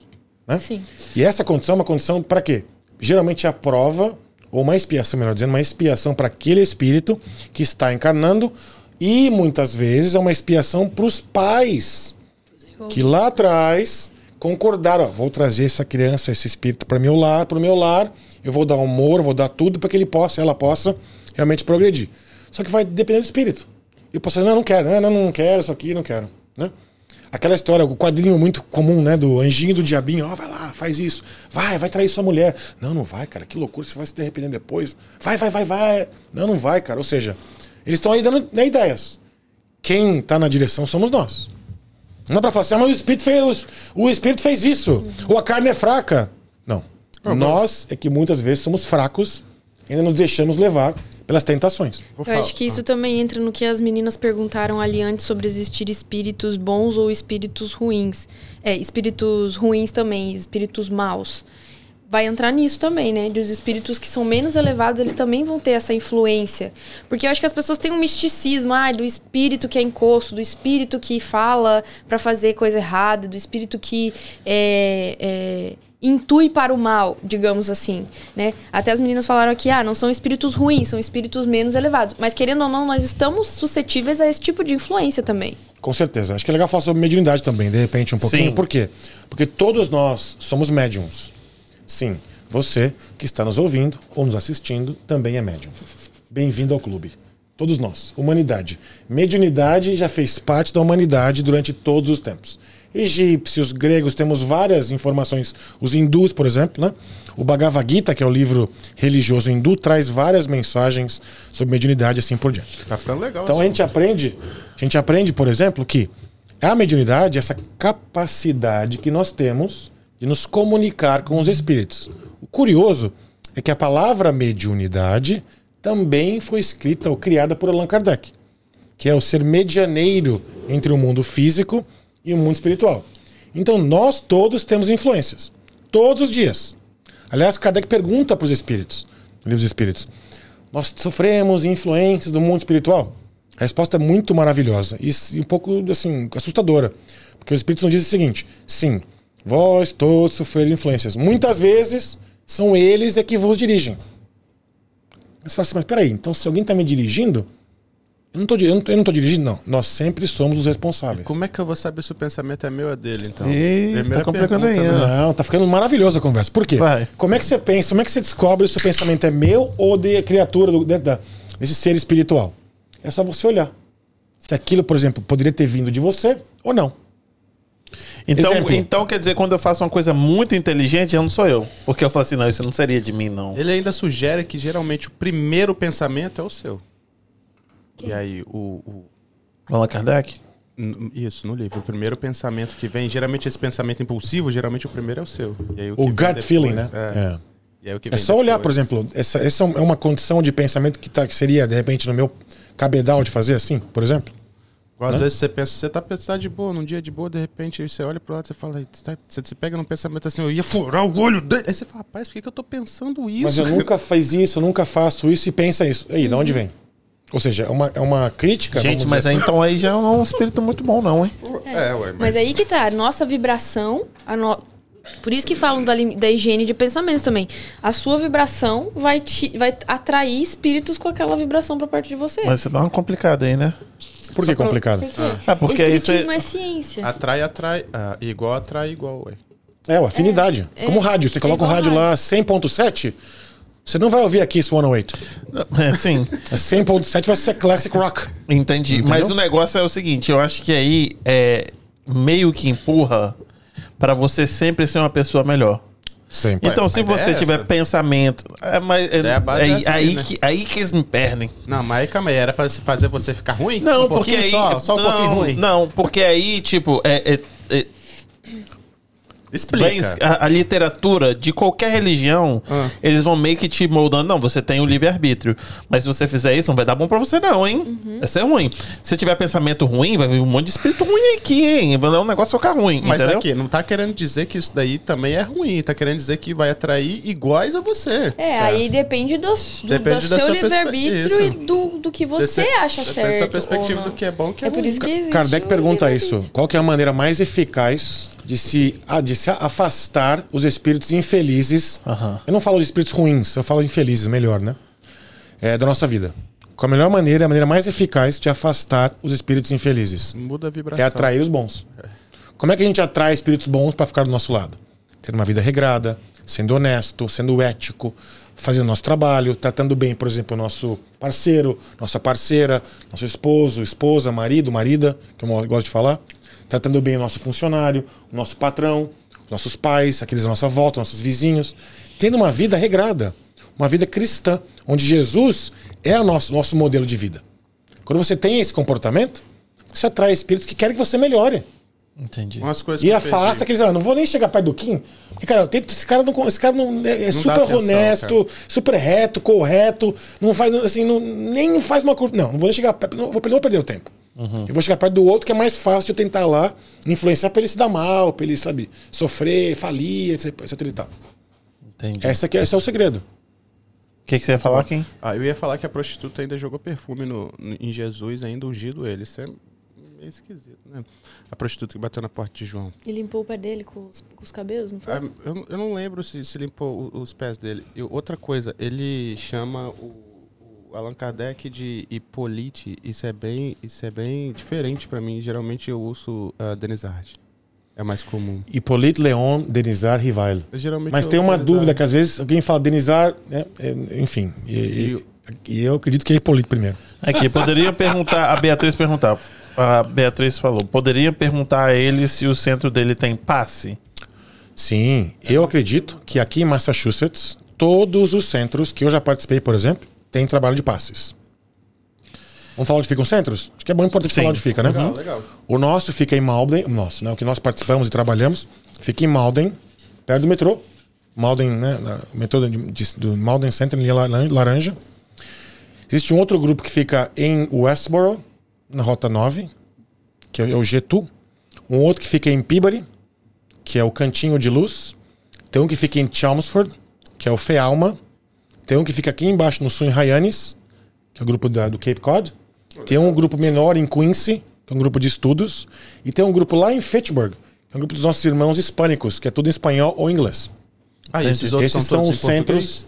D: Né?
C: Sim.
D: E essa condição é uma condição para quê? Geralmente é a prova, ou uma expiação, melhor dizendo, uma expiação para aquele espírito que está encarnando, e muitas vezes é uma expiação para os pais, que lá atrás concordaram: ó, vou trazer essa criança, esse espírito para meu lar, para o meu lar, eu vou dar amor, vou dar tudo para que ele possa, ela possa realmente progredir. Só que vai depender do espírito. E posso dizer, não, não quero, não, não, não quero isso aqui, não quero. Né? Aquela história, o quadrinho muito comum, né? Do anjinho e do diabinho, ó, vai lá, faz isso. Vai, vai trair sua mulher. Não, não vai, cara, que loucura, você vai se arrepender depois. Vai, vai, vai, vai. Não, não vai, cara. Ou seja, eles estão aí dando né, ideias. Quem tá na direção somos nós. Não dá pra falar assim, ah, mas o espírito fez, o espírito fez isso. Ou a carne é fraca. Não. Nós é que muitas vezes somos fracos e ainda nos deixamos levar pelas tentações.
B: Vou
C: Eu
B: falar-
C: acho que isso também entra no que as meninas perguntaram ali antes sobre existir espíritos bons ou espíritos ruins. É, espíritos ruins também, espíritos maus. vai entrar nisso também, né? Dos espíritos que são menos elevados, eles também vão ter essa influência. Porque eu acho que as pessoas têm um misticismo, ah, do espírito que é encosto, do espírito que fala para fazer coisa errada, do espírito que é, é, intui para o mal, digamos assim, né? Até as meninas falaram aqui, ah, não são espíritos ruins, são espíritos menos elevados. Mas querendo ou não, nós estamos suscetíveis a esse tipo de influência também.
D: Com certeza. Acho que é legal falar sobre mediunidade também, de repente, um pouquinho.
A: Sim.
D: Por quê? Porque todos nós somos médiums. Sim, você que está nos ouvindo ou nos assistindo também é médium. Bem-vindo ao clube. Todos nós, humanidade. Mediunidade já fez parte da humanidade durante todos os tempos. Egípcios, gregos, temos várias informações. Os hindus, por exemplo, né? O Bhagavad Gita, que é o livro religioso hindu, traz várias mensagens sobre mediunidade e assim por diante.
B: Tá ficando legal.
D: Então a gente aprende, a gente aprende, por exemplo, que a mediunidade é essa capacidade que nós temos de nos comunicar com os espíritos. O curioso é que a palavra mediunidade também foi escrita ou criada por Allan Kardec, que é o ser medianeiro entre o mundo físico e o mundo espiritual. Então nós todos temos influências, todos os dias. Aliás, Kardec pergunta para os espíritos, no livro dos espíritos, nós sofremos influências do mundo espiritual? A resposta é muito maravilhosa e um pouco assim assustadora, porque os espíritos nos dizem o seguinte: sim, vós todos sofreram influências. Muitas vezes são eles é que vos dirigem. Você fala assim, mas peraí, então se alguém está me dirigindo, eu não estou eu não tô dirigindo, não. Nós sempre somos os responsáveis.
B: Como é que eu vou saber se o pensamento é meu ou é dele, então?
A: Ih,
B: Primeira
A: tá complicando aí,
B: né?
A: né?
D: Não, tá ficando maravilhosa a conversa. Por quê?
A: Vai.
D: Como é que você pensa, como é que você descobre se o pensamento é meu ou de criatura do, de- da- desse ser espiritual? É só você olhar. Se aquilo, por exemplo, poderia ter vindo de você ou não.
A: Então,
D: Exemplo.
A: então quer dizer, quando eu faço uma coisa muito inteligente, eu não sou eu. Porque eu falo assim, não, isso não seria de mim, não.
B: Ele ainda sugere que geralmente o primeiro pensamento é o seu. E aí, o, o-
A: Allan Kardec?
B: Isso, no livro. O primeiro pensamento que vem, geralmente esse pensamento impulsivo, geralmente o primeiro é o seu. E aí,
D: O
B: que vem
D: gut
B: depois,
D: feeling, né?
B: É.
D: É.
B: E aí o que
D: É só olhar, por
B: depois-
D: exemplo, essa, essa é uma condição de pensamento que, tá, que seria, de repente, no meu cabedal de fazer assim, por exemplo.
B: Às vezes você pensa, você tá pensando de boa, num dia de boa, de repente você olha pro lado e fala, você, tá- você se pega num pensamento assim, eu ia furar o olho dele. Aí você fala, rapaz, por que, que eu tô pensando isso?
D: Mas eu nunca fiz isso, eu nunca faço isso e pensa isso. Aí, de onde vem? Ou seja, é uma, é uma crítica.
A: Gente,
D: vamos
A: mas
D: dizer
A: aí,
D: assim.
A: então aí já não é um espírito muito bom, não, hein?
B: É, ué,
C: Mas aí que tá, a nossa vibração, a no... por isso que falam da, da higiene de pensamentos também. A sua vibração vai, te... vai atrair espíritos com aquela vibração pra perto de você.
A: Mas você dá uma complicada aí, né?
D: Por que complicado?
C: Por quê?
A: Ah, porque
C: Espiritismo
A: você-
C: é ciência.
B: Atrai, atrai. ah, igual atrai igual, ué.
D: É, a afinidade. Como rádio. Você coloca o
C: igual
D: rádio lá 100.7, você não vai ouvir aqui Kiss 108.
A: É, sim,
D: A 100.7 vai ser classic rock.
A: entendi.
D: Entendeu?
A: Mas o negócio é o seguinte, eu acho que aí é meio que empurra pra você sempre ser uma pessoa melhor.
D: Sempre.
A: Então, se você
B: é
A: tiver
B: essa.
A: pensamento. É, mas, é,
B: a base é
A: aí,
B: essa aí, né?
A: que, aí que eles me perdem.
B: Não, mas aí calma aí, era pra se fazer você ficar ruim?
A: Não,
B: um
A: porque aí.
B: só, só um
A: não,
B: pouquinho ruim.
A: Não, porque aí, tipo, é, é- é-
B: Explica.
A: a, a literatura de qualquer religião,
B: Ah.
A: eles vão meio que te moldando. Não, você tem o livre-arbítrio. Mas se você fizer isso, não vai dar bom pra você, não, hein?
B: Uhum.
A: Vai ser ruim. Se tiver pensamento ruim, vai vir um monte de espírito ruim aqui, hein? Vai dar um negócio ficar ruim.
B: Mas
A: entendeu?
B: aqui, não tá querendo dizer que isso daí também é ruim. Tá querendo dizer que vai atrair iguais a você.
C: É, aí depende do, do,
B: Depende
C: do
B: da
C: seu livre-arbítrio e do, do que você
B: Desse-
C: acha
B: dessa
C: certo.
B: perspectiva
C: ou não.
B: do que é bom, que é,
C: É por
B: ruim.
C: isso que existe
D: Kardec
C: o
D: pergunta isso. Qual que é a maneira mais eficaz de se, de se afastar os espíritos infelizes?
A: Aham.
D: Eu não falo de espíritos ruins, eu falo de infelizes, melhor, né? É, da nossa vida. Qual a melhor maneira, a maneira mais eficaz de afastar os espíritos infelizes?
B: Muda a vibração.
D: É atrair os bons. Como é que a gente atrai espíritos bons para ficar do nosso lado? Tendo uma vida regrada, sendo honesto, sendo ético, fazendo nosso trabalho, tratando bem, por exemplo, o nosso parceiro, nossa parceira, nosso esposo, esposa, marido, marida, que eu gosto de falar, tratando bem o nosso funcionário, o nosso patrão, nossos pais, aqueles à nossa volta, nossos vizinhos, tendo uma vida regrada, uma vida cristã, onde Jesus é o nosso, nosso modelo de vida. Quando você tem esse comportamento, você atrai espíritos que querem que você melhore.
A: Entendi.
B: Umas coisas
D: E afasta aqueles, ah, não vou nem chegar perto do Kim. Porque, cara, tento- esse cara não, esse cara não é, é
B: Não
D: super
B: atenção,
D: honesto, super reto, correto, não faz assim, não, nem faz uma curva. Não, não vou nem chegar perto, não vou perder o tempo. Eu vou chegar perto do outro que é mais fácil de eu tentar lá influenciar pra ele se dar mal, pra ele, sabe, sofrer, falir, etc, etc e tal.
A: Entendi.
D: Esse, aqui, esse é o segredo.
A: O que, que você ia falar, quem?
B: Ah, eu ia falar que a prostituta ainda jogou perfume no, no- em Jesus, ainda ungido ele. Isso é meio esquisito, né? A prostituta que bateu na porta de João.
C: E limpou o pé dele com os, com os cabelos, não foi?
B: Ah, eu, não- eu não lembro se, se limpou o- os pés dele. E outra coisa, ele chama o Allan Kardec de Hippolyte. Isso é bem, isso é bem diferente pra mim. Geralmente eu uso uh, Denizard. É mais comum.
D: Hippolyte Leon Denizar
B: geralmente
D: Mas tem uma
B: Denizard.
D: dúvida que às vezes alguém fala Denizar, né, é, enfim. E, e- e eu acredito que é Hippolyte primeiro.
A: Aqui, poderia perguntar, a Beatriz perguntar. A Beatriz falou, poderia perguntar a ele se o centro dele tem passe?
D: Sim, eu acredito que aqui em Massachusetts, todos os centros que eu já participei, por exemplo, têm trabalho de passes. Vamos falar onde ficam os centros? Acho que é bom importante
A: Sim.
D: falar onde fica, né?
B: Legal, legal.
D: O nosso fica em Malden, o nosso, né? O que nós participamos e trabalhamos, fica em Malden, perto do metrô. Malden, né? O metrô do Malden Center, em laranja. Existe um outro grupo que fica em Westboro, na Rota 9, que é o G2. Um outro que fica em Peabody, que é o Cantinho de Luz. Tem um que fica em Chelmsford, que é o Fealma. Tem um que fica aqui embaixo no sul em Hyannis, que é o grupo da- do Cape Cod. Tem um grupo menor em Quincy, que é um grupo de estudos. E tem um grupo lá em Fitchburg, que é um grupo dos nossos irmãos hispânicos, que é tudo em espanhol ou inglês.
B: Ah, esses outros
D: Esses
B: são,
D: são
B: todos
D: os centros,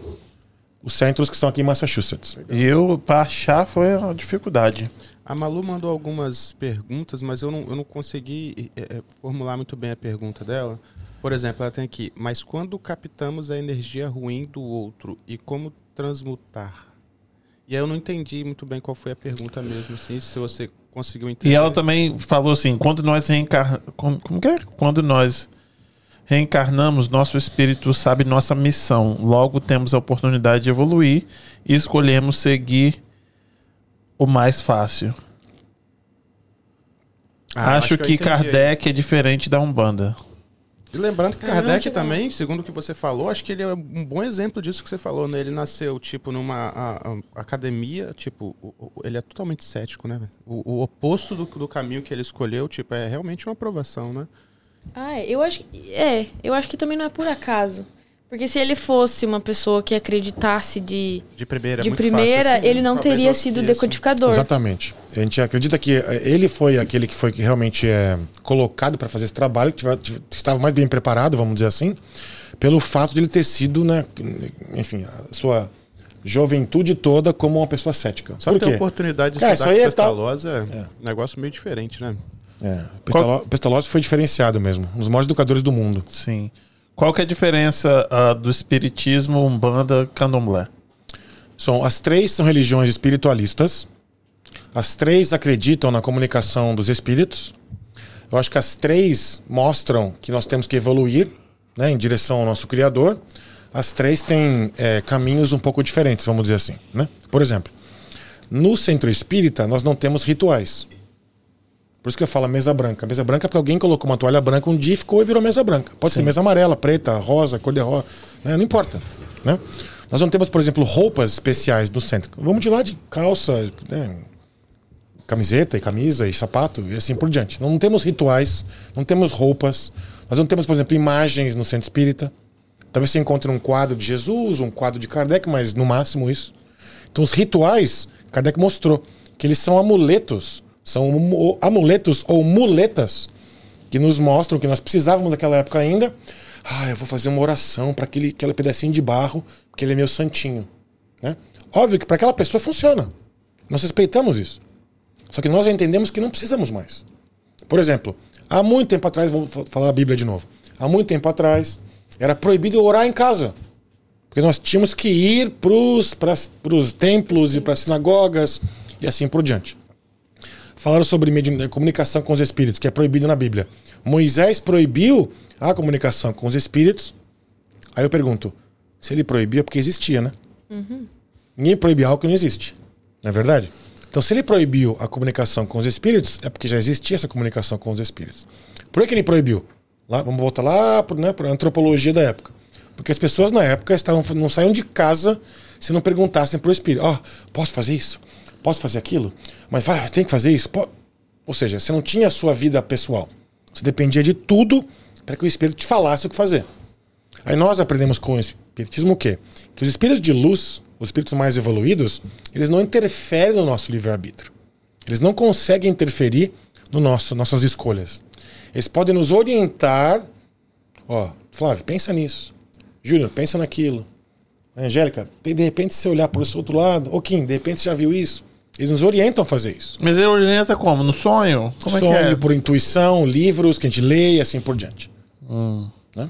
D: os centros que estão aqui em Massachusetts.
A: E eu, pra achar, foi uma dificuldade.
B: A Malu mandou algumas perguntas, mas eu não, eu não consegui é, formular muito bem a pergunta dela. Por exemplo, ela tem aqui, mas quando captamos a energia ruim do outro e como transmutar? E aí eu não entendi muito bem qual foi a pergunta mesmo, assim, se você conseguiu entender.
A: E ela também falou assim: quando nós reencarnamos. Como, como que é? Quando nós reencarnamos, nosso espírito sabe nossa missão. Logo temos a oportunidade de evoluir e escolhemos seguir o mais fácil.
B: Ah,
A: acho,
B: eu
A: que,
B: entendi
A: Kardec é diferente da Umbanda.
B: E lembrando que Kardec também, segundo o que você falou, acho que ele é um bom exemplo disso que você falou, né? Ele nasceu, tipo, numa a- a- academia, tipo, o- o- ele é totalmente cético, né? O, o oposto do, do caminho que ele escolheu, tipo, é realmente uma aprovação, né?
C: Ah, é, eu acho que. É, eu acho que também não é por acaso. Porque se ele fosse uma pessoa que acreditasse de,
B: De primeira, é
C: de primeira,
B: assim,
C: ele não teria sido decodificador.
D: Exatamente. A gente acredita que eh, ele foi aquele que foi que realmente é colocado para fazer esse trabalho, que tive- tive- que estava mais bem preparado, vamos dizer assim, pelo fato de ele ter sido, né, enfim, a sua juventude toda como uma pessoa cética.
B: Só
D: Por
B: ter a
D: quê?
B: oportunidade de
D: Cara,
B: estudar
D: isso aí
B: com
D: é tal-
B: Pestalozzi é, um negócio meio diferente, né?
D: É, Pestalozzi, Pestalozzi foi diferenciado mesmo, um dos maiores educadores do mundo.
A: Sim. Qual que é a diferença ah, do espiritismo, Umbanda, Candomblé?
D: São, as três são religiões espiritualistas. As três acreditam na comunicação dos espíritos. Eu acho que as três mostram que nós temos que evoluir né, em direção ao nosso Criador. As três têm é, caminhos um pouco diferentes, vamos dizer assim. Né? Por exemplo, no centro espírita, nós não temos rituais. Por isso que eu falo mesa branca. Mesa branca é porque alguém colocou uma toalha branca um dia, ficou e virou mesa branca. Pode ser mesa amarela, preta, rosa, cor de rosa, né? não importa. Né? Nós não temos, por exemplo, roupas especiais no centro. Vamos de lá de calça, né? camiseta e camisa e sapato e assim por diante. Não temos rituais, não temos roupas. Nós não temos, por exemplo, imagens no centro espírita. Talvez você encontre um quadro de Jesus, um quadro de Kardec, mas no máximo isso. Então, os rituais, Kardec mostrou que eles são amuletos, são mu- amuletos ou muletas que nos mostram que nós precisávamos naquela época ainda. Ah, eu vou fazer uma oração para aquele, aquele pedacinho de barro, porque ele é meu santinho. Né? Óbvio que para aquela pessoa funciona. Nós respeitamos isso. Só que nós entendemos que não precisamos mais. Por exemplo, há muito tempo atrás, vou fa- falar a Bíblia de novo. Há muito tempo atrás, era proibido orar em casa. Porque nós tínhamos que ir para os templos e para as sinagogas e assim por diante. Falaram sobre medi- comunicação com os espíritos, que é proibido na Bíblia. Moisés proibiu a comunicação com os espíritos. Aí eu pergunto, se ele proibiu é porque existia, né? Ninguém proíbe algo que não existe. Não é verdade? Então, se ele proibiu a comunicação com os espíritos, é porque já existia essa comunicação com os espíritos. Por que ele proibiu? Lá, vamos voltar lá para né, a antropologia da época. Porque as pessoas na época estavam, não saíam de casa se não perguntassem para o espírito: Ó, posso fazer isso? Posso fazer aquilo? Mas tem que fazer isso? Po-" Ou seja, você não tinha a sua vida pessoal. Você dependia de tudo para que o espírito te falasse o que fazer. Aí nós aprendemos com, es- Espiritismo o quê? Que os espíritos de luz, os espíritos mais evoluídos, eles não interferem no nosso livre-arbítrio. Eles não conseguem interferir no nosso nossas escolhas. Eles podem nos orientar. Ó, Flávio, pensa nisso. Júnior, pensa naquilo. Angélica, de repente se olhar por esse outro lado, ô Kim, de repente você já viu isso. Eles nos orientam a fazer isso.
A: Mas ele orienta como? No sonho? Como
D: Sonho,
A: é que é?
D: por intuição, livros que a gente lê e assim por diante.
A: Hum,
D: Né?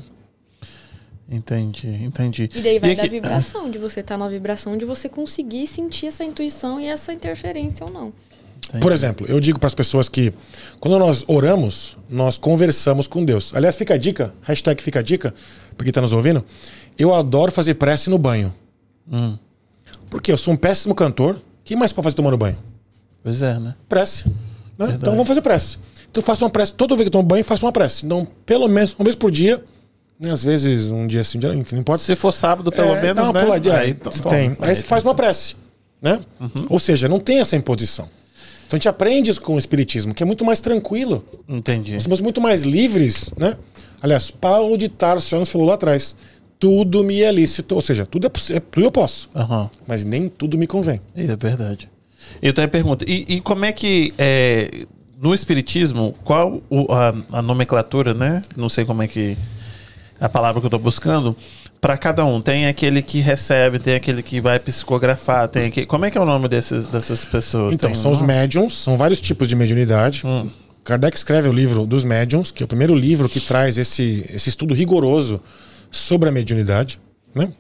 A: entendi, entendi.
C: E daí vai
A: E
C: da
A: aqui-
C: vibração, de você estar na vibração, de você conseguir sentir essa intuição e essa interferência ou não.
D: Por exemplo, eu digo para as pessoas que quando nós oramos, nós conversamos com Deus. Aliás, fica a dica, hashtag fica a dica, para quem está nos ouvindo. Eu adoro fazer prece no banho.
A: Hum,
D: Porque eu sou um péssimo cantor. O que mais para fazer tomando banho?
A: pois é, né?
D: Prece. né? Então vamos fazer prece. Então eu faço uma prece. Toda vez que eu tomo banho, faço uma prece. Então, pelo menos uma vez por dia. né? Às vezes, um dia assim, enfim, não importa.
A: Se for sábado, pelo
D: É,
A: menos,
D: dá uma
A: né?
D: puladinha.
A: Aí, então,
D: tem.
A: toma.
D: Aí você faz uma prece. Né? Ou seja, não tem essa imposição. Então a gente aprende isso com o Espiritismo, que é muito mais tranquilo.
A: Entendi.
D: Nós somos muito mais livres, né? Aliás, Paulo de Tarso já nos falou lá atrás. Tudo me é lícito. Ou seja, tudo, é, é, tudo eu posso.
A: Aham.
D: Mas nem tudo me convém.
A: É verdade. Eu tenho a pergunta. E, e como é que é, no Espiritismo, qual o- a, a nomenclatura, né? Não sei como é que. A palavra que eu tô buscando. Para cada um. Tem aquele que recebe, tem aquele que vai psicografar, tem aquele. Como é que é o nome desses, dessas pessoas?
D: Então,
A: Tem
D: são
A: um
D: os médiums, são vários tipos de mediunidade.
A: Hum.
D: Kardec escreve o livro dos médiums, que é o primeiro livro que traz esse, esse estudo rigoroso sobre a mediunidade. Né?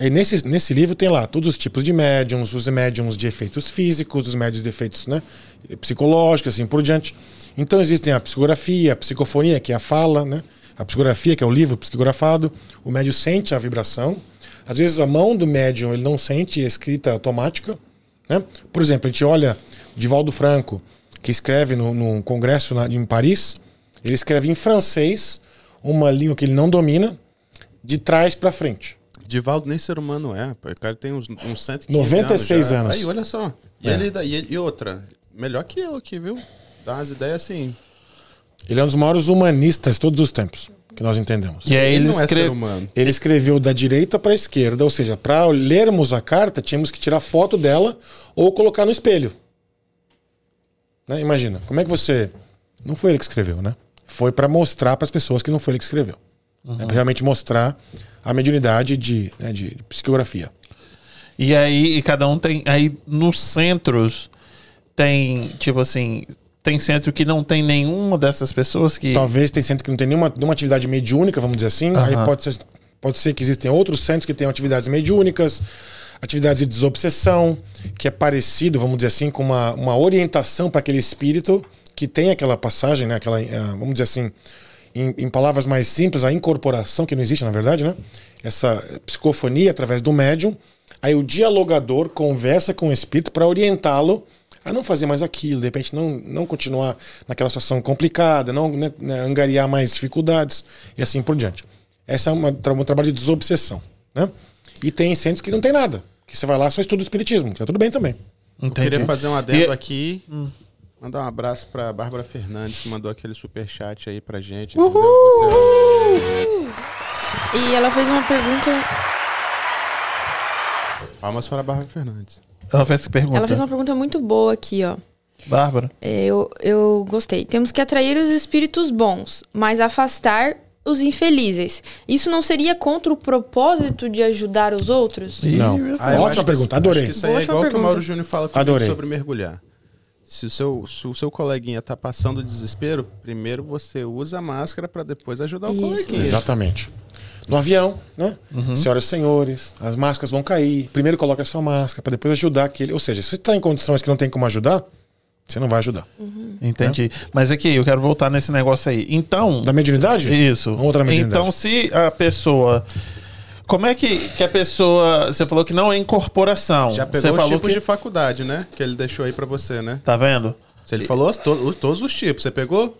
D: E nesse, nesse livro tem lá todos os tipos de médiums, os médiums de efeitos físicos, os médiums de efeitos né, psicológicos, assim por diante. Então existem a psicografia, a psicofonia, que é a fala, né? a psicografia, que é o livro psicografado. O médium sente a vibração. Às vezes a mão do médium ele não sente a escrita automática. Né? Por exemplo, a gente olha Divaldo Franco, que escreve no congresso na- em Paris, ele escreve em francês, uma língua que ele não domina, de trás para frente.
B: Divaldo nem ser humano é. pô. O cara tem uns, uns 115
D: 96
B: anos. já.
D: anos.
B: Aí, olha só. E,
D: É.
B: ele, e, ele- e outra, melhor que eu aqui, viu? Dá umas ideias assim.
D: Ele é um dos maiores humanistas de todos os tempos, que nós entendemos.
A: E aí
B: Ele
A: ele
B: não é ser
A: escreve.
B: humano.
D: Ele escreveu da direita para a esquerda, ou seja, para lermos a carta, tínhamos que tirar foto dela ou colocar no espelho. Né? Imagina, como é que você. Não foi ele que escreveu, né? Foi para mostrar para as pessoas que não foi ele que escreveu. É para realmente mostrar a mediunidade de, né, de psicografia.
A: E aí, e cada um tem. Aí nos centros tem, tipo assim. Tem centro que não tem nenhuma dessas pessoas que.
D: Talvez tem centro que não tem nenhuma, nenhuma atividade mediúnica, vamos dizer assim. Aí
A: Aham.
D: pode ser, pode ser que existem outros centros que tenham atividades mediúnicas, atividades de desobsessão, que é parecido, vamos dizer assim, com uma, uma orientação para aquele espírito que tem aquela passagem, né? Aquela, eh, vamos dizer assim, em, em palavras mais simples, a incorporação, que não existe na verdade, né? Essa psicofonia através do médium. Aí o dialogador conversa com o espírito para orientá-lo a não fazer mais aquilo, de repente não, não continuar naquela situação complicada, não né, né, angariar mais dificuldades e assim por diante. Essa é uma, um trabalho de desobsessão. Né? E tem centros que não tem nada, que você vai lá só estuda o espiritismo, que tá tudo bem também.
A: Entendi.
B: Queria fazer um adendo
A: E-
B: aqui. Mandar um abraço pra Bárbara Fernandes, que mandou aquele superchat aí pra gente.
C: Uhul!
B: Entendeu?
C: E ela fez uma pergunta.
B: Você... Palmas para a Bárbara Fernandes.
A: Ela fez essa pergunta.
C: Ela fez uma pergunta muito boa aqui, ó.
A: Bárbara.
C: É, Eu, eu gostei. Temos que atrair os espíritos bons, mas afastar os infelizes. Isso não seria contra o propósito de ajudar os outros?
D: Não.
B: Ah,
D: Ótima pergunta, adorei.
B: Acho que isso aí é igual que o
C: pergunta.
B: Mauro Júnior fala comigo
D: Adorei.
B: sobre mergulhar. Se o, seu, se o seu coleguinha tá passando desespero, primeiro você usa a máscara para depois ajudar o
C: Isso.
B: coleguinha.
D: Exatamente. No avião, né? Senhoras e senhores, as máscaras vão cair. Primeiro coloca a sua máscara para depois ajudar aquele. Ou seja, se você está em condições que não tem como ajudar, você não vai ajudar.
A: Entendi. Mas aqui, eu quero voltar nesse negócio aí. Então.
D: Da mediunidade?
A: Isso.
D: Outra mediunidade.
A: Então, se a pessoa. Como é que, que a pessoa. Você falou que não é incorporação.
B: Já
A: você
B: pegou os
A: falou
B: tipos
A: que.
B: de faculdade, né? Que ele deixou aí pra você, né?
A: Tá vendo?
B: Se ele falou to- os- todos os tipos, você pegou?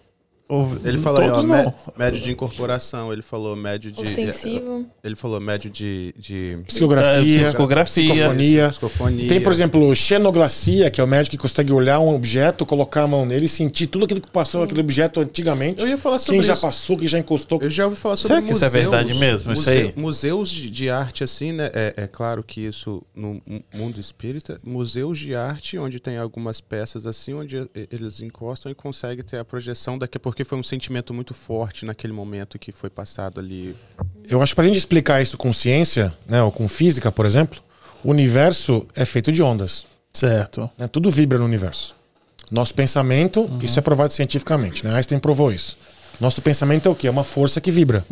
B: Ele falou aí, ó,
A: não.
B: médio de incorporação, ele falou médio de.
C: Ostensivo.
B: Ele falou médio de. de
D: Psicografia,
A: É, psicografia.
D: psicofonia.
B: Psicofonia.
D: Tem, por exemplo, xenoglacia, que é o médico que consegue olhar um objeto, colocar a mão nele e sentir tudo aquilo que passou aquele objeto antigamente.
B: Eu ia falar sobre
D: Quem já
B: isso.
D: passou, quem já encostou.
B: Eu já ouvi falar sobre
A: Será que isso é
B: museus.
A: verdade mesmo, isso
B: muse-
A: aí?
B: Museus de, de arte, assim, né? É, é claro que isso no mu- mundo espírita, museus de arte, onde tem algumas peças assim, onde eles encostam e conseguem ter a projeção daqui, porque foi um sentimento muito forte naquele momento que foi passado ali.
D: Eu acho que pra gente explicar isso com ciência, né, ou com física, por exemplo, o universo é feito de ondas.
A: Certo.
D: né? Tudo vibra no universo. Nosso pensamento, isso é provado cientificamente, né? Einstein provou isso. Nosso pensamento é o quê? É uma força que vibra.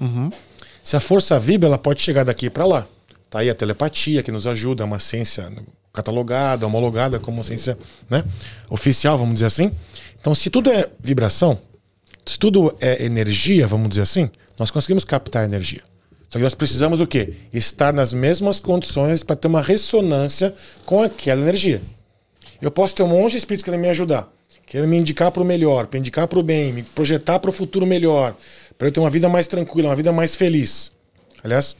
D: Se a força vibra, ela pode chegar daqui para lá. Tá aí a telepatia que nos ajuda, é uma ciência catalogada, homologada como ciência né? oficial, vamos dizer assim. Então, se tudo é vibração, se tudo é energia, vamos dizer assim, nós conseguimos captar energia. Só que nós precisamos o quê? Estar nas mesmas condições para ter uma ressonância com aquela energia. Eu posso ter um monte de espíritos querendo me ajudar, querendo me indicar para o melhor, para indicar para o bem, me projetar para o futuro melhor, para eu ter uma vida mais tranquila, uma vida mais feliz. Aliás,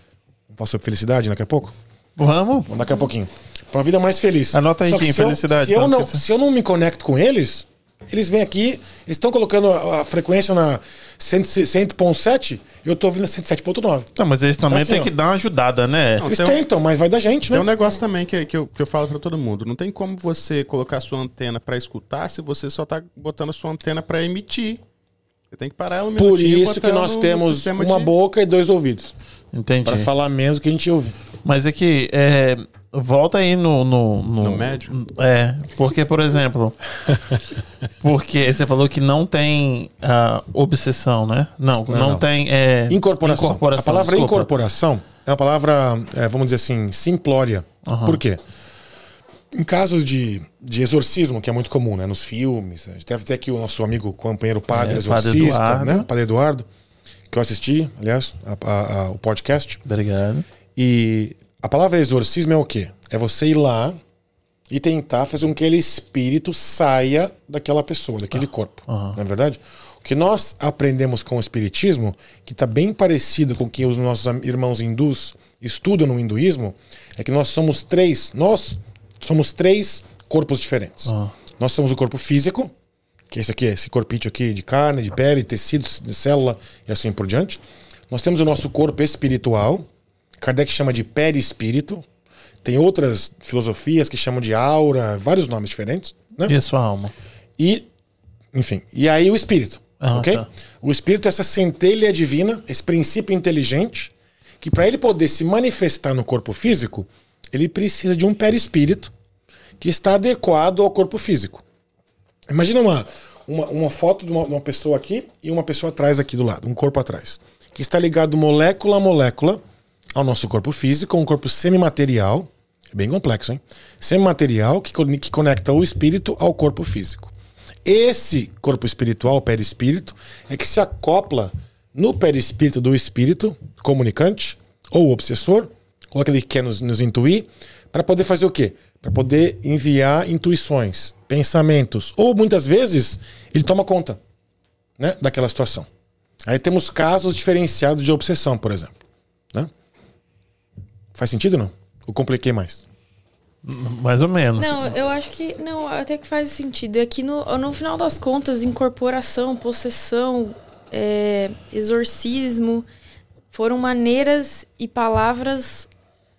D: vamos falar sobre felicidade daqui a pouco?
A: Vamos.
D: Vamos daqui a pouquinho. Para uma vida mais feliz.
A: Anota aí, Kim,
D: eu-
A: felicidade,
D: Se eu,
A: não
D: se eu não me conecto com eles, eles vêm aqui, eles estão colocando a, a frequência na 100 100.7, eu estou ouvindo a 107.9.
A: Não, mas eles também
D: assim,
A: têm que dar uma ajudada, né?
B: Não,
D: Eles
B: tem um-
D: tentam, mas vai da gente, né?
B: Tem um negócio também que, que, eu, que eu falo pra todo mundo. Não tem como você colocar sua antena pra escutar se você só tá botando a sua antena pra emitir. Você tem que parar ela um
D: Por isso que nós temos uma
B: de-
D: boca e dois ouvidos.
A: Entendi.
D: Para falar menos do que a gente ouve.
A: Mas é que é, volta aí no, no,
B: No médio?
A: É, porque, por exemplo, porque você falou que não tem ah, obsessão, né? Não, não,
D: não.
A: tem. É,
D: Incorporação. a palavra
A: desculpa.
D: incorporação é uma palavra, é, vamos dizer assim, simplória. Por quê? Em casos de, de exorcismo, que é muito comum, né? Nos filmes. A gente deve ter aqui o nosso amigo, companheiro padre
A: É, Padre
D: exorcista,
A: Eduardo.
D: né? Padre Eduardo, que eu assisti, aliás, a- a- a- o podcast.
A: Obrigado.
D: E a palavra exorcismo é o quê? É você ir lá e tentar fazer com que aquele espírito saia daquela pessoa, daquele corpo. Não é verdade? O que nós aprendemos com o espiritismo, que está bem parecido com o que os nossos irmãos hindus estudam no hinduísmo, é que nós somos três, nós somos três corpos diferentes. Nós somos o corpo físico, que é esse aqui, esse corpinho aqui de carne, de pele, tecidos, de célula e assim por diante. Nós temos o nosso corpo espiritual, Kardec chama de perispírito. Tem outras filosofias que chamam de aura, vários nomes diferentes, né?
A: E a sua alma?
D: E, enfim, e aí o espírito,
A: Ah,
D: ok?
A: tá.
D: O espírito é essa centelha divina, esse princípio inteligente, que para ele poder se manifestar no corpo físico, ele precisa de um perispírito que está adequado ao corpo físico. Imagina uma, uma, uma foto de uma, de uma pessoa aqui e uma pessoa atrás aqui do lado, um corpo atrás, que está ligado molécula a molécula ao nosso corpo físico, um corpo semimaterial, é bem complexo, hein? Semimaterial que, que conecta o espírito ao corpo físico. Esse corpo espiritual, o perispírito, é que se acopla no perispírito do espírito comunicante, ou obsessor, ou aquele que quer nos, nos intuir, para poder fazer o quê? Para poder enviar intuições, pensamentos, ou muitas vezes ele toma conta né, daquela situação. Aí temos casos diferenciados de obsessão, por exemplo. Né? Faz sentido ou não? Ou compliquei mais?
A: Mais ou menos.
C: Não, eu acho que. Não, até que faz sentido. É que no, no final das contas, incorporação, possessão, é, exorcismo foram maneiras e palavras,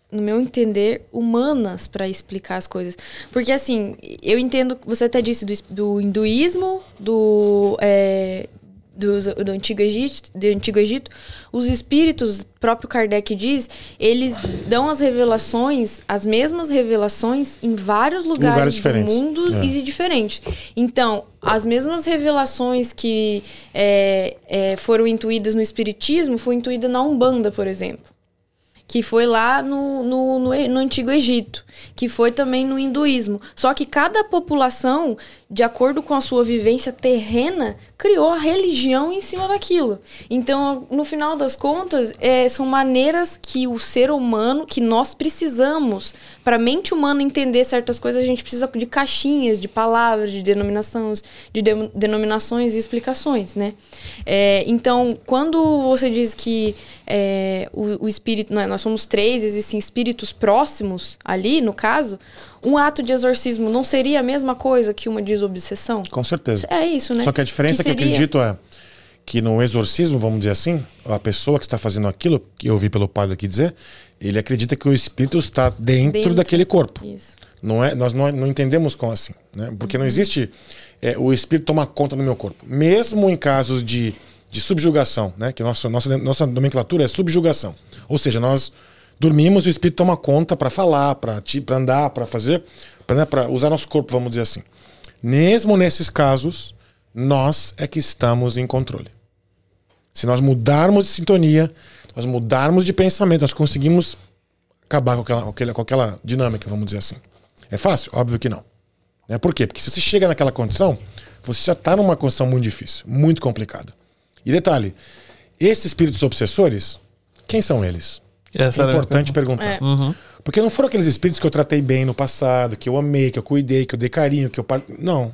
C: no meu entender, humanas para explicar as coisas. Porque, assim, eu entendo. Você até disse do, do hinduísmo, do. é, do, do, Antigo Egito, do Antigo Egito, os espíritos, próprio Kardec diz, eles dão as revelações, as mesmas revelações em vários lugares,
D: Lugares
C: do mundo
D: É.
C: e diferentes. Então, as mesmas revelações que é, é, foram intuídas no Espiritismo, foi intuída na Umbanda, por exemplo. Que foi lá no, no, no, no Antigo Egito. que foi também no hinduísmo. Só que cada população, de acordo com a sua vivência terrena, criou a religião em cima daquilo. Então, no final das contas, é, são maneiras que o ser humano, que nós precisamos, para a mente humana entender certas coisas, a gente precisa de caixinhas, de palavras, de denominações, de de- denominações e explicações, né? É, então, quando você diz que é, o, o espírito, nós somos três, existem espíritos próximos ali, no caso, um ato de exorcismo não seria a mesma coisa que uma desobsessão?
D: Com certeza.
C: É isso, né?
D: Só que a diferença que, eu
C: seria-
D: acredito é que no exorcismo, vamos dizer assim, a pessoa que está fazendo aquilo, que eu ouvi pelo padre aqui dizer, ele acredita que o espírito está dentro,
C: Dentro.
D: daquele corpo.
C: Isso.
D: Não é, nós não, não entendemos como assim, né? Porque não existe é, o espírito tomar conta do meu corpo. Mesmo em casos de, de subjugação, né? Que nossa, nossa, nossa nomenclatura é subjugação. Ou seja, nós dormimos e o espírito toma conta para falar, para andar, para fazer, para usar nosso corpo, vamos dizer assim. Mesmo nesses casos, nós é que estamos em controle. Se nós mudarmos de sintonia, nós mudarmos de pensamento, nós conseguimos acabar com aquela, com aquela, dinâmica, vamos dizer assim. É fácil? Óbvio que não. Né? Por quê? Porque se você chega naquela condição, você já está numa condição muito difícil, muito complicada. E detalhe, esses espíritos obsessores, quem são eles?
A: Essa
D: é importante perguntar.
C: É.
D: Porque não foram aqueles espíritos que eu tratei bem no passado, que eu amei, que eu cuidei, que eu dei carinho, que eu. par- Não.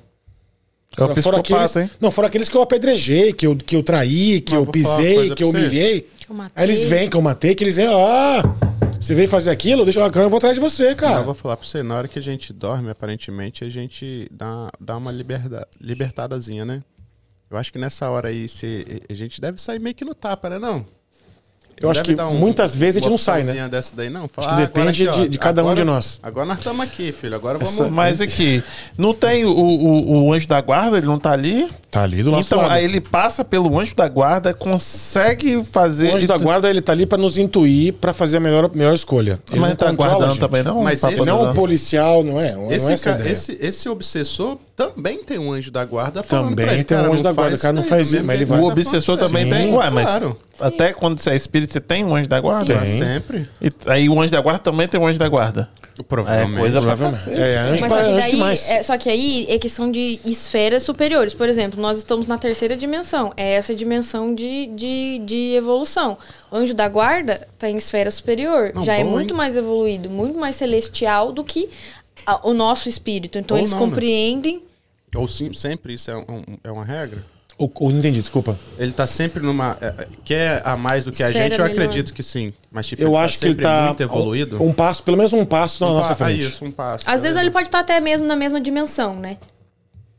A: É
D: Foram, foram aqueles,
A: hein?
D: não, foram aqueles que eu apedrejei, que eu, que eu traí, que
B: Mas
D: eu pisei, que eu humilhei.
C: eu matei.
D: Aí eles vêm que eu matei, que eles vêm, ah, você veio fazer aquilo, deixa eu, eu vou atrás de você,
B: Cara,
D: cara.
B: eu vou falar pra você, na hora que a gente dorme, aparentemente, a gente dá, dá uma liberda, libertadazinha, né? Eu acho que nessa hora aí, se, a gente deve sair meio que no tapa, né? Não.
D: Eu acho que
B: um-
D: muitas vezes a gente não sai, né?
B: Dessa daí, não. Fala,
D: Acho que
B: "Ah,
D: depende
B: aqui, ó,
D: de- de cada um
B: agora-
D: de nós."
B: Agora nós estamos aqui, filho. Agora vamos.
D: Essa-
A: Mas aqui, não tem o, o, o anjo da guarda, ele não tá ali?
D: Tá ali do nosso
A: Então,
D: lado.
A: aí ele passa pelo anjo da guarda, consegue fazer.
D: O anjo da guarda, ele tá ali pra nos intuir, pra fazer a melhor, melhor escolha. Ele
A: Mas
D: não
A: tá guardando também, não?
B: Mas
A: Pra
B: esse
D: Não
A: dar-
D: um policial, não é? Não
B: Esse,
D: é essa a
B: ca-
D: ideia.
B: esse, esse obsessor também tem um anjo da guarda falando
D: Também
B: pra ele,
D: tem um
B: "Cara,
D: anjo da guarda, o cara não faz isso, mas
A: O
B: tá
A: obsessor também tem.
B: você."
A: Ué, mas
B: Claro.
A: Até quando você é espírito, você tem um anjo da guarda?
D: Tem.
B: sempre.
A: E aí o anjo da guarda também tem um anjo da guarda.
B: Provavelmente.
A: É coisa
D: Provavelmente. É, anjo,
C: Mas
D: pra,
C: só que,
D: anjo
C: daí,
D: demais.
C: é, só que aí é questão de esferas superiores. Por exemplo, nós estamos na terceira dimensão. É essa dimensão de, de, de evolução. O anjo da guarda está em esfera superior.
B: Não,
C: Já é
B: bom,
C: muito
B: hein?
C: mais evoluído, muito mais celestial do que a- o nosso espírito. Então
B: Ou
C: eles
B: não, né?
C: compreendem.
B: Ou sim, sempre isso é, um- é uma regra?
D: Ou, ou não entendi, desculpa.
B: Ele tá sempre numa. é, é, quer a mais do que a
C: Esfera
B: gente? Eu
C: menor.
B: acredito que sim. Mas tipo,
D: Eu
B: ele
D: acho
B: tá
D: que ele
B: sempre
D: tá
B: muito evoluído.
D: um passo, pelo menos um passo na
B: Um
D: nossa
B: pa- ah,
D: frente.
B: isso, um passo.
C: Às vezes
B: beleza.
C: ele pode estar até mesmo na mesma dimensão, né?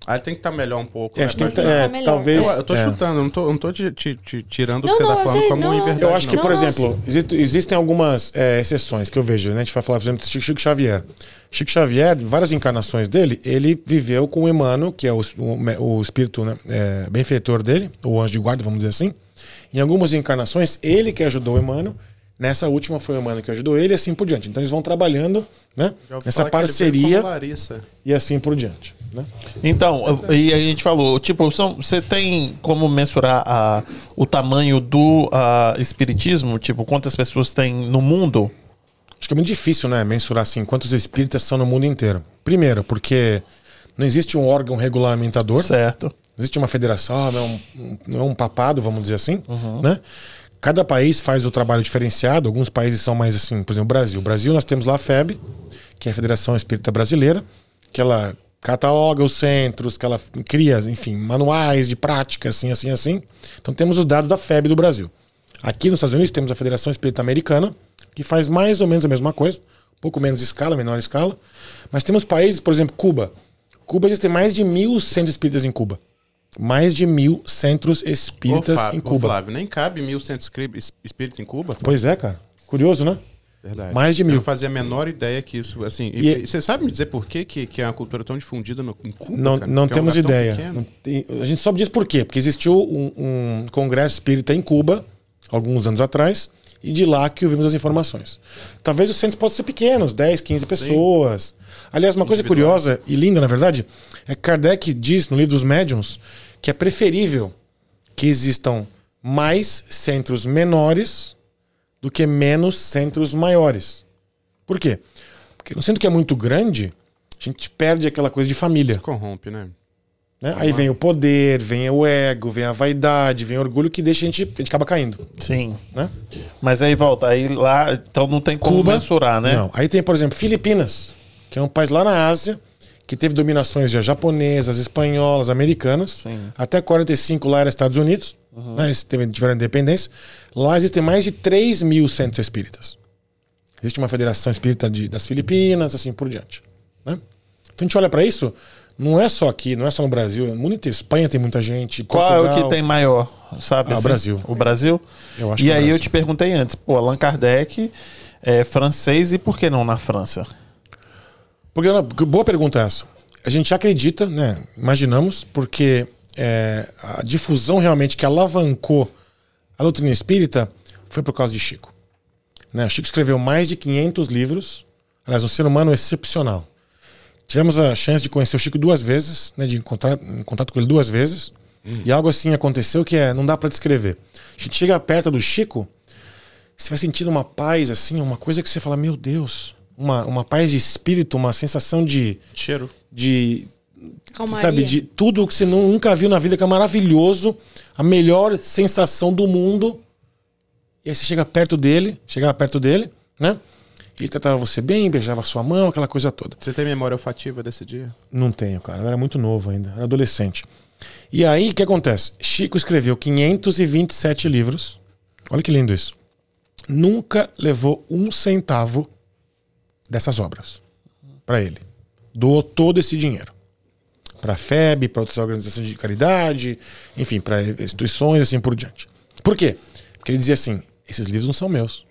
B: Ah, ele tem que estar melhor um pouco.
D: É,
B: né?
D: acho que tem que tá- é,
C: Tá melhor.
D: talvez.
B: eu, eu tô
D: é.
B: chutando, eu não tô, não tô te, te- te tirando o
C: Não,
B: que você
C: não,
B: tá falando
C: sei,
B: como
C: não,
B: inverdade.
D: Eu acho que,
B: não.
D: por exemplo, existe- existem algumas é, exceções que eu vejo, né? A gente vai falar, por exemplo, de Chico Xavier. Chico Xavier, várias encarnações dele, ele viveu com o Emmanuel, que é o, o, o espírito né, é, benfeitor dele, o anjo de guarda, vamos dizer assim. Em algumas encarnações, ele que ajudou o Emmanuel. Nessa última foi o Emmanuel que ajudou ele e assim por diante. Então eles vão trabalhando né, nessa parceria e assim por diante. Né?
A: Então, e a gente falou, tipo, são, você tem como mensurar a, o tamanho do ah, espiritismo? Tipo, quantas pessoas tem no mundo?
D: Acho que é muito difícil, né, mensurar assim quantos espíritas são no mundo inteiro. Primeiro, porque não existe um órgão regulamentador,
A: Certo.
D: não existe uma federação, não é um, não é um papado, vamos dizer assim, né? Cada país faz o trabalho diferenciado, alguns países são mais assim, por exemplo, o Brasil. O Brasil nós temos lá a FEB, que é a Federação Espírita Brasileira, que ela cataloga os centros, que ela cria, enfim, manuais de prática, assim, assim, assim. Então temos os dados da FEB do Brasil. Aqui nos Estados Unidos temos a Federação Espírita Americana, que faz mais ou menos a mesma coisa, um pouco menos escala, menor escala. Mas temos países, por exemplo, Cuba. Cuba existem mais de mil centros espíritas em Cuba. Mais de mil centros
B: Ô,
D: espíritas
B: Flávio,
D: em
B: ô,
D: Cuba.
B: Flávio, nem cabe mil centros espírita em Cuba?
D: Pois é, cara. Curioso, né?
B: Verdade.
D: Mais de
B: Eu
D: mil.
B: não fazia a menor ideia que isso, assim...
D: E-
B: E, você sabe me dizer por que, que, que é uma cultura tão difundida no, em Cuba,
D: Não,
B: cara?
D: não
B: Que é um
D: temos ideia. a gente só diz por quê. Porque existiu um, um congresso espírita em Cuba, alguns anos atrás, e de lá que ouvimos as informações. Talvez os centros possam ser pequenos, 10, 15 pessoas. Aliás, uma coisa curiosa e linda, na verdade, é que Kardec diz no livro dos médiuns que é preferível que existam mais centros menores do que menos centros maiores. Por quê? Porque no centro que é muito grande, a gente perde aquela coisa de família.
B: Se corrompe, né?
D: né? Aí vem o poder, vem o ego, vem a vaidade, vem o orgulho que deixa a gente, a gente acaba caindo,
A: Sim.
D: né?
A: Mas aí volta, aí lá, então não tem como
D: Cuba,
A: mensurar, né?
D: Não. Aí tem, por exemplo, Filipinas, que é um país lá na Ásia que teve dominações já japonesas, espanholas, americanas.
A: Sim.
D: Até 45 lá era Estados Unidos, né? Eles tiveram independência. Lá existem mais de 3 mil centros espíritas. Existe uma federação espírita de- das Filipinas, assim por diante. Né? Então a gente olha para isso, não é só aqui, não é só no Brasil, no mundo inteiro. Espanha tem muita gente.
A: Qual é o
D: Portugal.
A: que tem maior, sabe?
D: Ah, o Brasil.
A: O Brasil?
D: Eu acho
A: e
D: é
A: aí eu te perguntei antes, pô, Allan Kardec é francês e por que não na França?
D: Porque, porque boa pergunta essa. A gente acredita, né? Imaginamos, porque é, a difusão realmente que alavancou a doutrina espírita foi por causa de Chico. Né? Chico escreveu mais de 500 livros. Aliás, um ser humano excepcional. Tivemos a chance de conhecer o Chico duas vezes, né? De encontrar em contato com ele duas vezes. E algo assim aconteceu que é, não dá para descrever. A gente chega perto do Chico, você vai sentindo uma paz, assim, uma coisa que você fala, meu Deus, uma, uma paz de espírito, uma sensação de,
B: Cheiro.
D: de
C: Calmaria.
D: sabe, de tudo que você nu- nunca viu na vida, que é maravilhoso, a melhor sensação do mundo. E aí você chega perto dele, chegava perto dele, né? E ele tratava você bem, beijava sua mão, aquela coisa toda.
B: Você tem memória olfativa desse dia?
D: Não tenho, cara. Eu era muito novo ainda, era adolescente. E aí, o que acontece? Chico escreveu 527 livros. Olha que lindo isso. Nunca levou um centavo dessas obras para ele. Doou todo esse dinheiro. Para a FEB, para outras organizações de caridade, enfim, para instituições assim por diante. Por quê? Porque ele dizia assim: esses livros não são meus.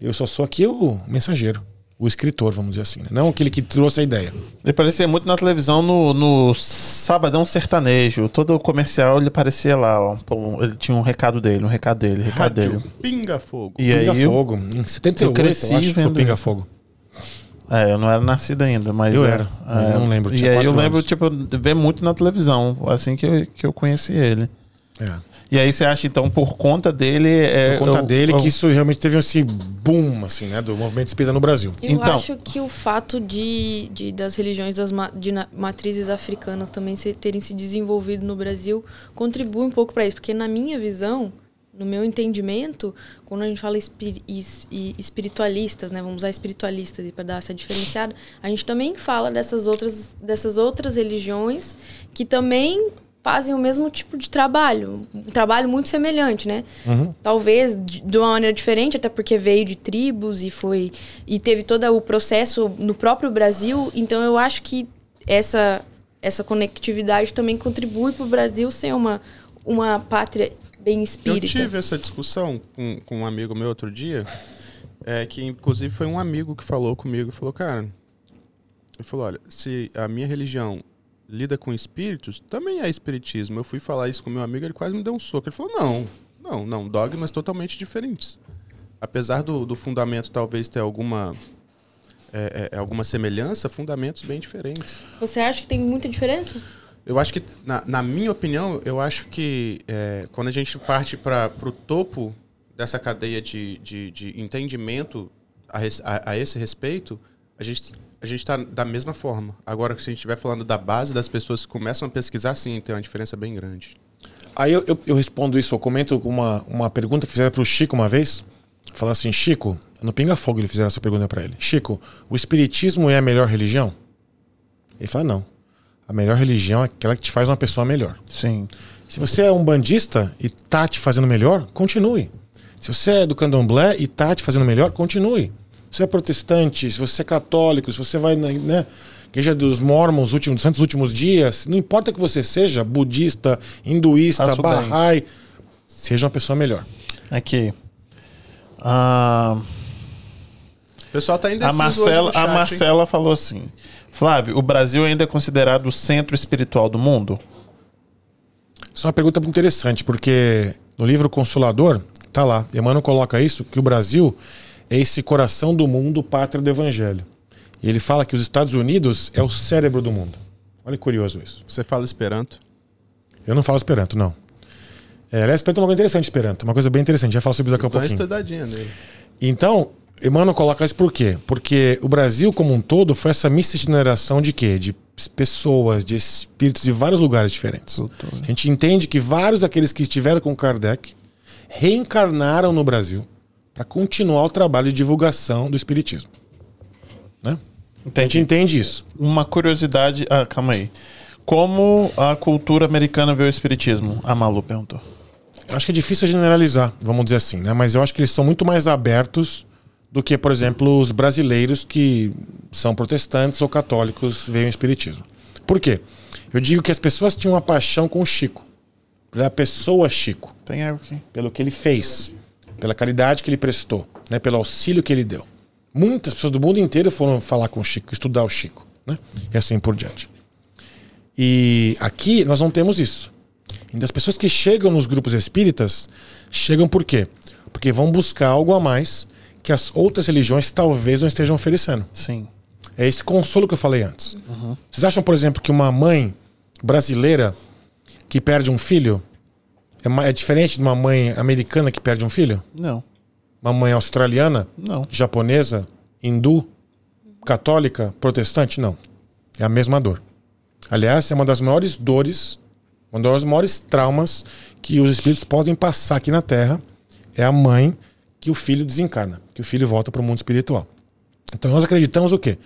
D: Eu só sou aqui o mensageiro, o escritor, vamos dizer assim, né? não aquele que trouxe a ideia.
A: Ele parecia muito na televisão no, no Sabadão Sertanejo. Todo comercial ele aparecia lá, ó. Ele tinha um recado dele, um recado dele, um recado dele.
B: Rádio Pinga Fogo.
A: E aí, eu,
D: Pinga-Fogo. Em 78, eu,
A: cresci
D: acho que foi
A: vendo
D: Pinga-Fogo.
A: É, eu não era nascido ainda, mas.
D: Eu
A: é,
D: era,
A: é,
D: não lembro,
A: E aí eu lembro,
D: anos.
A: tipo, de ver muito na televisão, assim que eu, que eu conheci ele.
D: É.
A: E aí você acha, então, por conta dele. É,
D: Por conta
A: eu-
D: dele
A: eu-
D: que isso realmente teve esse boom, assim, né? Do movimento espírita no Brasil.
C: Eu
A: Então-
C: acho que o fato de, de- das religiões das ma- de matrizes africanas também se- terem se desenvolvido no Brasil contribui um pouco para isso, porque na minha visão, no meu entendimento, quando a gente fala espiri- es- e- espiritualistas, né, vamos usar espiritualistas para dar essa diferenciada, a gente também fala dessas outras dessas outras religiões que também fazem o mesmo tipo de trabalho, um trabalho muito semelhante, né? Talvez de de uma maneira diferente, até porque veio de tribos e foi e teve todo o processo no próprio Brasil. Então eu acho que essa essa conectividade também contribui para o Brasil ser uma uma pátria bem
B: Eu
C: espírita.
B: tive essa discussão com, com um amigo meu outro dia, é, que inclusive foi um amigo que falou comigo, falou, cara, ele falou, olha, se a minha religião lida com espíritos, também é espiritismo. Eu fui falar isso com meu amigo, ele quase me deu um soco. Ele falou, não, não, não, dogmas totalmente diferentes. Apesar do, do fundamento talvez ter alguma, é, é, alguma semelhança, fundamentos bem diferentes.
C: Você acha que tem muita diferença?
B: Eu acho que, na, na minha opinião, eu acho que é, quando a gente parte para o topo dessa cadeia de, de, de entendimento a, res- a- a esse respeito, a gente a gente está da mesma forma. Agora, se a gente estiver falando da base das pessoas que começam a pesquisar, sim, tem uma diferença bem grande.
D: Aí eu, eu, eu respondo isso, eu comento com uma, uma pergunta que fizeram pro Chico uma vez. Falaram assim, Chico, no Pinga Fogo ele fizeram essa pergunta para ele. Chico, o espiritismo é a melhor religião? Ele fala, não. A melhor religião é aquela que te faz uma pessoa melhor.
A: Sim.
D: Se você é um bandista e tá te fazendo melhor, continue. Se você é do candomblé e tá te fazendo melhor, continue. Se você é protestante, se você é católico, se você vai na né, igreja dos mormons, últimos, dos santos últimos dias, não importa que você seja, budista, hinduísta,
A: Faço bem.
D: Bahá'í, seja uma pessoa melhor.
A: Aqui. Ah,
B: O pessoal tá indeciso
A: a Marcela,
B: hoje no
A: a
B: hein?
A: Marcela falou assim: Flávio, o Brasil ainda é considerado o centro espiritual do mundo?
D: Isso é uma pergunta muito interessante, porque no livro Consolador, tá lá, Emmanuel coloca isso, que o Brasil é esse coração do mundo, pátria do evangelho. E ele fala que os Estados Unidos é o cérebro do mundo. Olha que curioso isso.
B: Você fala Esperanto?
D: Eu não falo Esperanto, não. É, aliás, Esperanto é uma coisa interessante, Esperanto. Uma coisa bem interessante. Já falo sobre isso daqui a
B: Dá uma
D: pouquinho.
B: estudadinha nele.
D: Então, Emmanuel coloca isso por quê? Porque o Brasil como um todo foi essa miscigenação de quê? De pessoas, de espíritos de vários lugares diferentes. A gente entende que vários daqueles que estiveram com Kardec reencarnaram no Brasil para continuar o trabalho de divulgação do espiritismo. Né? A gente entende isso.
A: Uma curiosidade. Ah, calma aí. Como a cultura americana vê o espiritismo? A Malu perguntou.
D: Eu acho que é difícil generalizar, vamos dizer assim, né? Mas eu acho que eles são muito mais abertos do que, por exemplo, os brasileiros que são protestantes ou católicos veem o espiritismo. Por quê? Eu digo que as pessoas tinham uma paixão com o Chico, pela pessoa Chico,
A: Tem algo aqui.
D: pelo que ele fez, pela caridade que ele prestou, né? pelo auxílio que ele deu. Muitas pessoas do mundo inteiro foram falar com o Chico, estudar o Chico, né? E assim por diante. E aqui nós não temos isso. Então as pessoas que chegam nos grupos espíritas chegam por quê? Porque vão buscar algo a mais que as outras religiões talvez não estejam oferecendo.
A: Sim.
D: É esse consolo que eu falei antes. Vocês acham, por exemplo, que uma mãe brasileira que perde um filho é, é diferente de uma mãe americana que perde um filho?
A: Não.
D: Uma mãe australiana,
A: Não.
D: japonesa, hindu, católica, protestante? Não. É a mesma dor. Aliás, é uma das maiores dores, uma das maiores traumas que os espíritos podem passar aqui na Terra. É a mãe que o filho desencarna, que o filho volta para o mundo espiritual. Então nós acreditamos o quê?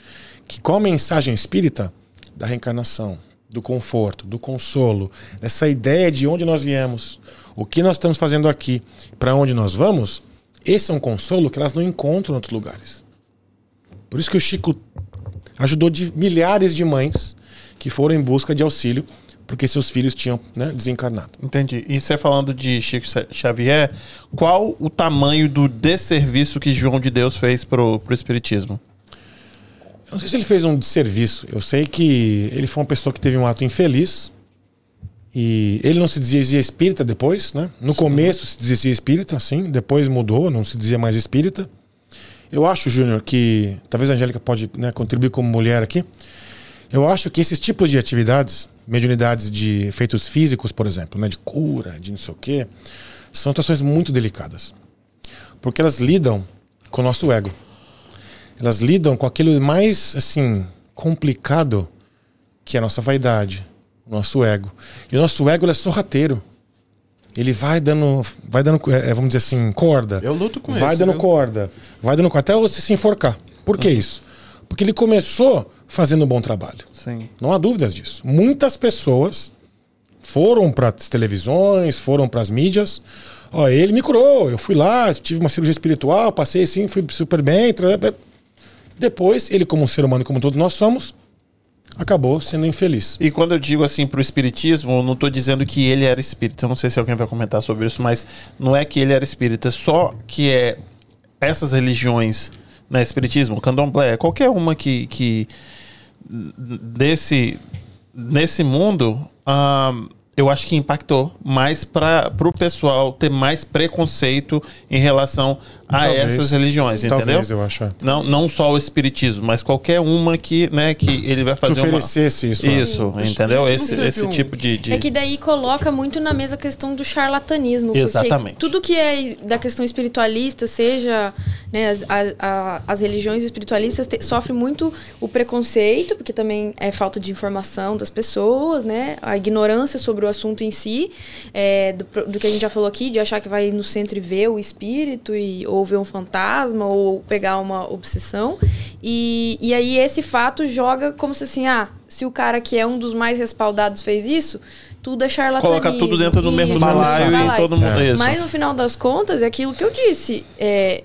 D: Que com a mensagem espírita da reencarnação, do conforto, do consolo, dessa ideia de onde nós viemos, o que nós estamos fazendo aqui, para onde nós vamos, esse é um consolo que elas não encontram em outros lugares. Por isso que o Chico ajudou de milhares de mães que foram em busca de auxílio porque seus filhos tinham né, desencarnado.
A: Entendi. E você falando de Chico Xavier, qual o tamanho do desserviço que João de Deus fez pro, pro Espiritismo?
D: Eu não sei se ele fez um desserviço. Eu sei que ele foi uma pessoa que teve um ato infeliz. E ele não se dizia espírita depois, né? No começo se dizia espírita, sim. Depois mudou, não se dizia mais espírita. Eu acho, Júnior, que talvez a Angélica pode né, contribuir como mulher aqui. Eu acho que esses tipos de atividades, mediunidades de efeitos físicos, por exemplo, né, de cura, de não sei o quê, são situações muito delicadas. Porque elas lidam com o nosso ego. Elas lidam com aquilo mais, assim, complicado que é a nossa vaidade, o nosso ego. E o nosso ego é sorrateiro. Ele vai dando, vai dando, é, vamos dizer assim, corda.
B: Eu luto com
D: Vai
B: esse,
D: dando corda, vai dando corda, até você se enforcar. Por que isso? Porque ele começou fazendo um bom trabalho.
A: Sim.
D: Não há dúvidas disso. Muitas pessoas foram para as televisões, foram para as mídias. Ó, ele me curou, eu fui lá, tive uma cirurgia espiritual, passei assim, fui super bem. Depois, ele, como um ser humano, como todos nós somos, acabou sendo infeliz.
A: E quando eu digo assim pro espiritismo, eu não tô dizendo que ele era espírita. Eu não sei se alguém vai comentar sobre isso, mas não é que ele era espírita, só que é essas religiões, né, espiritismo, candomblé, qualquer uma que, que desse nesse mundo, eu acho que impactou mais para o pessoal ter mais preconceito em relação a
D: Talvez.
A: essas religiões, entendeu?
D: Talvez, eu acho. é.
A: Não, não só o espiritismo, mas qualquer uma que, né, que ele vai
D: Que
A: fazer uma...
D: oferecesse isso. né?
A: Isso, entendeu?
B: A gente não
A: Esse, esse
B: um-
A: tipo de. de-
C: É que daí coloca muito na mesa a questão do charlatanismo.
A: Exatamente.
C: Tudo que é da questão espiritualista, seja né, as, a- a- as religiões espiritualistas, te- sofre muito o preconceito, porque também é falta de informação das pessoas, né? A ignorância sobre o assunto em si, é, do, do que a gente já falou aqui, de achar que vai no centro e ver o espírito, e, ou ver um fantasma, ou pegar uma obsessão. E, e aí esse fato joga como se assim, ah, se o cara que é um dos mais respaldados fez isso, tudo é charlatanismo.
A: Coloca tudo dentro do mesmo balaio e todo mundo.
D: É.
C: Mas no final das contas, é aquilo que eu disse. É,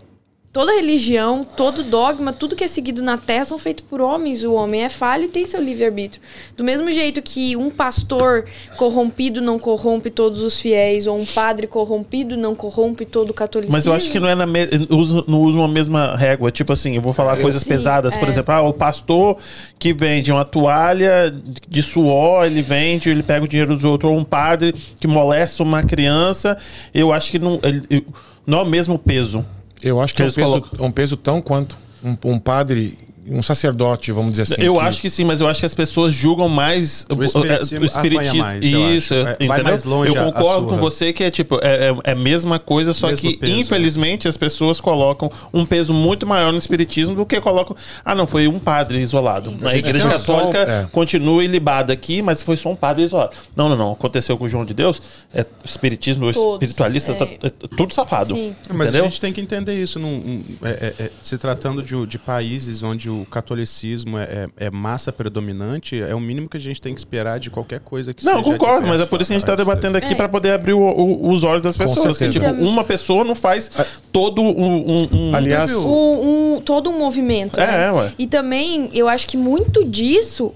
C: toda religião, todo dogma, tudo que é seguido na Terra são feitos por homens. O homem é falho e tem seu livre-arbítrio. Do mesmo jeito que um pastor corrompido não corrompe todos os fiéis, ou um padre corrompido não corrompe todo o catolicismo.
A: Mas eu acho que não é na me... usa- não usam a mesma régua. Tipo assim, eu vou falar coisas
C: Sim,
A: pesadas, por
C: é.
A: exemplo, ah, o pastor que vende uma toalha de suor, ele vende, ele pega o dinheiro dos outros, ou um padre que molesta uma criança, eu acho que não, ele- não é o mesmo peso.
D: Eu acho que é um peso, um peso tão quanto um, um padre um sacerdote, vamos dizer assim.
A: eu acho que sim, mas eu acho que as pessoas julgam mais
B: O espiritismo apanha mais, eu
A: Isso,
B: acho. É, vai
A: entendeu?
B: mais longe
A: eu
B: a- a
A: concordo com você que é tipo, é, é, é a mesma coisa, só
B: Mesmo
A: que
B: peso, né?
A: infelizmente as pessoas colocam um peso muito maior no espiritismo do que colocam. Ah, não, foi um padre isolado. A igreja
D: tem só-
A: católica
D: é.
A: continua ilibada aqui, mas foi só um padre isolado. Não, não, não. Aconteceu com o João de Deus, é espiritismo, o
C: Todos,
A: espiritualista,
C: é.
A: tá, é tudo safado.
C: Sim.
B: Mas
A: entendeu?
B: a gente tem que entender isso. num- um, é- é- é- se tratando de, de países onde o catolicismo é, é- é massa predominante, é o mínimo que a gente tem que esperar de qualquer coisa que
A: Não,
B: seja
A: concordo, mas é por isso que a gente está debatendo aqui
C: É.
A: para poder abrir o- o- os olhos das pessoas. Que, tipo, uma pessoa não faz todo um. um- um-
D: Aliás,
C: um, um- todo um movimento.
A: É,
C: né?
A: é, ué.
C: E também, eu acho que muito disso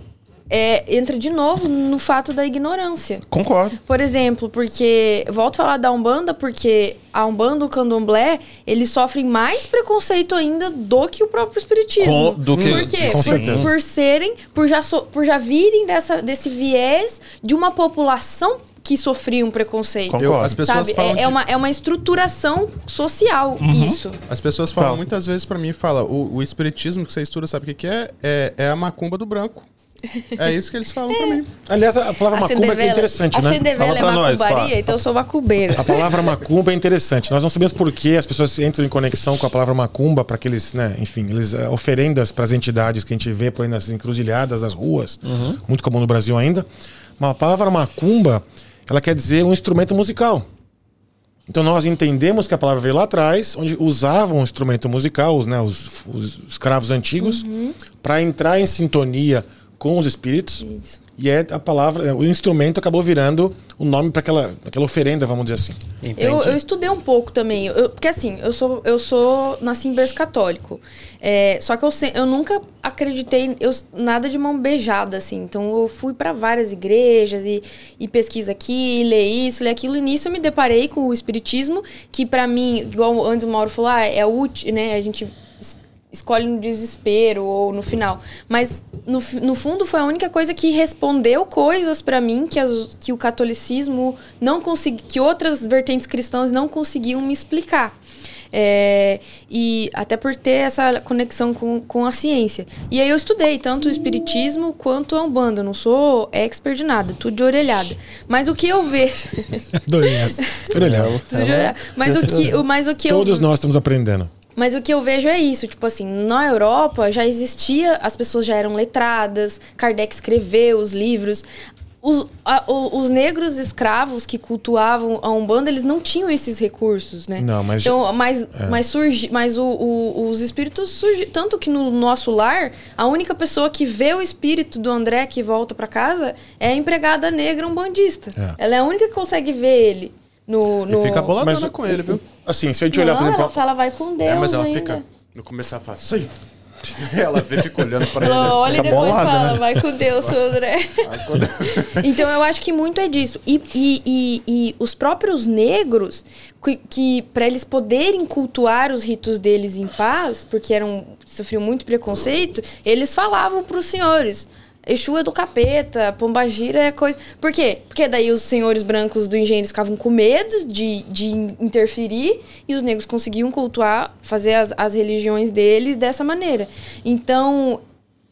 C: é, entra de novo no fato da ignorância.
A: Concordo.
C: Por exemplo, porque. Volto a falar da Umbanda, porque a Umbanda, o Candomblé, eles sofrem mais preconceito ainda do que o próprio Espiritismo.
A: Com- do que-
C: Por quê?
D: Com
C: Por,
D: certeza.
C: por serem, por já, so- por já virem dessa, desse viés de uma população que sofria um preconceito.
B: Eu- as pessoas
C: Sabe?
B: falam
C: É, é
B: de-
C: uma, é uma estruturação social,
A: Uhum.
C: isso.
B: As pessoas falam
A: Fala.
B: muitas vezes pra mim, fala, o, o espiritismo que você estuda, sabe o que, que é? é? É a macumba do branco. É isso que eles falam pra mim.
D: aliás, a palavra macumba é interessante, né?
C: Acender vela
A: Fala
C: é
A: nós,
C: macumbaria,
A: fala.
C: então eu sou macumbeira.
D: A palavra macumba é interessante. Nós não sabemos por que as pessoas entram em conexão com a palavra macumba para aqueles, né, enfim, eles eh, oferendas para as entidades que a gente vê por aí nas encruzilhadas, nas ruas, muito comum no Brasil ainda. Mas a palavra macumba, ela quer dizer um instrumento musical. Então nós entendemos que a palavra veio lá atrás, onde usavam um instrumento musical, os, né, os, os escravos antigos, para entrar em sintonia com os espíritos.
C: Isso.
D: E é a palavra, é, o instrumento acabou virando o nome para aquela, aquela oferenda, vamos dizer assim.
C: Eu, eu estudei um pouco também, eu- porque assim, eu sou, eu sou nasci em berço católico. É, só que eu, eu nunca acreditei eu, nada de mão beijada, assim. Então eu fui para várias igrejas e, e pesquisa aqui, lê isso, lê aquilo. E nisso eu me deparei com o espiritismo, que pra mim, igual antes o Mauro falou, ah, é útil, né? A gente escolhe no desespero ou no final. Mas no, no fundo foi a única coisa que respondeu coisas pra mim que, as- que o catolicismo não consegui, que outras vertentes cristãs não conseguiam me explicar. É, e até por ter essa conexão com, com a ciência. E aí eu estudei tanto o espiritismo quanto a Umbanda. Eu não sou expert de nada, tudo de orelhada. Mas o que eu vejo.
D: Adorei essa. Orelhada.
C: tudo de orelhada. Mas o que, o- mas o que eu
D: Todos nós estamos aprendendo.
C: Mas o que eu vejo é isso, tipo assim, na Europa já existia, as pessoas já eram letradas, Kardec escreveu os livros. Os, a- o- os negros escravos que cultuavam a Umbanda, eles não tinham esses recursos, né?
D: Não, mas-
C: Então, mas, mas, surgi, mas o- o- os espíritos surgem. Tanto que no nosso lar, a única pessoa que vê o espírito do André que volta pra casa é a empregada negra umbandista.
D: É.
C: Ela é a única que consegue ver ele. No, no...
B: E fica boladona
D: Mas
B: com ele, viu?
D: Assim, se a gente olhar, por exemplo.
C: ela fala, vai com Deus
B: É, mas ela
C: ainda.
B: fica. No começo ela fala, sim. Ela vê, fica olhando pra ele.
C: Ela olha e
A: Fica
C: depois
A: bolada,
C: fala,
A: né?
C: vai com Deus, seu André. Então eu acho que muito é disso. E, e, e, e os próprios negros, que, que para eles poderem cultuar os ritos deles em paz, porque eram sofriam muito preconceito, eles falavam para os senhores. Exu é do capeta, Pombagira é coisa. Por quê? Porque daí os senhores brancos do engenho ficavam com medo de, de interferir e os negros conseguiam cultuar, fazer as, as religiões deles dessa maneira. Então,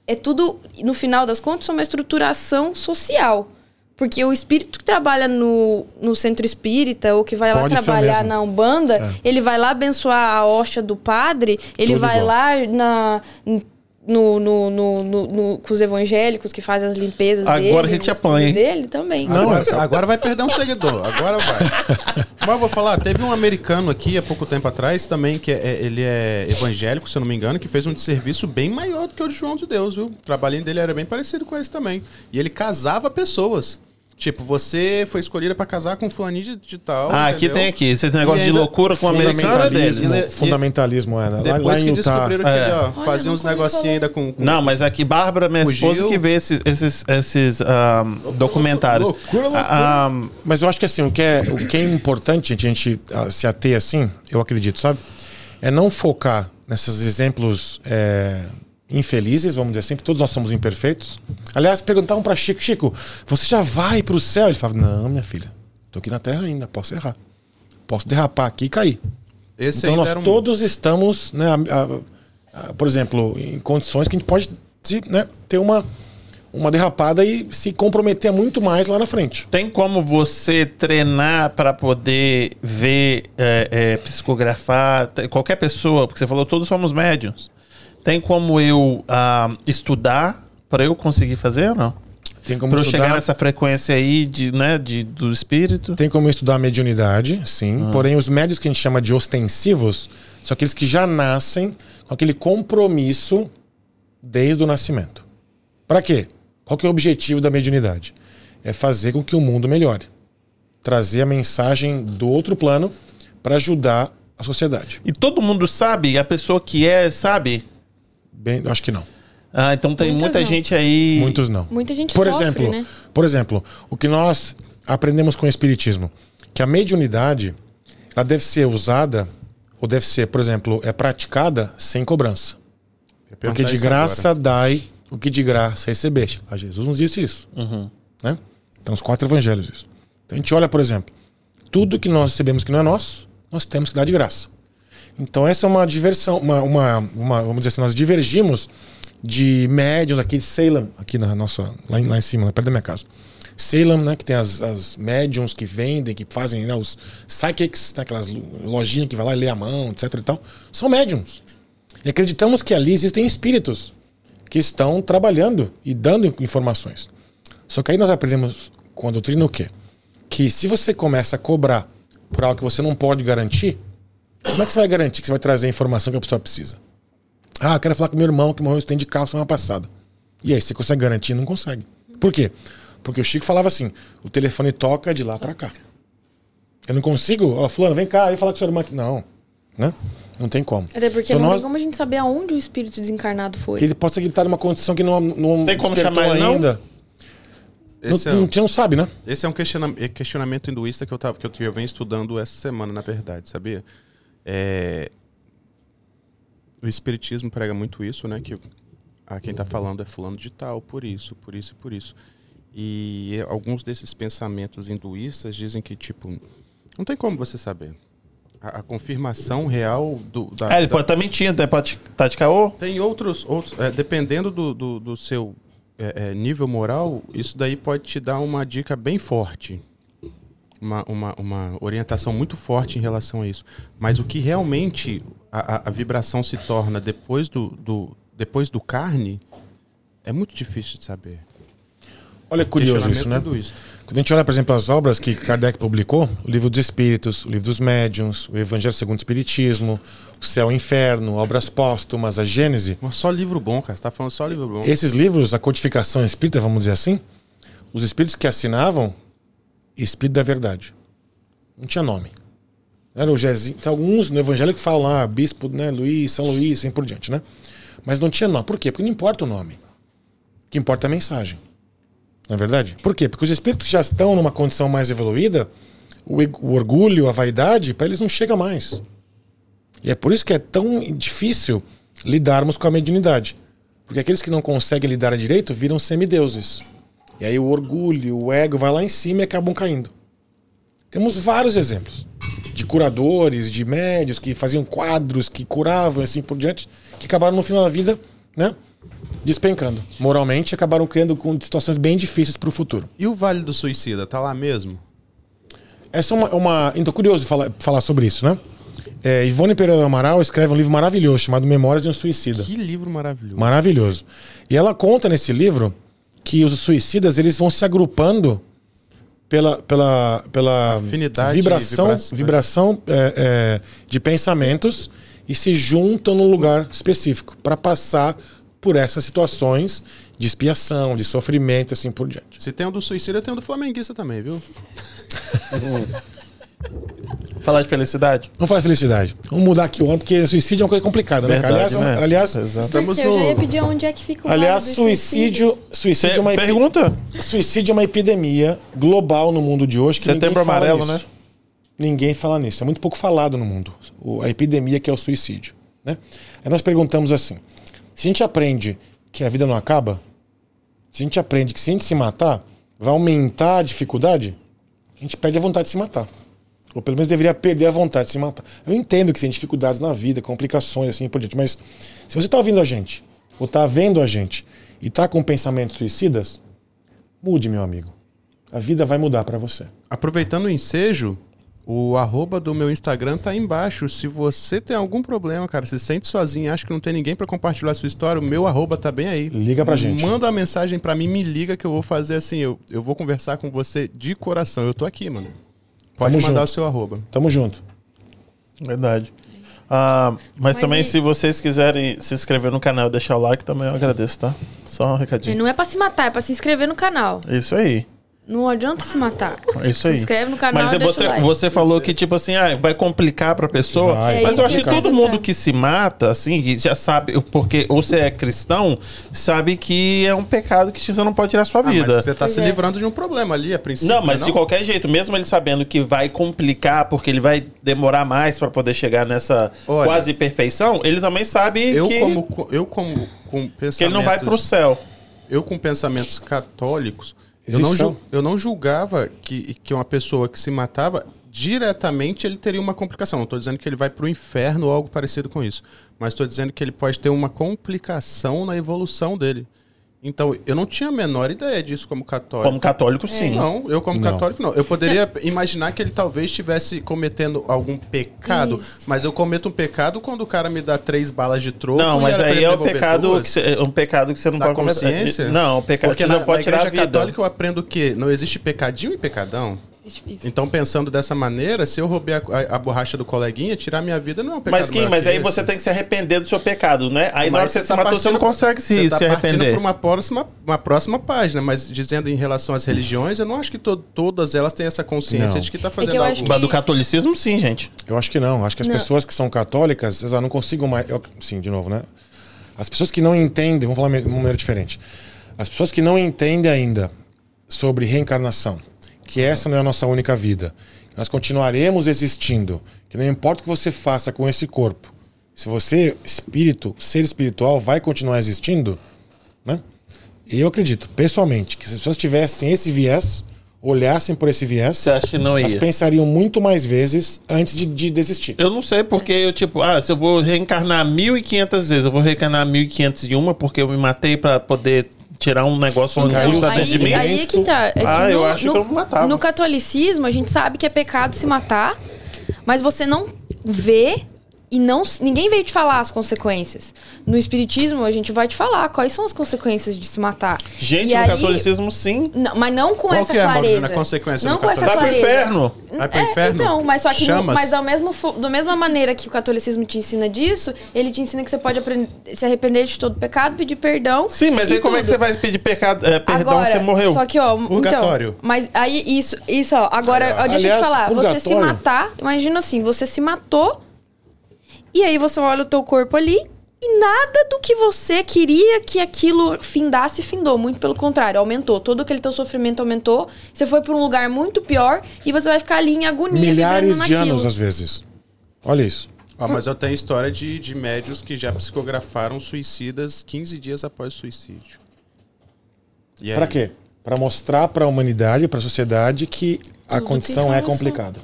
C: é tudo, no final das contas, é uma estruturação social. Porque o espírito que trabalha no, no centro espírita ou que vai lá
D: Pode ser
C: trabalhar na Umbanda,
D: É.
C: ele vai lá abençoar a hóstia do padre, ele
D: Tudo
C: vai
D: igual.
C: lá na. No, no, no, no- no- com os evangélicos que fazem as limpezas
A: Agora
C: dele,
A: a gente apanha, hein?
C: dele também.
B: Agora, agora vai perder um seguidor. Agora vai. Mas eu vou falar, teve um americano aqui há pouco tempo atrás também, que é- ele é evangélico, se eu não me engano, que fez um serviço bem maior do que o de João de Deus, viu? O trabalhinho dele era bem parecido com esse também. E ele casava pessoas. Tipo, você foi escolhida pra casar com um fulaninho de, de tal.
A: Ah, aqui
B: entendeu?
A: tem aqui. Esse negócio
B: E
A: de
B: ainda-
A: loucura com é deles.
D: Fundamentalismo,
B: né?
D: fundamentalismo é, né? Lá, lá
B: Depois
D: em
B: que
D: Utah.
B: descobriram que
A: É.
B: ele ó,
C: Olha,
B: fazia uns negocinhos ainda com, com
A: Não, mas aqui, Bárbara, minha
B: Fugiu.
A: esposa, que vê esses, esses, esses ah, documentários.
B: loucura, loucura.
A: Ah, ah,
D: Mas eu acho que assim, o que é, o que é importante a gente ah, se ater assim, eu acredito, sabe? É não focar nesses exemplos é, infelizes, vamos dizer assim, porque todos nós somos imperfeitos. Aliás, perguntavam para Chico, Chico, você já vai para o céu? Ele falava, não, minha filha, tô aqui na Terra ainda, posso errar. Posso derrapar aqui e cair.
B: Esse
D: então nós
B: um-
D: todos estamos, né, a- a- ah, por exemplo, em condições que a gente pode né, ter uma, uma derrapada e se comprometer muito mais lá na frente.
A: Tem como você treinar para poder ver, é, é, psicografar, qualquer pessoa, porque você falou todos somos médiums. Tem como eu ah, estudar para eu conseguir fazer não?
D: Tem como
A: Para eu
D: estudar,
A: chegar nessa frequência aí de, né, de, do espírito?
D: tem como estudar a mediunidade, sim.
A: Ah.
D: Porém, os médios que a gente chama de ostensivos são aqueles que já nascem com aquele compromisso desde o nascimento. Para quê? Qual que é o objetivo da mediunidade? É fazer com que o mundo melhore. Trazer a mensagem do outro plano para ajudar a sociedade.
A: E todo mundo sabe? A pessoa que é, sabe?
D: Bem, acho que não.
A: Ah, então tem
C: Muitas
A: muita
C: não.
A: gente aí.
D: Muitos não.
C: Muita gente
D: Por
C: sofre,
D: exemplo,
C: né?
D: por exemplo, o que nós aprendemos com o espiritismo, que a mediunidade ela deve ser usada ou deve ser, por exemplo, é praticada sem cobrança. Porque de graça
B: agora.
D: dai o que de graça recebeste. A Jesus nos disse isso. Né? Então, os quatro evangelhos isso. Então, a gente olha, por exemplo, tudo que nós recebemos que não é nosso, nós temos que dar de graça. Então, essa é uma diversão, uma, uma, uma- vamos dizer assim, nós divergimos de médiums aqui de Salem, aqui na nossa, lá em, lá em cima, perto da minha casa. Salem, né, que tem as, as médiums que vendem, que fazem né, os psychics, né, aquelas lojinhas que vai lá e lê a mão, etc e tal, são médiums. E acreditamos que ali existem espíritos que estão trabalhando e dando informações. Só que aí nós aprendemos com a doutrina o quê? Que se você começa a cobrar por algo que você não pode garantir, como é que você vai garantir que você vai trazer a informação que a pessoa precisa? Ah, eu quero falar com meu irmão que morreu em de carro semana passada. E aí, você consegue garantir? Não consegue. Por quê? Porque o Chico falava assim: o telefone toca de lá pra cá. Eu não consigo, ó, fulano, vem cá, eu falar com sua irmã aqui. Não, né? Não tem como.
C: Até porque
D: Então
C: não
D: nós-
C: tem como a gente saber aonde o espírito desencarnado foi.
D: Ele pode ser que ele tá numa condição que não, não
A: Tem como chamar ele, não?
D: ainda.
B: Esse é,
D: não,
B: um-
D: a gente não sabe, né?
B: esse é um questiona- é questionamento hinduísta que eu, tava, que eu, eu venho estudando essa semana, na verdade, sabia? É, o espiritismo prega muito isso, né? Que ah, quem tá falando é fulano de tal, por isso, por isso e por isso. E alguns desses pensamentos hinduístas dizem que, tipo, não tem como você saber. A, a confirmação real do, da,
A: É, ele
B: da-
A: pode estar mentindo, né? pode estar de caô.
B: tem outros, outros é, dependendo do, do, do seu é, é, nível moral, isso daí pode te dar uma dica bem forte. Uma, uma, uma orientação muito forte em relação a isso. Mas o que realmente a, a- vibração se torna depois do, do, depois do carne é muito difícil de saber.
D: Olha que curioso isso, né?
B: Hinduísta.
D: Quando a gente olha, por exemplo, as obras que Kardec publicou, o Livro dos Espíritos, o Livro dos Médiuns, o Evangelho segundo o Espiritismo, o Céu e o Inferno, obras póstumas, a Gênese,
B: Mas só livro bom, cara. Você tá falando só livro bom.
D: esses livros, a codificação espírita, vamos dizer assim, os espíritos que assinavam, Espírito da Verdade. Não tinha nome. Era o Jezinho. Tem alguns no Evangelho que falam lá, Bispo né, Luís, São Luís, assim por diante, né? Mas não tinha nome. Por quê? Porque não importa o nome. O que importa é a mensagem. Não é verdade? Por quê? Porque os espíritos já estão numa condição mais evoluída, o, o orgulho, a vaidade, para eles não chega mais. E é por isso que é tão difícil lidarmos com a mediunidade. Porque aqueles que não conseguem lidar direito viram semideuses. E aí o orgulho, o ego vai lá em cima e acabam caindo. Temos vários exemplos de curadores, de médios que faziam quadros, que curavam e assim por diante, que acabaram no final da vida, né, despencando. Moralmente, acabaram criando com situações bem difíceis para o futuro.
B: E o Vale do Suicida, tá lá mesmo?
D: Essa é uma. uma então, curioso falar, falar sobre isso, né? É, Ivone Pereira do Amaral escreve um livro maravilhoso chamado Memórias de um Suicida.
B: Que livro maravilhoso.
D: Maravilhoso. E ela conta nesse livro que os suicidas eles vão se agrupando pela, pela, pela
B: Afinidade,
D: vibração,
B: vibração.
D: vibração é, é, de pensamentos e se juntam num lugar específico para passar por essas situações de expiação, de sofrimento, assim por diante.
B: Se tem o do Suicida, tem o do Flamenguista também, viu?
A: Falar de felicidade.
D: Não faz felicidade. Vamos mudar aqui o ano, porque suicídio é uma coisa complicada, né? cara?
A: Verdade,
D: Aliás,
A: né?
D: Aliás,
A: Exato.
B: Estamos
C: eu já
B: no-
C: ia pedir onde é que fica o
D: aliás suicídio, suicídio, é uma epi-
A: Pergunta?
D: suicídio é uma epidemia global no mundo de hoje que
A: Setembro
D: ninguém fala
A: Amarelo,
D: nisso. Ninguém fala nisso. É muito pouco falado no mundo. A epidemia que é o suicídio. Né? Aí nós perguntamos assim: se a gente aprende que a vida não acaba, se a gente aprende que se a gente se matar, vai aumentar a dificuldade, a gente perde a vontade de se matar. Ou pelo menos deveria perder a vontade de se matar. Eu entendo que tem dificuldades na vida, complicações assim por diante, mas se você está ouvindo a gente, ou está vendo a gente, e está com pensamentos suicidas, mude, meu amigo. A vida vai mudar para você.
B: Aproveitando o ensejo, o arroba do meu Instagram tá aí embaixo. Se você tem algum problema, cara, se sente sozinho, acha que não tem ninguém para compartilhar a sua história, o meu arroba tá bem aí.
D: Liga pra gente.
B: Manda uma mensagem para mim, me liga que eu vou fazer assim, eu, eu vou conversar com você de coração. Eu tô aqui, mano. Pode
D: Tamo
B: mandar
D: junto.
B: o seu arroba.
D: Tamo junto.
A: Verdade. Ah, mas,
C: Mas
A: também,
C: e-
A: se vocês quiserem se inscrever no canal e deixar o like, também eu agradeço, tá? Só um
C: E
A: recadinho.
C: não é pra se matar, é pra se inscrever no canal.
A: Isso aí.
C: Não adianta se matar.
A: É isso aí.
C: Se inscreve no canal
A: Mas
C: e
A: é
C: deixa
A: você,
C: o like.
A: você falou que, tipo assim, ah, vai complicar pra pessoa.
D: Vai,
A: mas eu acho que todo mundo que se mata, assim, que já sabe, porque ou você é cristão, sabe que é um pecado que você não pode tirar a sua
B: Ah, mas
A: vida.
B: você tá
C: Pois
B: se
C: é.
B: livrando de um problema ali, a princípio.
A: Não, mas
B: não?
A: de qualquer jeito, mesmo ele sabendo que vai complicar, porque ele vai demorar mais pra poder chegar nessa
B: Olha,
A: quase perfeição, ele também sabe
B: eu
A: que,
B: como eu como com pensamentos
A: que ele não vai pro céu.
B: eu com pensamentos católicos, eu não, ju- eu não julgava que, que uma pessoa que se matava, diretamente ele teria uma complicação. Não estou dizendo que ele vai para o inferno ou algo parecido com isso. Mas estou dizendo que ele pode ter uma complicação na evolução dele. Então, eu não tinha a menor ideia disso como católico.
A: Como católico, sim.
B: Não, eu como
D: Não.
B: católico não. Eu poderia imaginar que ele talvez estivesse cometendo algum pecado,
C: Isso.
B: mas eu cometo um pecado quando o cara me dá três balas de troco.
A: Não, mas aí é
B: devolver
A: pecado
B: duas.
A: que você, é um pecado que você não
B: da
A: pode cometer.
B: consciência?
A: Não, o pecado
B: Porque
A: que
B: na,
A: não pode
B: na
A: tirar a vida.
B: católica eu aprendo que não existe pecadinho e pecadão.
C: Isso.
B: Então, pensando dessa maneira, se eu roubei a, a- a borracha do coleguinha, tirar minha vida não é um pecado.
A: Mas
B: maior
A: mas
B: que
A: aí você tem que se arrepender do seu pecado, né? Aí na hora
B: Mas
A: que você se
B: tá
A: matou, você não
B: partindo-
A: consegue se,
B: você tá
A: se
B: partindo
A: arrepender.
B: para uma próxima, uma próxima página, mas dizendo em relação às religiões, eu não acho que to- todas elas têm essa consciência
D: Não.
B: de que está
C: É
B: fazendo
C: que eu
B: algo.
C: que-
A: Mas do catolicismo, sim, gente.
D: Eu acho que não. Acho que as
C: Não.
D: pessoas que são católicas, elas não consigam mais. eu- sim, de novo, né? As pessoas que não entendem, vamos falar de uma maneira diferente. As pessoas que não entendem ainda sobre reencarnação, que essa não é a nossa única vida. Nós continuaremos existindo. Que não importa o que você faça com esse corpo. Se você, espírito, ser espiritual, vai continuar existindo, né? Eu acredito, pessoalmente, que se as pessoas tivessem esse viés, olhassem por esse viés,
A: Você acha que não
D: elas
A: ia?
D: pensariam muito mais vezes antes de, de desistir.
A: Eu não sei porque eu, tipo, ah, se eu vou reencarnar 1.500 vezes, eu vou reencarnar 1.501 porque eu me matei pra poder tirar um negócio onde
D: Caiu
A: não
D: o
A: está dentro de mim.
C: Aí, aí é que tá. É que
A: Ah, eu
C: no,
A: acho
C: no,
A: que eu matava.
C: No catolicismo, a gente sabe que é pecado se matar, mas você não vê e não ninguém veio te falar as consequências. No espiritismo, a gente vai te falar quais são as consequências de se matar.
A: Gente,
C: E
A: no
C: aí-
A: catolicismo, sim.
C: Não, mas não com
B: Qual
C: essa
B: que é,
C: clareza.
B: na consequência
C: não
B: do
C: com essa
A: Vai pro
C: clareza.
A: inferno.
B: Vai pro
C: É,
B: inferno?
C: Então, mas só que no,
B: Chamas?
C: mas da mesma, da mesma maneira que o catolicismo te ensina disso, ele te ensina que você pode aprender, se arrepender de todo pecado, pedir perdão.
A: Sim, mas
C: e
A: aí como é que
C: tudo.
A: você vai pedir pecado, é, perdão
C: Agora,
A: você morreu?
C: Só que, ó,
B: Purgatório.
C: então. Mas aí, isso, isso, ó. Agora, ó, deixa eu te falar. Você se matar, imagina assim, você se matou, e aí você olha o teu corpo ali, e nada do que você queria que aquilo findasse, findou. Muito pelo contrário, aumentou. Todo aquele teu sofrimento aumentou. Você foi pra um lugar muito pior, e você vai ficar ali em agonia,
D: Milhares de
C: naquilo.
D: anos, às vezes. Olha isso.
B: Ó, mas eu tenho história de, de médios que já psicografaram suicidas 15 dias após o suicídio. Aí?
D: Pra quê? Pra mostrar pra humanidade, pra sociedade que a
C: Tudo
D: condição é complicada.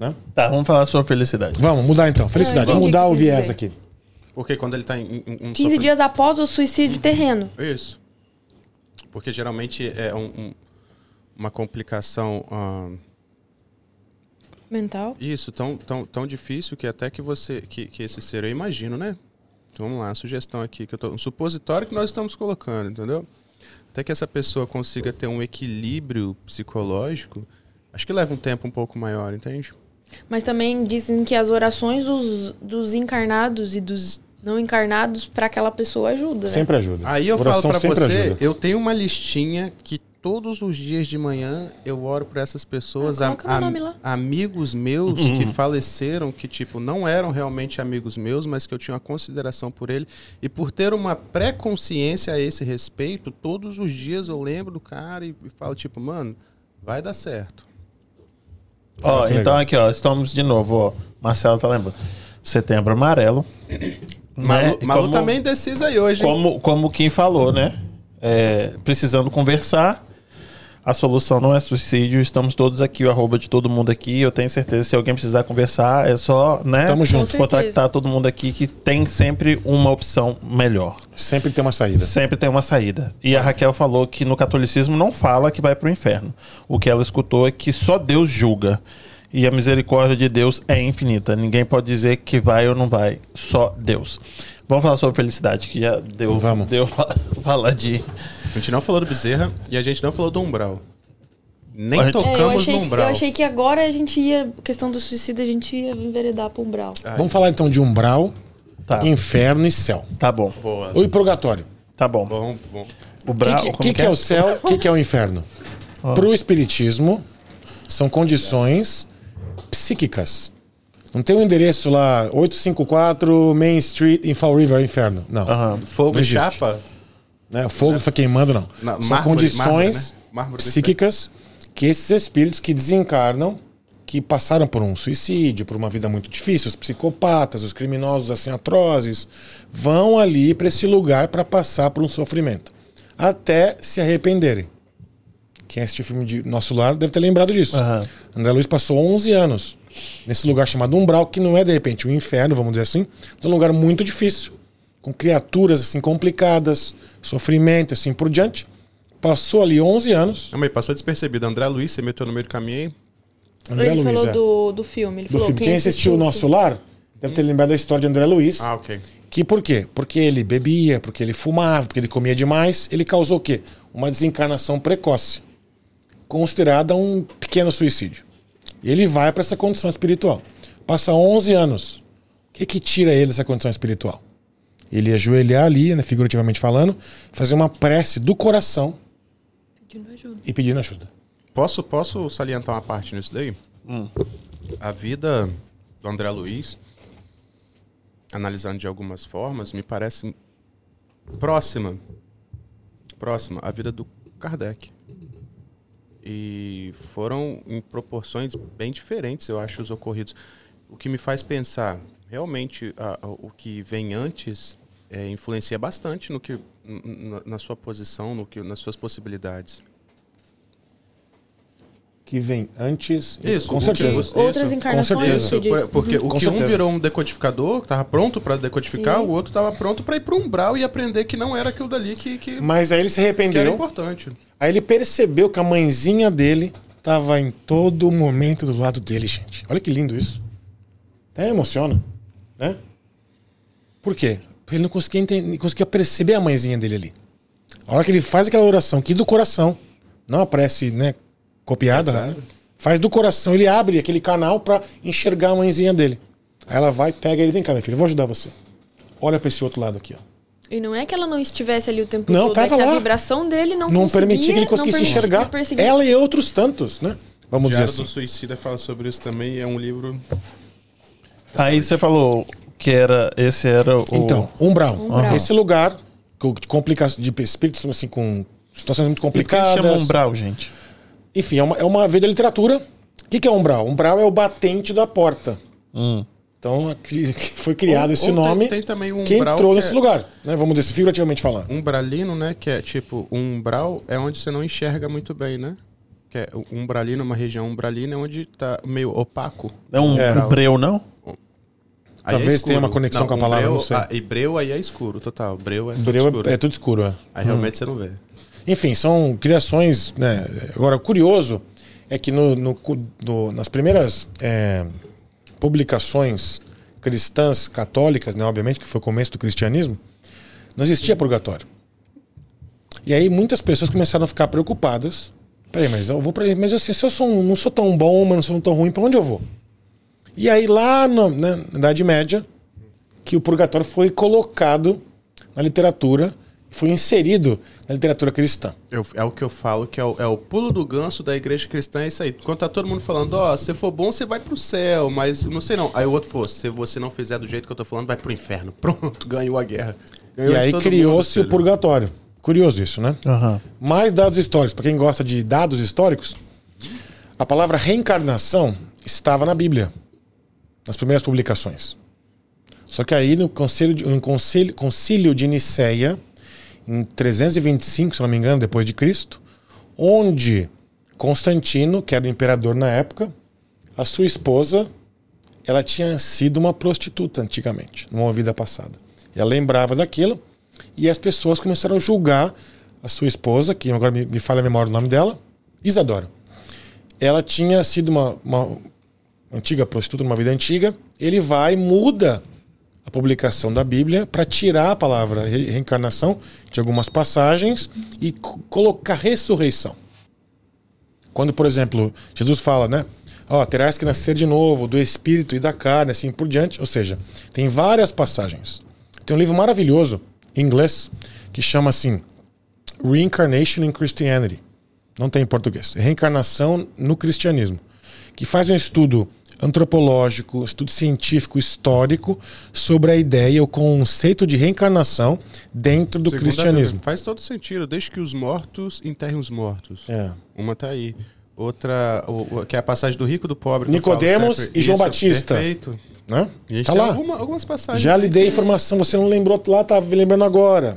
D: Né?
A: Tá, vamos falar sobre felicidade.
D: Vamos mudar então. Felicidade. Vamos mudar
C: o
D: viés
C: dizer.
D: aqui.
B: Porque quando ele tá em, em, um
C: 15
B: sofri-
C: dias após o suicídio terreno.
B: Isso. Porque geralmente é um- um- uma complicação. ah,
C: Mental.
B: isso, tão, tão, tão difícil que até que você. Que, que esse ser, eu imagino, né? Então vamos lá, a sugestão aqui, que eu tô, um supositório que nós estamos colocando, entendeu? Até que essa pessoa consiga ter um equilíbrio psicológico, acho que leva um tempo um pouco maior, entende?
C: Mas também dizem que as orações dos, dos encarnados e dos não encarnados para aquela pessoa ajuda, né?
D: Sempre ajuda.
B: Aí eu
D: Oração
B: falo pra
D: sempre
B: você,
D: ajuda.
B: eu tenho uma listinha que todos os dias de manhã eu oro por essas pessoas,
C: Ah, nome lá.
B: amigos meus que faleceram, que tipo não eram realmente amigos meus, mas que eu tinha uma consideração por ele e por ter uma pré-consciência a esse respeito, todos os dias eu lembro do cara e, e falo tipo, mano, vai dar certo.
A: Ó, então
D: legal.
A: aqui, ó, estamos de novo, ó. Marcelo tá lembrando. Setembro amarelo.
B: Malu,
A: né?
B: Malu
A: Como-
B: tá meio indecisa aí hoje. hein?
A: Como, como quem falou, né? É, precisando conversar. A solução não é suicídio. Estamos todos aqui, o arroba de todo mundo aqui. Eu tenho certeza, se alguém precisar conversar, é só, né?
D: Tamo junto.
A: Contactar todo mundo aqui que tem sempre uma opção melhor.
D: Sempre tem uma saída.
A: Sempre tem uma saída. E a Raquel falou que no catolicismo não fala que vai pro inferno. O que ela escutou é que só Deus julga. E a misericórdia de Deus é infinita. Ninguém pode dizer que vai ou não vai. Só Deus. Vamos falar sobre felicidade, que já deu,
D: Vamos.
A: deu fa- falar de.
B: A gente não falou do Bezerra e a gente não falou do Umbral. Nem
A: gente-
C: É, eu,
B: tocamos
C: achei,
B: no
C: que-
B: Umbral.
C: eu achei que agora a gente ia, questão do suicídio, a gente ia enveredar pro umbral.
D: Vamos falar então de umbral,
A: Tá,
D: inferno e céu.
A: tá bom.
B: Boa.
D: Ou purgatório.
A: Tá bom.
B: Bom, bom.
A: O
D: O
A: bra...
D: que, que,
A: como
D: que é o céu? O que, que é o inferno? Para o espiritismo, são condições psíquicas. Não tem um endereço lá, 854 Main Street em Fall River, é inferno. Não.
B: Fogo
D: Não
B: e chapa?
D: Né? O fogo foi queimando, não.
B: Na-
D: São
B: mármore-
D: condições
B: mármore, né? Mármore do
D: psíquicas que esses espíritos que desencarnam, que passaram por um suicídio, por uma vida muito difícil, os psicopatas, os criminosos assim atrozes, vão ali para esse lugar para passar por um sofrimento, até se arrependerem. Quem assistiu o filme de Nosso Lar deve ter lembrado disso.
A: Aham.
D: André Luiz passou 11 anos nesse lugar chamado Umbral, que não é de repente um inferno, vamos dizer assim, mas é um lugar muito difícil, com criaturas assim complicadas, sofrimento assim por diante. Passou ali 11 anos.
B: Não, mas passou despercebido. André Luiz, você meteu no meio do caminho aí.
D: André
C: ele
D: Luiz,
C: falou
D: é.
C: do, do filme. Ele
D: do
C: falou,
D: filme. Quem assistiu o Nosso? Lar deve ter lembrado da história de André Luiz.
B: Ah, ok.
D: Que por quê? Porque ele bebia, porque ele fumava, porque ele comia demais. Ele causou o quê? Uma desencarnação precoce, considerada um pequeno suicídio. E ele vai para essa condição espiritual. Passa 11 anos. O que, que tira ele dessa condição espiritual? Ele ia ajoelhar ali, né, figurativamente falando, fazer uma prece do coração
C: Pedindo ajuda.
D: e pedindo ajuda.
B: Posso, posso salientar uma parte nisso daí?
A: Hum.
B: A vida do André Luiz, analisando de algumas formas, me parece próxima. Próxima à vida do Kardec. E foram em proporções bem diferentes, eu acho, os ocorridos. O que me faz pensar, realmente, a- a- o que vem antes é, influencia bastante no que, na, na sua posição, no que, nas suas possibilidades.
D: Que vem antes.
B: Isso,
D: com
B: o que
D: certeza.
B: você-
C: Outras
B: Isso,
C: encarnações,
D: certeza.
C: você
B: Isso, porque o
D: Com
B: que um
D: certeza.
B: virou um decodificador, tava pronto para decodificar,
C: Sim.
B: o outro tava pronto para ir para um umbral e aprender que não era aquilo dali que, que,
D: Mas aí ele se
B: que era
D: arrependeu.
B: importante.
D: Aí ele percebeu que a mãezinha dele estava em todo momento do lado dele, gente. Olha que lindo isso. Até emociona, né? Por quê? Ele não conseguia, entender, não conseguia perceber a mãezinha dele ali. A hora que ele faz aquela oração aqui do coração, não a prece, né, copiada, né? faz do coração, ele abre aquele canal para enxergar a mãezinha dele. Aí ela vai, pega ele, vem cá, minha filha, eu vou ajudar você. Olha para esse outro lado aqui, ó.
C: E não é que ela não estivesse ali o tempo
D: Não,
C: todo,
D: tava
C: é que
D: lá.
C: a vibração dele não,
D: Não
C: conseguia,
D: permitia que ele conseguisse enxergar ela e outros tantos, né? Vamos dizer
B: Diário
D: assim.
B: do Suicida fala sobre isso também, é um livro...
A: Aí você falou que era esse era o
D: Então, umbral.
C: Umbral.
D: Esse lugar com- de complicações de espíritos assim com situações muito
A: E por que chama
D: complicadas.
A: umbral, gente.
D: Enfim, é uma, é uma veia da literatura. O que, que é umbral? Umbral é o batente da porta.
A: Hum.
D: Então aqui- foi criado
B: Ou-
D: esse
B: ou tem-
D: nome
B: tem também um
D: que
B: umbral
D: entrou
B: que
D: nesse
B: é-
D: lugar, né? Vamos dizer, figurativamente falando.
B: Umbralino, né, que é tipo, um umbral é onde você não enxerga muito bem, né? Que é umbralino, uma região umbralina é onde tá meio opaco.
A: É um
D: É.
A: breu, não?
B: Aí é
D: Talvez
B: escuro.
D: tenha uma conexão com a palavra,
B: breu,
D: não sei.
B: ah, e breu aí é escuro, total. Breu é tudo
D: Breu
B: escuro.
D: é, é tudo escuro, é.
B: Aí realmente você não vê.
D: Enfim, são criações. Né? Agora, o curioso é que no, no- no- nas primeiras é, publicações cristãs católicas, né, obviamente, que foi o começo do cristianismo, não existia purgatório. E aí muitas pessoas começaram a ficar preocupadas. Peraí, mas eu vou para mas assim, se eu sou não sou tão bom, mas não sou tão ruim, para onde eu vou? E aí lá no- né, na Idade Média, que o purgatório foi colocado na literatura, foi inserido na literatura cristã.
B: Eu- é o que eu falo, que é o, é o pulo do ganso da igreja cristã, é isso aí. Quando tá todo mundo falando, ó, se for bom, você vai pro céu, mas não sei não. Aí o outro falou, se você não fizer do jeito que eu tô falando, vai pro inferno. Pronto, ganhou a guerra. Ganhou
D: E aí criou-se o purgatório. Curioso isso, né?
A: Aham.
D: Mais dados históricos. Para quem gosta de dados históricos, a palavra reencarnação estava na Bíblia, nas primeiras publicações. Só que aí no concílio de, no concílio, concílio de Nicéia, em 325, se não me engano, depois de Cristo, onde Constantino, que era o imperador na época, a sua esposa, ela tinha sido uma prostituta antigamente, numa vida passada. Ela lembrava daquilo e as pessoas começaram a julgar a sua esposa, que agora me, me a memória o nome dela, Isadora. Ela tinha sido uma, uma antiga prostituta numa vida antiga. Ele vai muda a publicação da Bíblia para tirar a palavra re- reencarnação de algumas passagens e co- colocar ressurreição. Quando, por exemplo, Jesus fala, né? Ó, terás que nascer de novo do espírito e da carne, assim por diante. Ou seja, tem várias passagens. Tem um livro maravilhoso em inglês que chama assim Reincarnation in Christianity. Não tem em português. Reencarnação no cristianismo. Que faz um estudo antropológico, estudo científico, histórico sobre a ideia, o conceito de reencarnação dentro do cristianismo.
B: Bíblia, Faz todo sentido. Desde que os mortos enterrem os mortos.
D: É.
B: Uma tá aí. Outra, o- o- que é a passagem do rico do pobre. falo
D: Nicodemos e João
B: Isso,
D: Batista.
B: Perfeito.
D: Né? Tá lá.
B: alguma- algumas passagens.
D: Já lhe dei informação, você não lembrou lá, tá lembrando agora.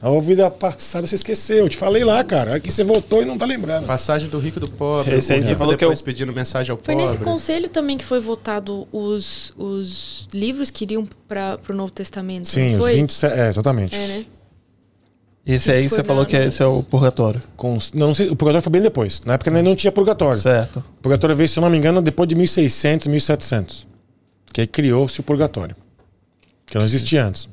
D: A vida passada você esqueceu. Eu te falei lá, cara. Aqui você voltou e não tá lembrando.
B: Passagem do rico e do pobre.
A: Esse aí
B: o
A: você falou que
B: depois
A: eu-
B: pedindo mensagem ao
C: Foi
B: pobre.
C: nesse conselho também que foi votado os, os livros que iriam para o Novo Testamento.
D: Sim, os
C: foi?
D: 27. É, exatamente.
C: É, né?
A: Esse aí
C: Foi
A: você falou que esse é o purgatório.
D: Com, não, não sei, o purgatório foi bem depois. Na época ainda não tinha purgatório.
A: Certo.
D: O purgatório veio, se eu não me engano, depois de 1600, 1700. Que aí criou-se o purgatório. Que não existia antes.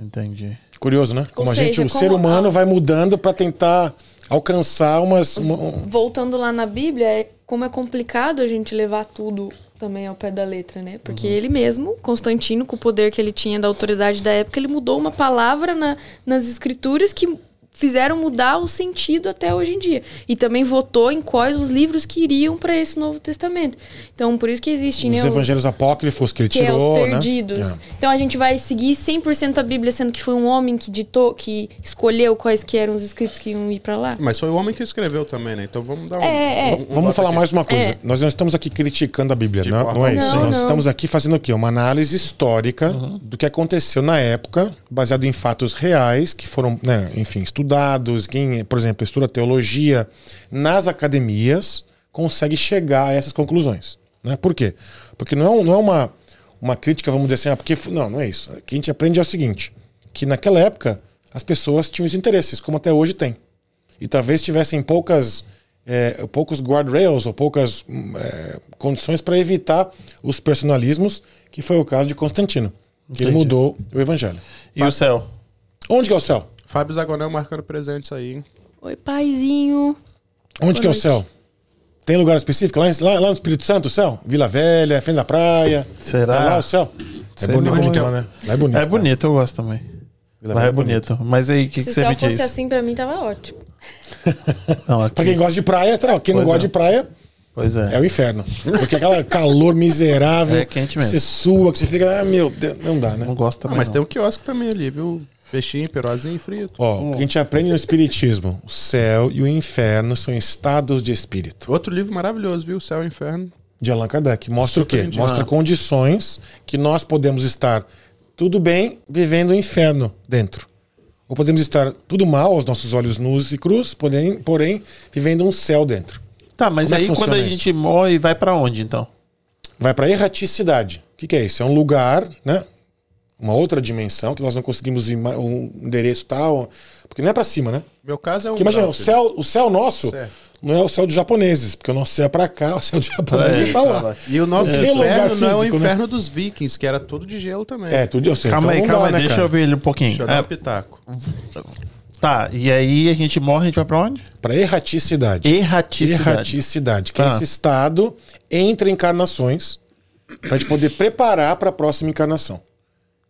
A: Entendi.
D: Curioso, né? Como a
C: seja,
D: gente, o ser humano
C: a-
D: vai mudando para tentar alcançar umas. uma- um-
C: Voltando lá na Bíblia, é como é complicado a gente levar tudo também ao pé da letra, né? Porque
D: Uhum.
C: ele mesmo, Constantino, com o poder que ele tinha da autoridade da época, ele mudou uma palavra na- nas escrituras que fizeram mudar o sentido até hoje em dia. E também votou em quais os livros que iriam para esse Novo Testamento. Então, por isso que existem,
D: os
C: né, os-
D: evangelhos apócrifos que ele
C: que é
D: tirou,
C: os
D: né?
C: perdidos.
D: É.
C: Então a gente vai seguir 100% a Bíblia, sendo que foi um homem que ditou, que escolheu quais que eram os escritos que iam ir para lá.
B: Mas foi o homem que escreveu também, né? Então vamos dar um.
C: É, é.
B: um- um
D: Vamos
B: voto
D: falar
B: aqui.
D: mais uma coisa.
C: É.
D: Nós não estamos aqui criticando a Bíblia,
B: De
D: não,
B: forma
D: não é isso.
C: alguma.
D: Nós
C: Não, não.
D: estamos aqui fazendo o quê? Uma análise histórica do que aconteceu na época, baseado em fatos reais que foram, né, enfim, estudados. Quem, por exemplo, estuda teologia nas academias consegue chegar a essas conclusões. Né? Por quê? Porque não é, não é uma, uma crítica, vamos dizer assim, ah, porque. Não, não é isso. O que a gente aprende é o seguinte: que naquela época as pessoas tinham os interesses, como até hoje tem e talvez tivessem poucas é, poucos guardrails ou poucas é, condições para evitar os personalismos, que foi o caso de Constantino, que ele mudou o evangelho.
A: E o céu?
D: Onde que é o céu?
B: Fábio Zagonel marcando presentes aí. hein?
C: Oi, paizinho.
D: Onde
C: Boa
D: que é o
C: noite.
D: céu? Tem lugar específico? Lá, lá, lá no Espírito Santo, o céu? Vila Velha, frente da praia?
A: Será?
D: É lá o céu? É
A: Sei
D: bonito, lá, né? Lá é bonito.
A: É
D: cara.
A: bonito, eu gosto também.
D: Vila
A: Lá
D: Velha
A: é bonito. Mas aí, o que,
C: Se
A: que
C: o
A: você
C: céu
A: me
C: fosse
A: diz?
C: assim, pra mim tava ótimo.
A: Não, aqui.
D: Pra quem gosta de praia, quem não
A: Pois
D: gosta
A: é.
D: de praia,
A: Pois é.
D: É o inferno. Porque aquela calor miserável.
A: É quente mesmo.
D: Você sua, que você fica. Ah, meu Deus, não dá, né?
A: Não gosto
B: Ah,
A: também.
B: mas
A: não.
B: tem um quiosque também ali, viu? Peixinho, perozinho frito.
D: Ó, o que a gente aprende no Espiritismo: o céu e o inferno são estados de espírito.
B: Outro livro maravilhoso, viu? Céu e Inferno.
D: De Allan Kardec. Mostra o quê? Mostra
A: Ah.
D: condições que nós podemos estar tudo bem vivendo o inferno dentro. Ou podemos estar tudo mal aos nossos olhos nus e cruz, porém, porém vivendo um céu dentro.
A: Tá, mas
D: Como é
A: aí quando a
D: isso?
A: gente morre, vai pra onde então?
D: Vai para erraticidade. O que, que é isso? É um lugar, né? Uma outra dimensão que nós não conseguimos um endereço tal, porque não é para cima, né?
B: Meu caso é um.
D: Porque imagina, o céu, o céu nosso
B: Certo.
D: não é o céu dos japoneses, porque o nosso céu é para cá, o céu dos japoneses é para lá.
B: E o nosso
D: É.
B: Inferno não é o
D: né?
B: inferno dos vikings, que era todo de gelo também.
D: É, tudo eu sei.
A: calma aí,
D: então não
A: calma
D: dá,
A: aí,
D: né,
A: deixa
D: cara?
A: eu ver ele um pouquinho.
B: Deixa eu dar
A: É,
B: um pitaco.
A: tá, e aí a gente morre, a gente vai pra onde?
D: Para erraticidade.
A: Erraticidade.
D: Erraticidade, que é
A: Ah.
D: esse estado entre encarnações para a gente poder preparar para a próxima encarnação.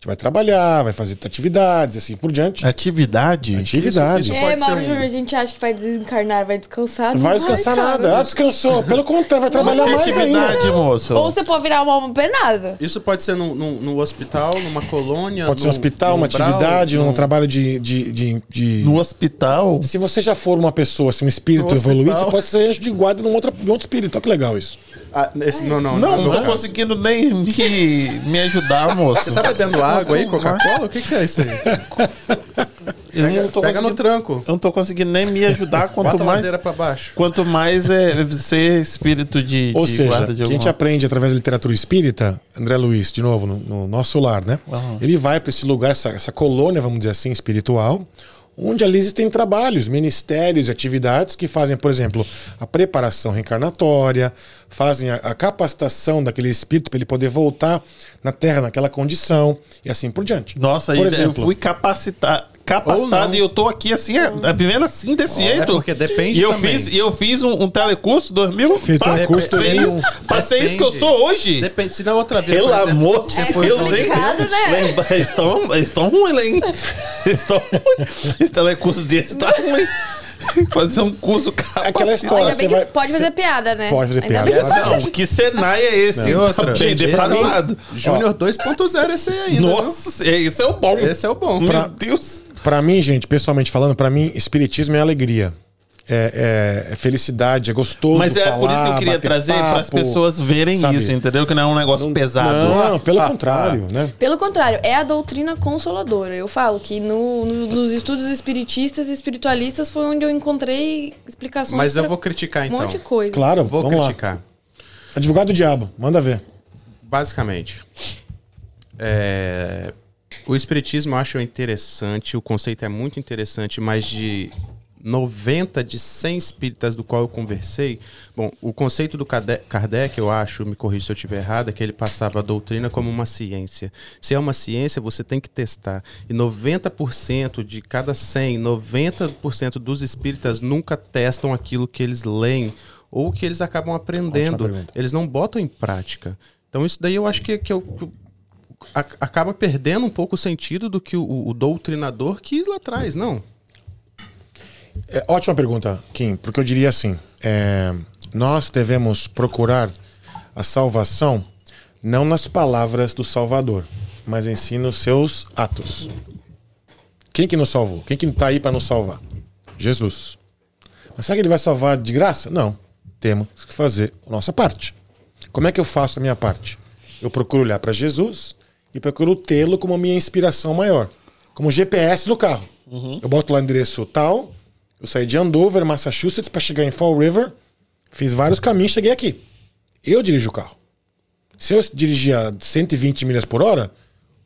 D: A gente vai trabalhar, vai fazer atividades, assim por diante.
A: Atividade?
D: Atividade.
B: Isso-
C: É,
B: pode ser
C: Mauro
B: um-
C: Júnior, a gente acha que vai desencarnar, vai descansar. Não
D: vai descansar
C: cara.
D: nada. Ah, descansou. Pelo contrário, vai trabalhar mais
A: atividade,
D: ainda.
A: moço?
C: Ou você pode virar uma alma penada.
B: Isso pode ser num, num- num hospital, numa colônia.
D: Pode ser um hospital, uma atividade,
B: num-
D: um trabalho de. de, de, de-
A: No hospital?
D: Se você já for uma pessoa, assim, um espírito
B: No
D: evoluído,
B: hospital.
D: você pode ser anjo de guarda num outro, num outro espírito. Olha que legal isso.
B: Ah, esse- não, não,
A: Não,
B: não.
A: não
B: no
A: tô
B: caso.
A: conseguindo nem me, me ajudar, moço.
B: Você tá bebendo água aí, Coca-Cola? O que, que é isso aí?
A: Eu
B: Pega,
A: não tô
B: pega no tranco.
A: eu não tô conseguindo nem me ajudar, quanto
B: Bota a
A: mais.
B: pra baixo.
A: Quanto mais é ser espírito de,
D: Ou
A: de
D: seja,
A: guarda de
D: que a gente
A: alguma-
D: aprende através da literatura espírita, André Luiz, de novo, no, no nosso lar, né?
A: Aham.
D: Ele vai para esse lugar, essa, essa colônia, vamos dizer assim, espiritual, onde ali existem trabalhos, ministérios e atividades que fazem, por exemplo, a preparação reencarnatória, fazem a, a capacitação daquele espírito para ele poder voltar na Terra naquela condição e assim por diante.
A: Nossa,
D: por
A: aí eu
D: exemplo,
A: fui capacitar, capacitado
B: não.
A: e eu tô aqui assim, é, vivendo assim, desse jeito.
B: É porque depende
A: e eu
B: também.
A: fiz E eu fiz um, um telecurso 2000.
D: Fez
A: pá,
D: telecurso
A: passei,
D: 2001.
A: passei isso que eu sou hoje.
B: Depende, se na outra vez.
A: Pelo amor
B: você
C: É
B: foi
A: Deus, hein?
C: complicado, né?
A: Estão eles tão ruins, hein? Eles estão ruins. Esse telecurso deles tá ruim. Fazer um curso capacitado.
D: Aquela história.
C: Ainda bem que
D: vai-
C: pode fazer piada, né?
D: Pode fazer
C: Ainda
D: piada, claro.
C: pode.
A: Não, que Senai é esse?
B: E outra,
A: Tá bem
B: gente. Júnior 2.0 esse aí ainda.
A: Nossa, esse é o bom.
B: viu? Esse é o bom.
A: Meu
B: Pra-
A: Deus.
D: Pra mim, gente, pessoalmente falando, pra mim, espiritismo é alegria. É, é- é felicidade, é gostoso.
A: Mas é por isso que eu
D: falar,
A: queria trazer para as pessoas verem
D: sabe?
A: isso, entendeu? Que não é um negócio pesado.
D: Não, pelo
B: Ah,
D: contrário, né?
C: Pelo contrário, é a doutrina consoladora. Eu falo que no- no- nos estudos espiritistas e espiritualistas foi onde eu encontrei explicações
B: Mas eu vou criticar
C: um
B: então.
C: monte de coisa.
D: Claro,
B: Vou
D: vamos
B: criticar.
D: lá. Advogado do diabo, manda ver.
B: Basicamente, é, o espiritismo eu acho interessante, o conceito é muito interessante, mas de 90 de 100 espíritas do qual eu conversei, bom, o conceito do Kardec, eu acho, me corrija se eu estiver errado, é que ele passava a doutrina como uma ciência. Se é uma ciência, você tem que testar. E 90% de cada 100, 90% dos espíritas nunca testam aquilo que eles leem ou que eles acabam aprendendo. Eles não botam em prática. Então isso daí eu acho que, que, eu- que eu- a- acaba perdendo um pouco o sentido do que o, o doutrinador quis lá atrás, não.
D: É, ótima pergunta, Kim, porque eu diria assim: é, nós devemos procurar a salvação não nas palavras do Salvador, mas em si nos seus atos. Quem que nos salvou? Quem que está aí para nos salvar? Jesus. Mas será que ele vai salvar de graça? Não. Temos que fazer a nossa parte. Como é que eu faço a minha parte? Eu procuro olhar para Jesus e procuro tê-lo como minha inspiração maior, como GPS do carro. Eu boto lá o endereço tal, eu saí de Andover, Massachusetts, para chegar em Fall River, fiz vários caminhos, cheguei aqui. Eu dirijo o carro. Se eu dirigir a 120 milhas por hora,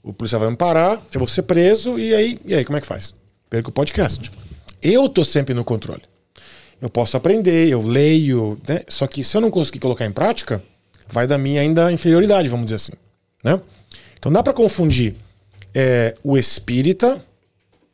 D: o policial vai me parar, eu vou ser preso, e aí, e aí como é que faz? Perco o podcast. Eu tô sempre no controle. Eu posso aprender, eu leio, né? Só que se eu não conseguir colocar em prática, vai da minha ainda inferioridade, vamos dizer assim. Né? Então dá para confundir é, o espírita,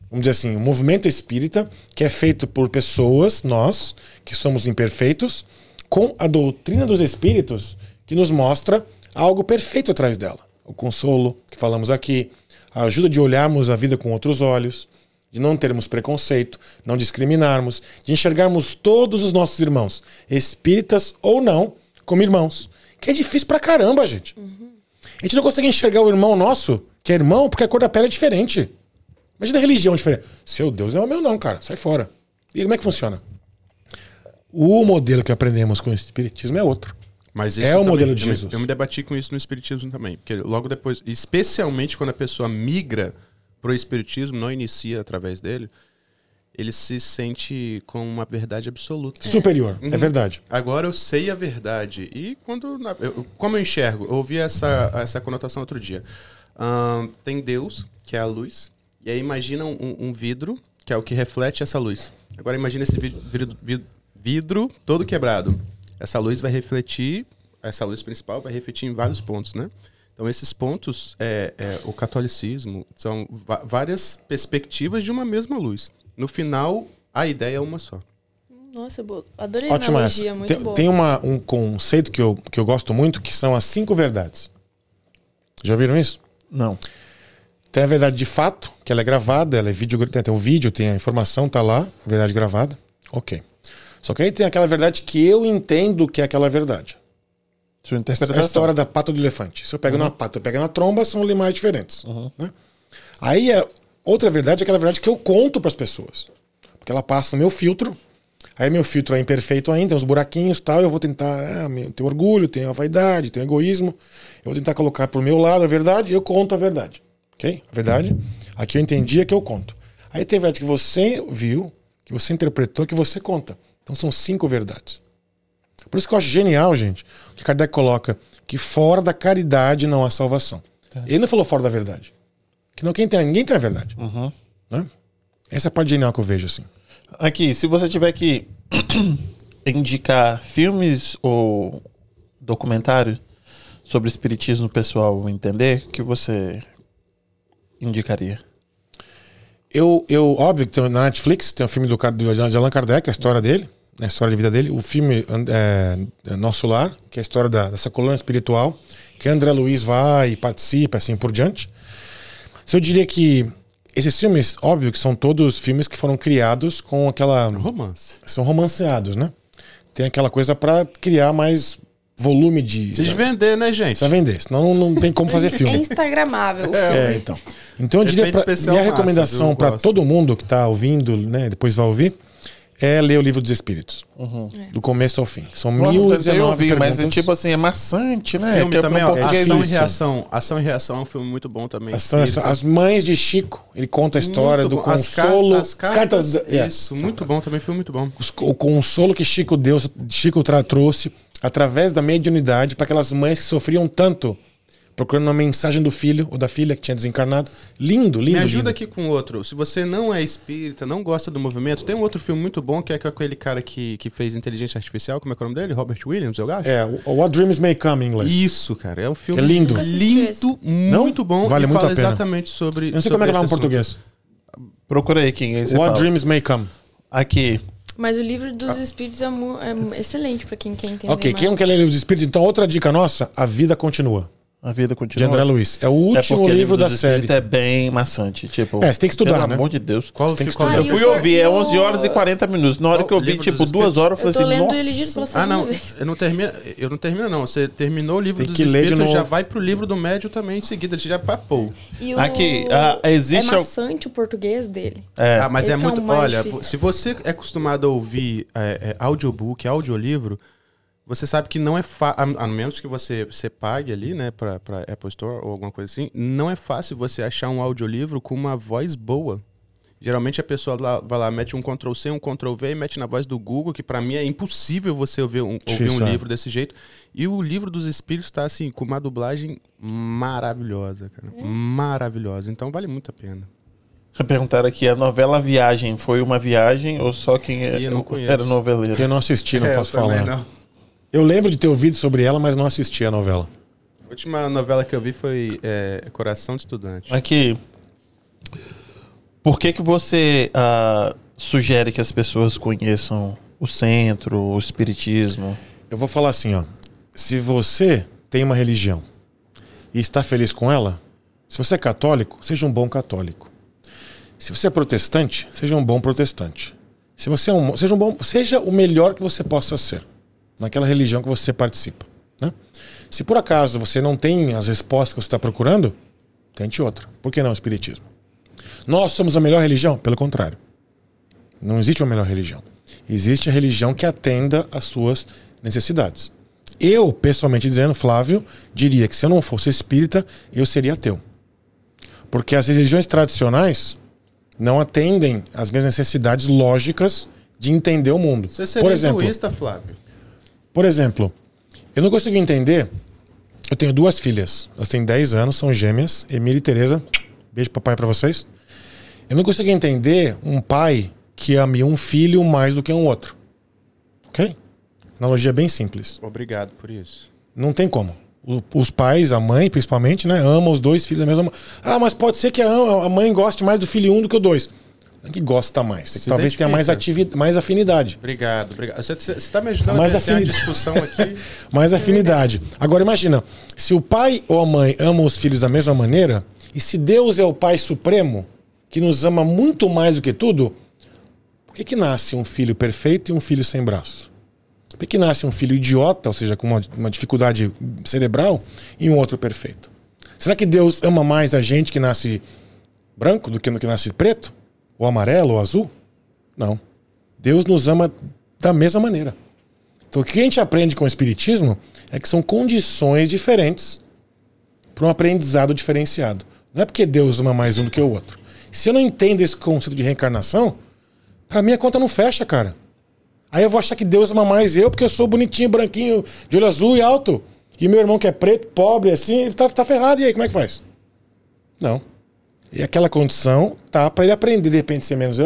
D: vamos dizer assim, o movimento espírita, que é feito por pessoas, nós, que somos imperfeitos, com a doutrina dos espíritos, que nos mostra algo perfeito atrás dela. O consolo, que falamos aqui, a ajuda de olharmos a vida com outros olhos, de não termos preconceito, não discriminarmos, de enxergarmos todos os nossos irmãos, espíritas ou não, como irmãos. Que é difícil pra caramba, gente. A gente não consegue enxergar o irmão nosso, que é irmão, porque a cor da pele é diferente. Imagina a religião diferente. Seu Deus não é o meu, não, cara. Sai fora. E como é que funciona? O modelo que aprendemos com o Espiritismo é outro.
B: Mas
D: É o
B: também-
D: modelo de
B: eu me-
D: Jesus.
B: Eu me debati com isso no espiritismo também, porque logo depois, especialmente quando a pessoa migra pro espiritismo, não inicia através dele, ele se sente com uma verdade absoluta.
D: Superior, é verdade.
B: Agora eu sei a verdade. E quando. eu- como eu enxergo? Eu ouvi essa, essa conotação outro dia. Tem Deus, que é a luz, e aí imagina um, um vidro, que é o que reflete essa luz. Agora imagina esse vidro, vidro- vidro- vidro todo quebrado. Essa luz vai refletir, essa luz principal vai refletir em vários pontos, né? Então esses pontos, é, é, o catolicismo, são várias perspectivas de uma mesma luz. No final, a ideia é uma só.
C: Nossa, boa. adorei a
D: Ótima
C: analogia,
D: essa.
C: muito
D: Tem,
C: boa.
D: tem uma, um conceito que eu, que eu gosto muito, que são as cinco verdades. Já ouviram isso?
A: Não.
D: Tem a verdade de fato, que ela é gravada, ela é vídeo, tem, o vídeo, tem a informação, tá lá, verdade gravada. Ok. Só que aí tem aquela verdade que eu entendo que é aquela verdade.
A: Sua
D: É a história da pata do elefante. Se eu pego na pata, eu pego na tromba, são animais diferentes. né? Aí a outra verdade é aquela verdade que eu conto para as pessoas. Porque ela passa no meu filtro. Aí meu filtro é imperfeito ainda, tem uns buraquinhos e tal. Eu vou tentar. Ah, tem orgulho, tem a vaidade, tem egoísmo. Eu vou tentar colocar pro meu lado a verdade e eu conto a verdade. Ok? A verdade. Aqui eu entendi é que eu conto. Aí tem verdade que você viu, que você interpretou, que você conta. Então são cinco verdades. Por isso que eu acho genial, gente, o que Kardec coloca, que fora da caridade não há salvação. Ele não falou fora da verdade. Que não, quem tem, ninguém tem a verdade. Né? Essa é a parte genial que eu vejo, assim.
A: Aqui, se você tiver que indicar filmes ou documentários sobre espiritismo pessoal entender, o que você indicaria?
D: Eu, eu óbvio que tem na Netflix tem o filme do, Car- do de Allan Kardec, a história dele, né, a história de vida dele. O filme é, é Nosso Lar, que é a história da- dessa coluna espiritual, que André Luiz vai e participa, assim por diante. Se eu diria que esses filmes, óbvio que são todos filmes que foram criados com aquela.
B: Romance.
D: São romanceados, né? Tem aquela coisa pra criar mais volume de.
B: Precisa vender, né, gente?
D: Precisa vender, senão não, não tem como fazer
C: É
D: filme.
C: instagramável o
D: É, então. Então eu diria pra, minha recomendação para todo mundo que tá ouvindo, né, depois vai ouvir, é ler o livro dos Espíritos, do começo ao fim. São
A: Uhum. Eu
D: 1019
A: ouvir, mas é
D: perguntas.
A: tipo assim, é maçante, né?
B: filme
A: Que é
B: também,
A: um
B: ó, Ação e. Reação. Ação e Reação é um filme muito bom também.
D: As,
B: Espírita.
D: as mães de Chico, ele conta a história
B: Muito
D: do
B: bom. As car-
D: consolo,
B: as cartas,
D: da- é,
B: Isso, muito bom também, filme muito bom.
D: os- o consolo que Chico deu, Chico trouxe através da mediunidade para aquelas mães que sofriam tanto, procurando uma mensagem do filho ou da filha que tinha desencarnado. Lindo, lindo.
B: Me ajuda
D: lindo.
B: aqui com outro. Se você não é espírita, não gosta do movimento, tem um outro filme muito bom que é com aquele cara que, que fez inteligência artificial. Como é que é o nome dele? Robert Williams, eu acho?
D: É, o What Dreams May Come em inglês.
B: Isso, cara. É um filme
D: É lindo.
B: Lindo, muito bom.
D: Vale
B: e
D: muito
B: fala
D: a pena.
B: exatamente sobre.
D: Eu não sei como é que vai em português.
A: Procura aí quem aí
D: What
A: fala.
D: Dreams May Come.
A: Aqui.
C: Mas o livro dos espíritos é, é excelente pra quem quer entender
D: Ok,
C: mais.
D: quem não quer ler livro de espírito, então outra dica nossa, A Vida Continua,
A: A vida
D: de
A: continua.
D: André Luiz. É o
A: É
D: último
A: porque
D: livro da série.
A: É bem maçante. Tipo,
D: É, você tem que estudar,
A: pelo
D: né?
A: amor de Deus.
B: Qual
D: Tem que
C: estudar.
A: Eu fui ouvir, é
C: o-
A: 11 horas e 40 minutos. Na hora
B: Qual
A: que eu vi, tipo, duas horas, eu
C: Eu tô
A: falei assim,
C: lendo
A: nossa.
C: ele lido pela
B: Ah, não. Eu não termino. Eu não termino, não. Você terminou o livro
D: Tem
B: dos
D: que ler de
B: espíritos, já vai pro livro do médio também em seguida. Ele já papou.
C: E o...
A: Aqui, ah, existe
C: É maçante o português dele.
A: É,
B: Ah, mas
C: Esse
B: é
C: que é
B: muito.
C: mais
B: olha,
C: difícil.
B: se você é acostumado a ouvir é, é, audiobook, audiolivro, você sabe que não é fácil. A, a menos que você, você pague ali, né, pra, pra Apple Store ou alguma coisa assim, não é fácil você achar um audiolivro com uma voz boa. Geralmente a pessoa lá, vai lá, mete um Ctrl C, um Ctrl V e mete na voz do Google, que pra mim é impossível você ouvir um, ouvir
D: Difícil,
B: um
D: é.
B: livro desse jeito. E o livro dos espíritos tá assim, com uma dublagem maravilhosa, cara. Maravilhosa. Então vale muito a pena.
A: Perguntaram aqui, a novela Viagem foi uma viagem ou só quem é-
B: Eu não conheço.
A: era noveleiro?
D: Eu não assisti, não
B: É,
D: posso falar.
B: não.
D: Eu lembro de ter ouvido sobre ela, mas não assisti a novela.
B: A última novela que eu vi foi é, Coração de Estudante.
A: Aqui, por que que você ah, sugere que as pessoas conheçam o centro, o espiritismo?
D: Eu vou falar assim, ó. Se você tem uma religião e está feliz com ela, se você é católico, seja um bom católico. Se você é protestante, seja um bom protestante. Se você é um, seja um bom, seja o melhor que você possa ser naquela religião que você participa, né? Se por acaso você não tem as respostas que você está procurando, tente outra. Por que não o espiritismo? Nós somos a melhor religião? Pelo contrário. Não existe uma melhor religião. Existe a religião que atenda às suas necessidades. Eu, pessoalmente dizendo, Flávio, diria que se eu não fosse espírita, eu seria ateu. Porque as religiões tradicionais não atendem às minhas necessidades lógicas de entender o mundo.
B: Você seria
D: Por exemplo,
B: hinduísta, Flávio?
D: Por exemplo, eu não consigo entender. Eu tenho duas filhas. Elas têm 10 anos, são gêmeas, Emília e Tereza. Beijo papai pra vocês. Eu não consigo entender um pai que ame um filho mais do que um outro. Ok? Analogia bem simples.
B: Obrigado por isso.
D: Não tem como. Os pais, a mãe principalmente, né, amam os dois filhos da mesma. Ah, mas pode ser que a, a mãe goste mais do filho um do que o dois. Que gosta mais. que talvez tenha mais,
B: identifica.
D: ativi mais afinidade.
B: Obrigado, obrigado. Você está me ajudando
D: Mais
B: a vencer a
D: afinidade.
B: discussão aqui.
D: mais afinidade. Agora imagina, se o pai ou a mãe amam os filhos da mesma maneira, e se Deus é o Pai Supremo, que nos ama muito mais do que tudo, por que, que nasce um filho perfeito e um filho sem braço? Por que, que nasce um filho idiota, ou seja, com uma, uma dificuldade cerebral, e um outro perfeito? Será que Deus ama mais a gente que nasce branco do que no que nasce preto? Ou amarelo, ou azul? Não. Deus nos ama da mesma maneira. Então, o que a gente aprende com o Espiritismo é que são condições diferentes para um aprendizado diferenciado. Não é porque Deus ama mais um do que o outro. Se eu não entendo esse conceito de reencarnação, pra mim a conta não fecha, cara. Aí eu vou achar que Deus ama mais eu porque eu sou bonitinho, branquinho, de olho azul e alto. E meu irmão que é preto, pobre, assim, tá, tá ferrado. E aí, como é que faz? Não. E aquela condição tá para ele aprender, de repente, ser menos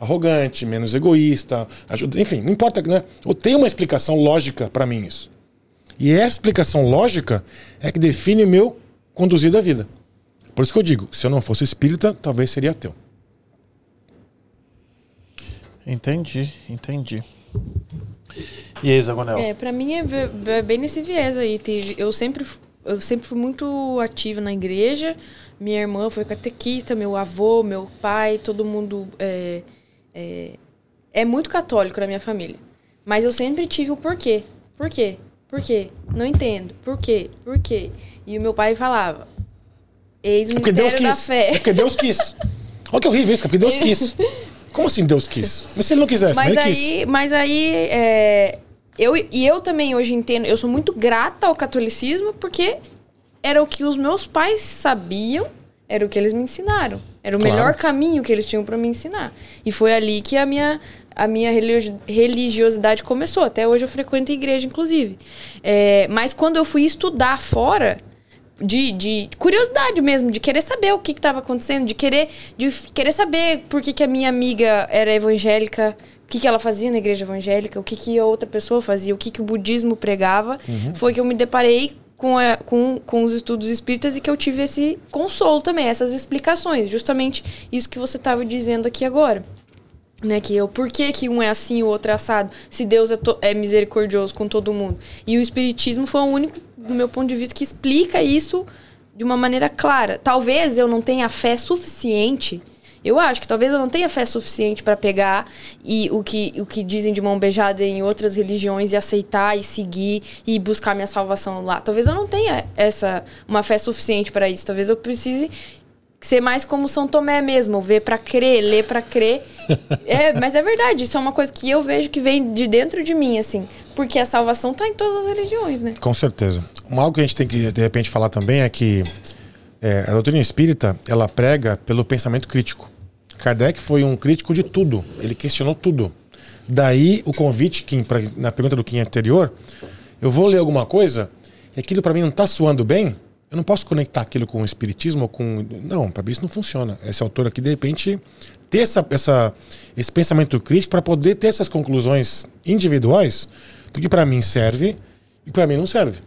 D: arrogante, menos egoísta, ajuda, enfim, não importa, né? Ou tem uma explicação lógica para mim isso. E essa explicação lógica é que define o meu conduzir da vida. Por isso que eu digo, se eu não fosse espírita, talvez seria ateu.
A: Entendi, entendi. E aí, Zagonel?
C: É, pra mim é, é bem nesse viés aí. Eu sempre, eu sempre fui muito ativa na igreja. Minha irmã foi catequista, meu avô, meu pai, todo mundo é, é, é muito católico na minha família. Mas eu sempre tive o porquê. Por quê? Por quê? Não entendo. Por quê? Por quê? E o meu pai falava: Eis o mistério
D: Deus
C: da fé.
D: É porque Deus quis. Olha que horrível isso, porque Deus quis. Como assim Deus quis? Mas se ele não quisesse,
C: mas,
D: mas
C: aí,
D: quis.
C: Mas aí, é, eu, e eu também hoje entendo, eu sou muito grata ao catolicismo porque era o que os meus pais sabiam, era o que eles me ensinaram. Era o claro. melhor caminho que eles tinham para me ensinar. E foi ali que a minha, a minha religiosidade começou. Até hoje eu frequento a igreja, inclusive. É, mas quando eu fui estudar fora, de, de curiosidade mesmo, de querer saber o que estava acontecendo, de querer, de querer saber por que, que a minha amiga era evangélica, o que, que ela fazia na igreja evangélica, o que, que a outra pessoa fazia, o que, que o budismo pregava, uhum. foi que eu me deparei com, a, com, com os estudos espíritas e que eu tive esse consolo também, essas explicações, justamente isso que você estava dizendo aqui agora. Né, que eu, por que, que um é assim e o outro é assado, se Deus é, to, é misericordioso com todo mundo. E o Espiritismo foi o único do meu ponto de vista, que explica isso de uma maneira clara. Talvez eu não tenha fé suficiente. Eu acho que talvez eu não tenha fé suficiente para pegar e o que, o que dizem de mão beijada em outras religiões e aceitar e seguir e buscar minha salvação lá. Talvez eu não tenha essa uma fé suficiente para isso. Talvez eu precise ser mais como São Tomé mesmo, ver para crer, ler para crer. é, mas é verdade, isso é uma coisa que eu vejo que vem de dentro de mim, assim. Porque a salvação está em todas as religiões, né?
D: Com certeza. Um algo que a gente tem que, de repente, falar também é que é, a doutrina espírita, ela prega pelo pensamento crítico. Kardec foi um crítico de tudo. Ele questionou tudo. Daí o convite, Kim, pra, na pergunta do Kim anterior, eu vou ler alguma coisa e aquilo para mim não está soando bem, eu não posso conectar aquilo com o espiritismo ou com. Não, para mim isso não funciona. Esse autor aqui, de repente, ter essa, essa, esse pensamento crítico para poder ter essas conclusões individuais do que para mim serve e para mim não serve.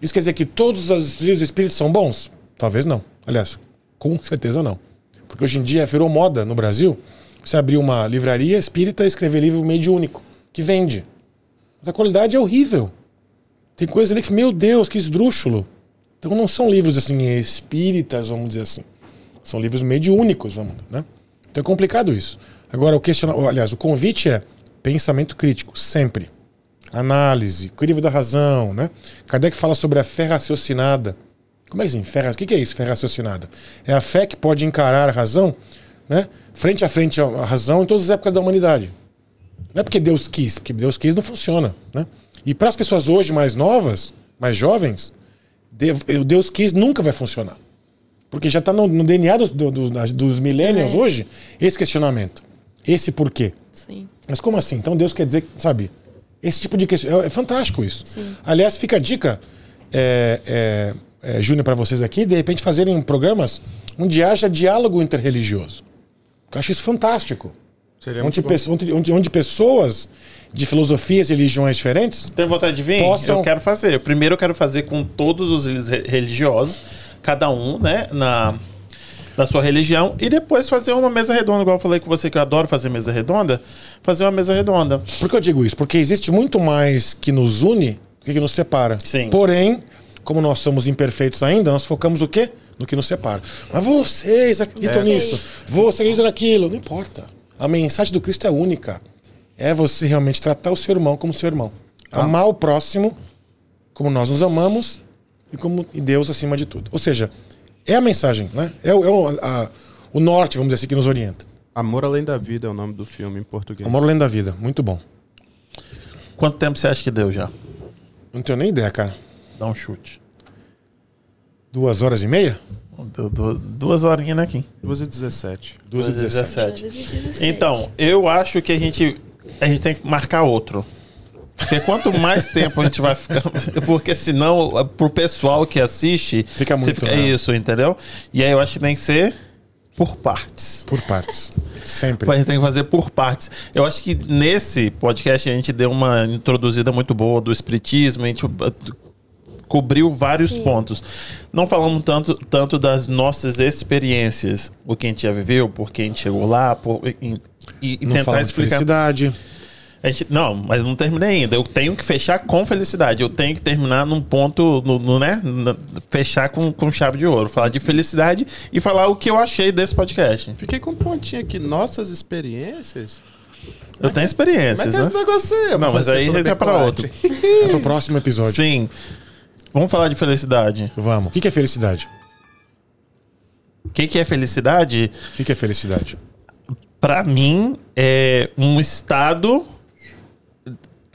D: Isso quer dizer que todos os livros espíritos são bons? Talvez não. Aliás, com certeza não. Porque hoje em dia virou moda no Brasil você abrir uma livraria espírita e escrever livro mediúnico, que vende. Mas a qualidade é horrível. Tem coisas ali que, meu Deus, que esdrúxulo. Então não são livros assim espíritas, vamos dizer assim. São livros mediúnicos, vamos, né? Então é complicado isso. Agora o questionamento, aliás, o convite é pensamento crítico, sempre. Análise, crivo da razão, né? Kardec fala sobre a fé raciocinada. Como é assim? Fé, o que é isso, fé raciocinada? É a fé que pode encarar a razão, né? Frente a frente à razão em todas as épocas da humanidade. Não é porque Deus quis, porque Deus quis não funciona, né? E para as pessoas hoje mais novas, mais jovens, Deus quis nunca vai funcionar. Porque já está no, no, DNA dos, do, dos, dos millennials é. hoje esse questionamento. Esse porquê.
C: Sim.
D: Mas como assim? Então Deus quer dizer, sabe? Esse tipo de questionamento. É, é fantástico isso. Sim. Aliás, fica a dica, é, é, é Júnior, para vocês aqui, de repente fazerem programas onde haja diálogo interreligioso. Eu acho isso fantástico. Onde, onde, onde, onde pessoas de filosofias e religiões diferentes.
A: Tem vontade de vir? Possam... Eu quero fazer. Primeiro eu quero fazer com todos os religiosos, cada um, né, na, na sua religião, e depois fazer uma mesa redonda, igual eu falei com você que eu adoro fazer mesa redonda, fazer uma mesa redonda.
D: Por que eu digo isso? Porque existe muito mais que nos une do que nos separa.
A: Sim.
D: Porém, como nós somos imperfeitos ainda, nós focamos o quê? No que nos separa. Mas vocês acreditam é. nisso, vocês acreditam naquilo. Não importa. A mensagem do Cristo é única é você realmente tratar o seu irmão como seu irmão. Ah. Amar o próximo como nós nos amamos e como e Deus acima de tudo. Ou seja, é a mensagem, né? É, o, é o, a, o norte, vamos dizer assim, que nos orienta.
B: Amor Além da Vida é o nome do filme em português.
D: Amor Além da Vida, muito bom.
A: Quanto tempo você acha que deu já?
D: Não tenho nem ideia, cara.
A: Dá um chute.
D: Duas horas e meia?
A: Deu du- duas horinhas, né, Kim?
B: 2 e 17.
D: 2 e 17.
C: 17.
A: Então, eu acho que a gente, a gente tem que marcar outro. Porque quanto mais tempo a gente vai ficar. Porque senão, pro pessoal que assiste.
D: Fica muito,
A: É
D: né?
A: isso, entendeu? E aí eu acho que tem que ser por partes.
D: Por partes. Sempre.
A: A gente tem que fazer por partes. Eu acho que nesse podcast a gente deu uma introduzida muito boa do espiritismo, a gente cobriu vários
C: Sim.
A: pontos. Não falamos tanto, tanto das nossas experiências, o que a gente já viveu, por que a gente chegou lá, por, e, e- e
D: Não
A: tentar explicar.
D: felicidade.
A: A gente- não, mas não terminei ainda. Eu tenho que fechar com felicidade. Eu tenho que terminar num ponto, no, no, né? Fechar com, com chave de ouro. Falar de felicidade e falar o que eu achei desse podcast.
B: Fiquei com um pontinho aqui. Nossas experiências.
A: Eu tenho
B: Como é
A: experiências,
B: que é
A: né?
B: esse negócio aí?
A: Não, mas aí é pra outro.
D: É pro próximo episódio.
A: Sim. Vamos falar de felicidade.
D: Vamos. O que que é felicidade?
A: O que, que é felicidade?
D: O que que é felicidade?
A: Pra mim, é um estado.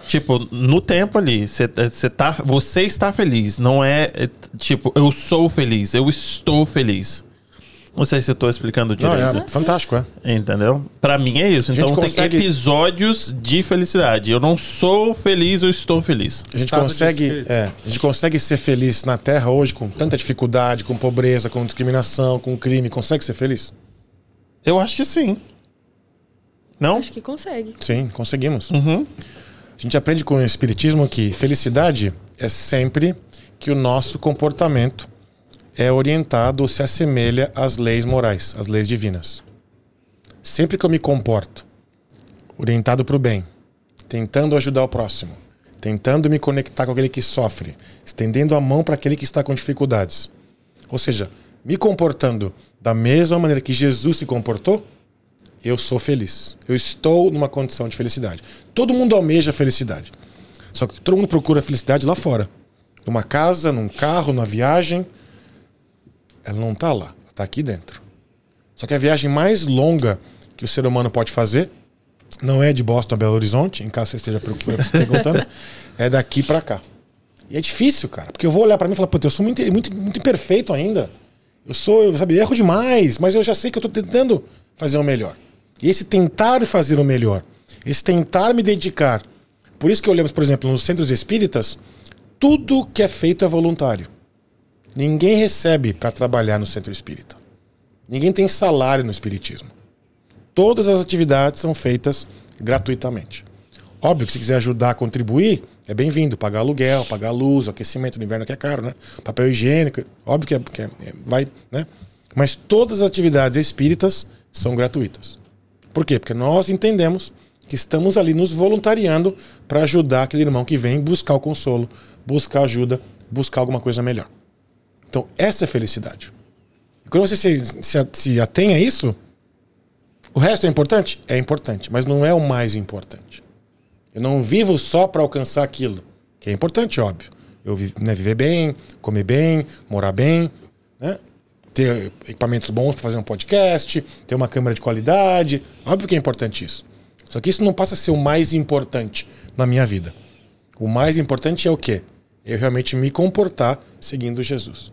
A: Tipo, no tempo ali, você tá, você está feliz. Não é, é, tipo, eu sou feliz, eu estou feliz. Não sei se eu tô explicando
D: Não,
A: direito.
D: é fantástico, é.
A: Entendeu? Pra mim é isso.
D: A gente
A: Então
D: consegue-
A: tem episódios de felicidade. Eu não sou feliz, eu estou feliz.
D: A gente
B: Estado
D: consegue, é, a gente consegue ser feliz na Terra hoje com tanta dificuldade, com pobreza, com discriminação, com crime. Consegue ser feliz?
A: Eu acho que sim. Não?
C: Acho que consegue.
D: Sim, conseguimos.
A: Uhum.
D: A gente aprende com o Espiritismo que felicidade é sempre que o nosso comportamento é orientado ou se assemelha às leis morais, às leis divinas. Sempre que eu me comporto orientado para o bem, tentando ajudar o próximo, tentando me conectar com aquele que sofre, estendendo a mão para aquele que está com dificuldades, ou seja, me comportando da mesma maneira que Jesus se comportou, eu sou feliz. Eu estou numa condição de felicidade. Todo mundo almeja felicidade. Só que todo mundo procura felicidade lá fora. Numa casa, num carro, numa viagem. Ela não está lá, está aqui dentro. Só que a viagem mais longa que o ser humano pode fazer não é de Boston a Belo Horizonte, em caso você esteja perguntando, é daqui para cá. E é difícil, cara, porque eu vou olhar para mim e falar, puta, eu sou muito, muito, muito imperfeito ainda. Eu sou, eu, sabe, erro demais, mas eu já sei que eu tô tentando fazer o melhor. E esse tentar fazer o melhor, esse tentar me dedicar. Por isso que olhamos, por exemplo, nos centros espíritas, tudo que é feito é voluntário. Ninguém recebe para trabalhar no centro espírita. Ninguém tem salário no espiritismo. Todas as atividades são feitas gratuitamente. Óbvio que se quiser ajudar a contribuir, é bem-vindo. Pagar aluguel, pagar luz, aquecimento no inverno que é caro, né? Papel higiênico, óbvio que, é, que é- é- vai, né? Mas todas as atividades espíritas são gratuitas. Por quê? Porque nós entendemos que estamos ali nos voluntariando para ajudar aquele irmão que vem buscar o consolo, buscar ajuda, buscar alguma coisa melhor. Então, essa é felicidade. E quando você se, se, se atém a isso, o resto é importante? É importante, mas não é o mais importante. Eu não vivo só para alcançar aquilo, que é importante, óbvio. Eu né, viver bem, comer bem, morar bem, né? ter equipamentos bons para fazer um podcast, ter uma câmera de qualidade. Óbvio que é importante isso. Só que isso não passa a ser o mais importante na minha vida. O mais importante é o quê? Eu realmente me comportar seguindo Jesus.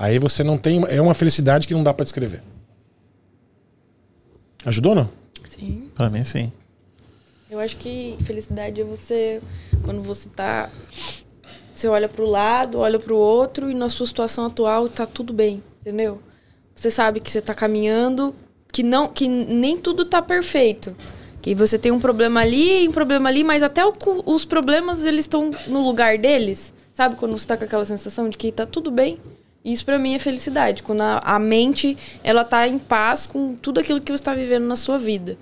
D: Aí você não tem. É uma felicidade que não dá para descrever. Ajudou ou não?
C: Sim.
A: Pra mim, sim.
C: Eu acho que felicidade é você quando você tá você olha pro lado, olha pro outro e na sua situação atual tá tudo bem, entendeu? Você sabe que você tá caminhando, que não que nem tudo tá perfeito. Que você tem um problema ali, um problema ali, mas até o os problemas eles estão no lugar deles. Sabe quando você tá com aquela sensação de que tá tudo bem? Isso pra mim é felicidade, quando a, a mente ela tá em paz com tudo aquilo que você tá vivendo na sua vida.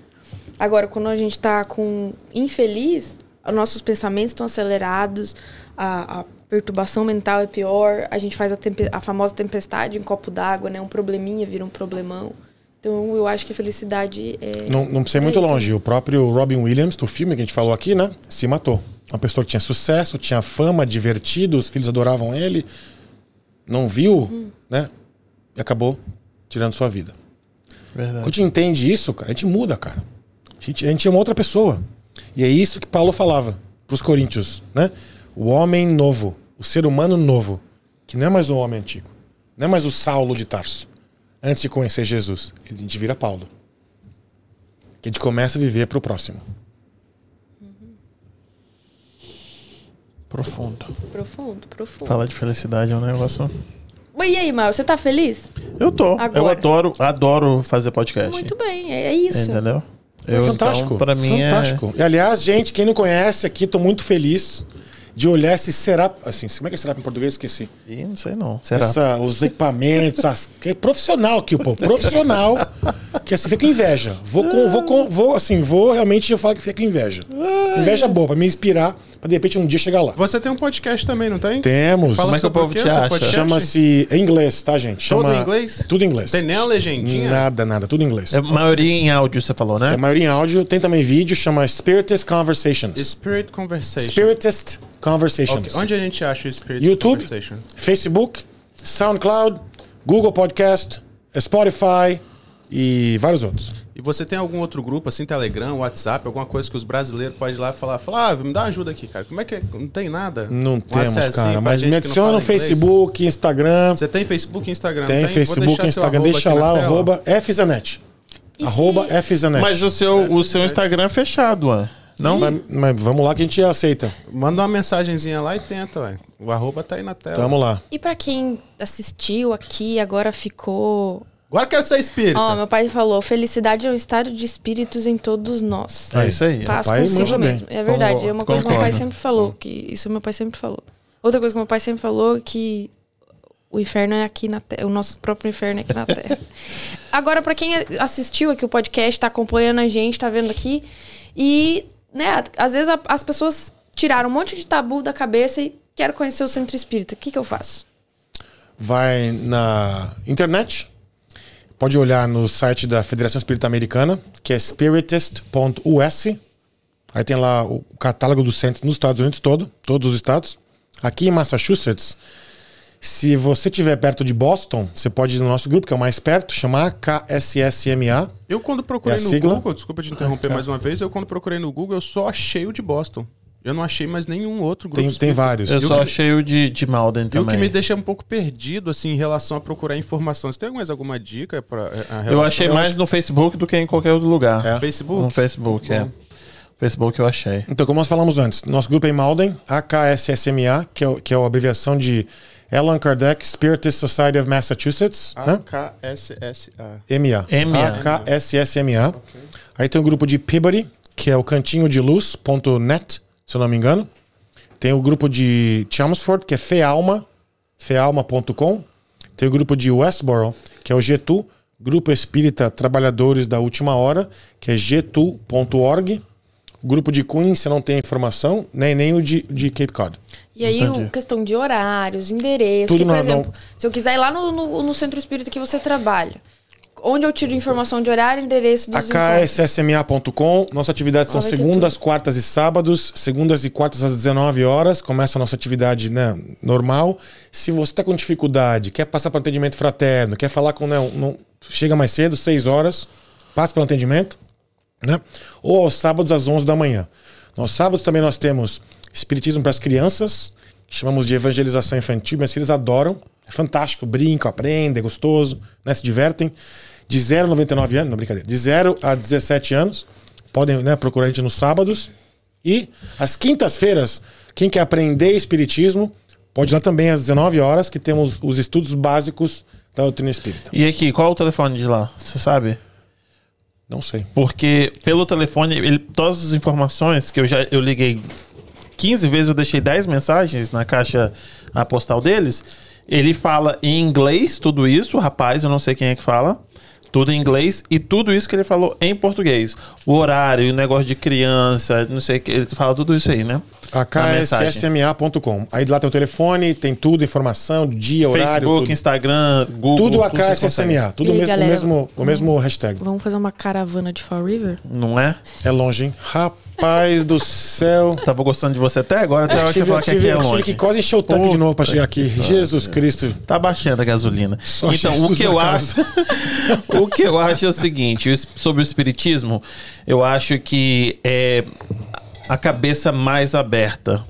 C: Agora, quando a gente tá com infeliz, os nossos pensamentos estão acelerados, a, a perturbação mental é pior, a gente faz a, a famosa tempestade em copo d'água, né? Um probleminha vira um problemão. Então, eu acho que a felicidade é...
D: Não, não precisa ir muito
C: é
D: longe. O próprio Robin Williams, do filme que a gente falou aqui, né? Se matou. Uma pessoa que tinha sucesso, tinha fama, divertido, os filhos adoravam ele, não viu, né? E acabou tirando sua vida.
A: Verdade.
D: Quando a gente entende isso, cara, a gente muda, cara. A gente, a gente é uma outra pessoa. E é isso que Paulo falava para os coríntios, né? O homem novo, o ser humano novo, que não é mais um homem antigo. Não é mais o Saulo de Tarso. Antes de conhecer Jesus, a gente vira Paulo. Que a gente começa a viver pro próximo.
A: Profundo.
C: Profundo, profundo.
A: Falar de felicidade é um negócio.
C: Mas e aí, Maio, você tá feliz?
A: Eu tô. Eu
C: Agora.
A: adoro, adoro fazer podcast.
C: Muito bem, é, é isso.
A: Entendeu?
D: É
A: Eu,
D: fantástico.
A: Então, pra mim
D: fantástico. E aliás, gente, quem não conhece aqui, tô muito feliz de olhar esse será. Assim, como é que é será em português? Esqueci.
A: é. Ih, não sei não. Será?
D: Essa, os equipamentos, as, que é profissional aqui, pô. Profissional. Que assim, fica com inveja. Vou com, vou com, vou, assim, vou realmente eu falo que fica com inveja. Inveja boa, pra me inspirar, pra de repente um dia chegar lá.
B: Você tem um podcast também, não tem?
D: Temos.
B: Fala
A: Como é que o povo te acha?
B: podcast?
D: Chama-se. É inglês, tá, gente? Chama,
B: Todo em inglês?
D: Tudo em inglês.
B: Tem nem a legendinha?
D: Nada, nada, tudo em inglês.
A: É maioria em áudio, você falou, né?
D: É a maioria em áudio, tem também vídeo, chama Spiritist Conversations.
B: Spirit Conversation.
D: Spiritist Conversations.
B: Ok, Onde a gente acha o Spirit
D: YouTube,
B: Conversation?
D: Facebook, SoundCloud, Google Podcast, Spotify e vários outros.
B: E você tem algum outro grupo, assim, Telegram, WhatsApp, alguma coisa que os brasileiros podem ir lá e falar, Flávio, me dá uma ajuda aqui, cara. Como é que é? Não tem nada?
D: Não
B: Um
D: temos, cara, mas me adiciona no
B: inglês?
D: Facebook, Instagram.
B: Você tem Facebook e Instagram?
D: Tem
B: Vou
D: Facebook,
B: seu
D: Instagram. Deixa lá arroba FZanet.
C: E
D: Arroba FZanet.
A: Mas o seu, o seu Instagram é fechado, ué. Não?
D: Mas, mas vamos lá que a gente aceita.
B: Manda uma mensagenzinha lá e tenta, ué. O arroba tá aí na tela.
D: Tamo lá.
C: E pra quem assistiu aqui e agora ficou.
B: Agora quero ser espírita.
C: Ó, meu pai falou: felicidade é um estado de espíritos em todos nós.
A: É isso aí.
C: Paz
D: pai
C: consigo
D: manja bem.
C: mesmo. É verdade.
A: Concordo,
C: é uma coisa que meu pai
A: concordo.
C: sempre falou. Que isso meu pai sempre falou. Outra coisa que meu pai sempre falou que o inferno é aqui na Terra. O nosso próprio inferno é aqui na Terra. Agora, pra quem assistiu aqui o podcast, tá acompanhando a gente, tá vendo aqui. E, né, às vezes a- as pessoas tiraram um monte de tabu da cabeça e quero conhecer o centro espírita. O que, que eu faço?
D: Vai na internet. Pode olhar no site da Federação Espírita Americana, que é spiritist.us. Aí tem lá o catálogo do centro nos Estados Unidos todo, todos os estados. Aqui em Massachusetts, se você estiver perto de Boston, você pode ir no nosso grupo, que é o mais perto, chamar KSSMA.
B: Eu quando procurei
D: a
B: no
D: sigla?
B: Google, desculpa te interromper mais uma vez, eu quando procurei no Google, eu só achei o de Boston. Eu não achei mais nenhum outro grupo.
D: Tem, tem vários.
A: Eu
B: E o
A: só
B: que-
A: achei o de, de Malden
B: E o
A: também.
B: que me deixa um pouco perdido, assim, em relação a procurar informação. Você tem mais alguma dica para a
A: Eu achei mais no Facebook do que em qualquer outro lugar.
D: É.
B: Facebook?
A: No Facebook, é. Facebook eu achei.
D: Então, como nós falamos antes, nosso grupo é em Malden, AKSSMA, que é, que é a abreviação de Allan Kardec Spiritist Society of Massachusetts. né?
B: AKSSA.
D: MA.
A: MA.
D: AKSSMA. Aí tem o grupo de Peabody, que é o cantinho de luz.net, se eu não me engano. Tem o grupo de Chelmsford, que é Fealma, fealma.com. Tem o grupo de Westboro, que é o GETU, Grupo Espírita Trabalhadores da Última Hora, que é getu.org. O grupo de Queens, você não tem informação, nem, nem o de, de Cape Cod.
C: E aí,
A: Entendi.
C: questão de horários, endereço.
D: Tudo
C: que, por
D: não-
C: exemplo, se eu quiser ir lá no, no, no centro espírita que você trabalha, onde eu tiro informação de horário endereço dos?
D: AKSSMA.com. Nossas atividades são segundas, quartas e sábados. Segundas e quartas às 19 horas. Começa a nossa atividade né, normal. Se você está com dificuldade, quer passar para atendimento fraterno, quer falar com. Né, não, chega mais cedo, 6 horas, passa pelo atendimento. Né? Ou aos sábados às 11 da manhã. Nos sábados também nós temos Espiritismo para as crianças, que chamamos de evangelização infantil. Minhas filhas adoram. É fantástico, brincam, aprendem, é gostoso, né, se divertem. De 0 a 99 anos, não brincadeira, de 0 a 17 anos, podem né, procurar a gente nos sábados. E às quintas-feiras, quem quer aprender Espiritismo, pode ir lá também às 19 horas, que temos os estudos básicos da doutrina espírita.
A: E aqui, qual é o telefone de lá? Você sabe?
D: Não sei.
A: Porque pelo telefone, ele, todas as informações que eu já eu liguei 15 vezes, eu deixei 10 mensagens na caixa postal deles. Ele fala em inglês tudo isso, rapaz, eu não sei quem é que fala. Tudo em inglês e tudo isso que ele falou em português. O horário, o negócio de criança, não sei o que. Ele fala tudo isso aí, né?
D: AKSSMA.com. Aí lá tem o telefone, tem tudo, informação, dia, horário.
A: Facebook,
D: tudo.
A: Instagram, Google.
D: Tudo. AKSSMA. Tudo
C: aí,
D: mesmo,
C: galera?
D: o mesmo, o mesmo hashtag.
C: Vamos fazer uma caravana de Fall River?
A: Não é?
D: É longe, hein? Rapaz do céu.
A: Tava gostando de você até agora, até a hora que você
D: Tive,
A: falar que aqui
D: tive,
A: é
D: tive
A: longe.
D: que quase encher o tanque de
A: Puta
D: novo pra chegar aqui. Jesus Cristo.
A: Tá baixando a gasolina.
D: Só
A: então,
D: Jesus
A: o que eu
D: casa.
A: acho, o que eu acho é o seguinte, sobre o espiritismo, eu acho que é a cabeça mais aberta.